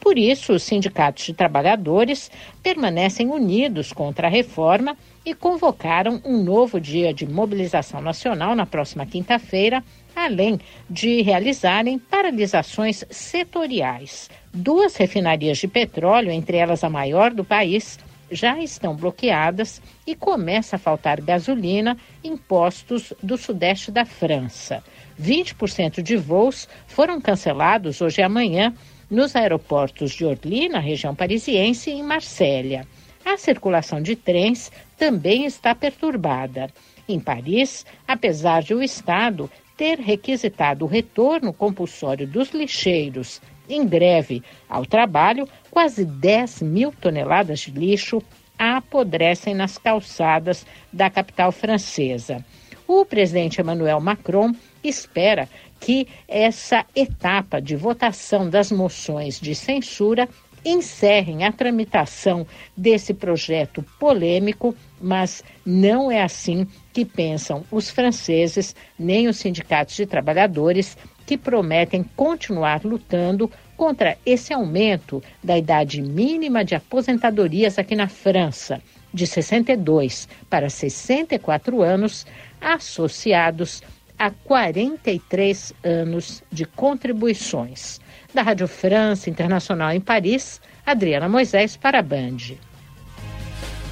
Por isso, os sindicatos de trabalhadores permanecem unidos contra a reforma e convocaram um novo dia de mobilização nacional na próxima quinta-feira, além de realizarem paralisações setoriais. Duas refinarias de petróleo, entre elas a maior do país, já estão bloqueadas e começa a faltar gasolina em postos do sudeste da França. 20% de voos foram cancelados hoje e amanhã nos aeroportos de Orly, na região parisiense, e em Marsella. A circulação de trens também está perturbada. Em Paris, apesar de o Estado ter requisitado o retorno compulsório dos lixeiros em greve ao trabalho, quase 10 mil toneladas de lixo apodrecem nas calçadas da capital francesa. O presidente Emmanuel Macron espera que essa etapa de votação das moções de censura encerrem a tramitação desse projeto polêmico, mas não é assim que pensam os franceses nem os sindicatos de trabalhadores que prometem continuar lutando contra esse aumento da idade mínima de aposentadorias aqui na França, de 62 para 64 anos, associados a 43 anos de contribuições. Da Rádio França Internacional em Paris, Adriana Moisés para a Band.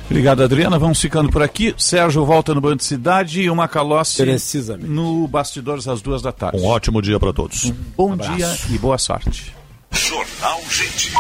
Obrigado, Adriana. Vamos ficando por aqui. Sérgio volta no Band Cidade e uma Calossi Precisamente. no Bastidores às duas da tarde. Um ótimo dia para todos. Bom dia e boa sorte. Jornal Gente.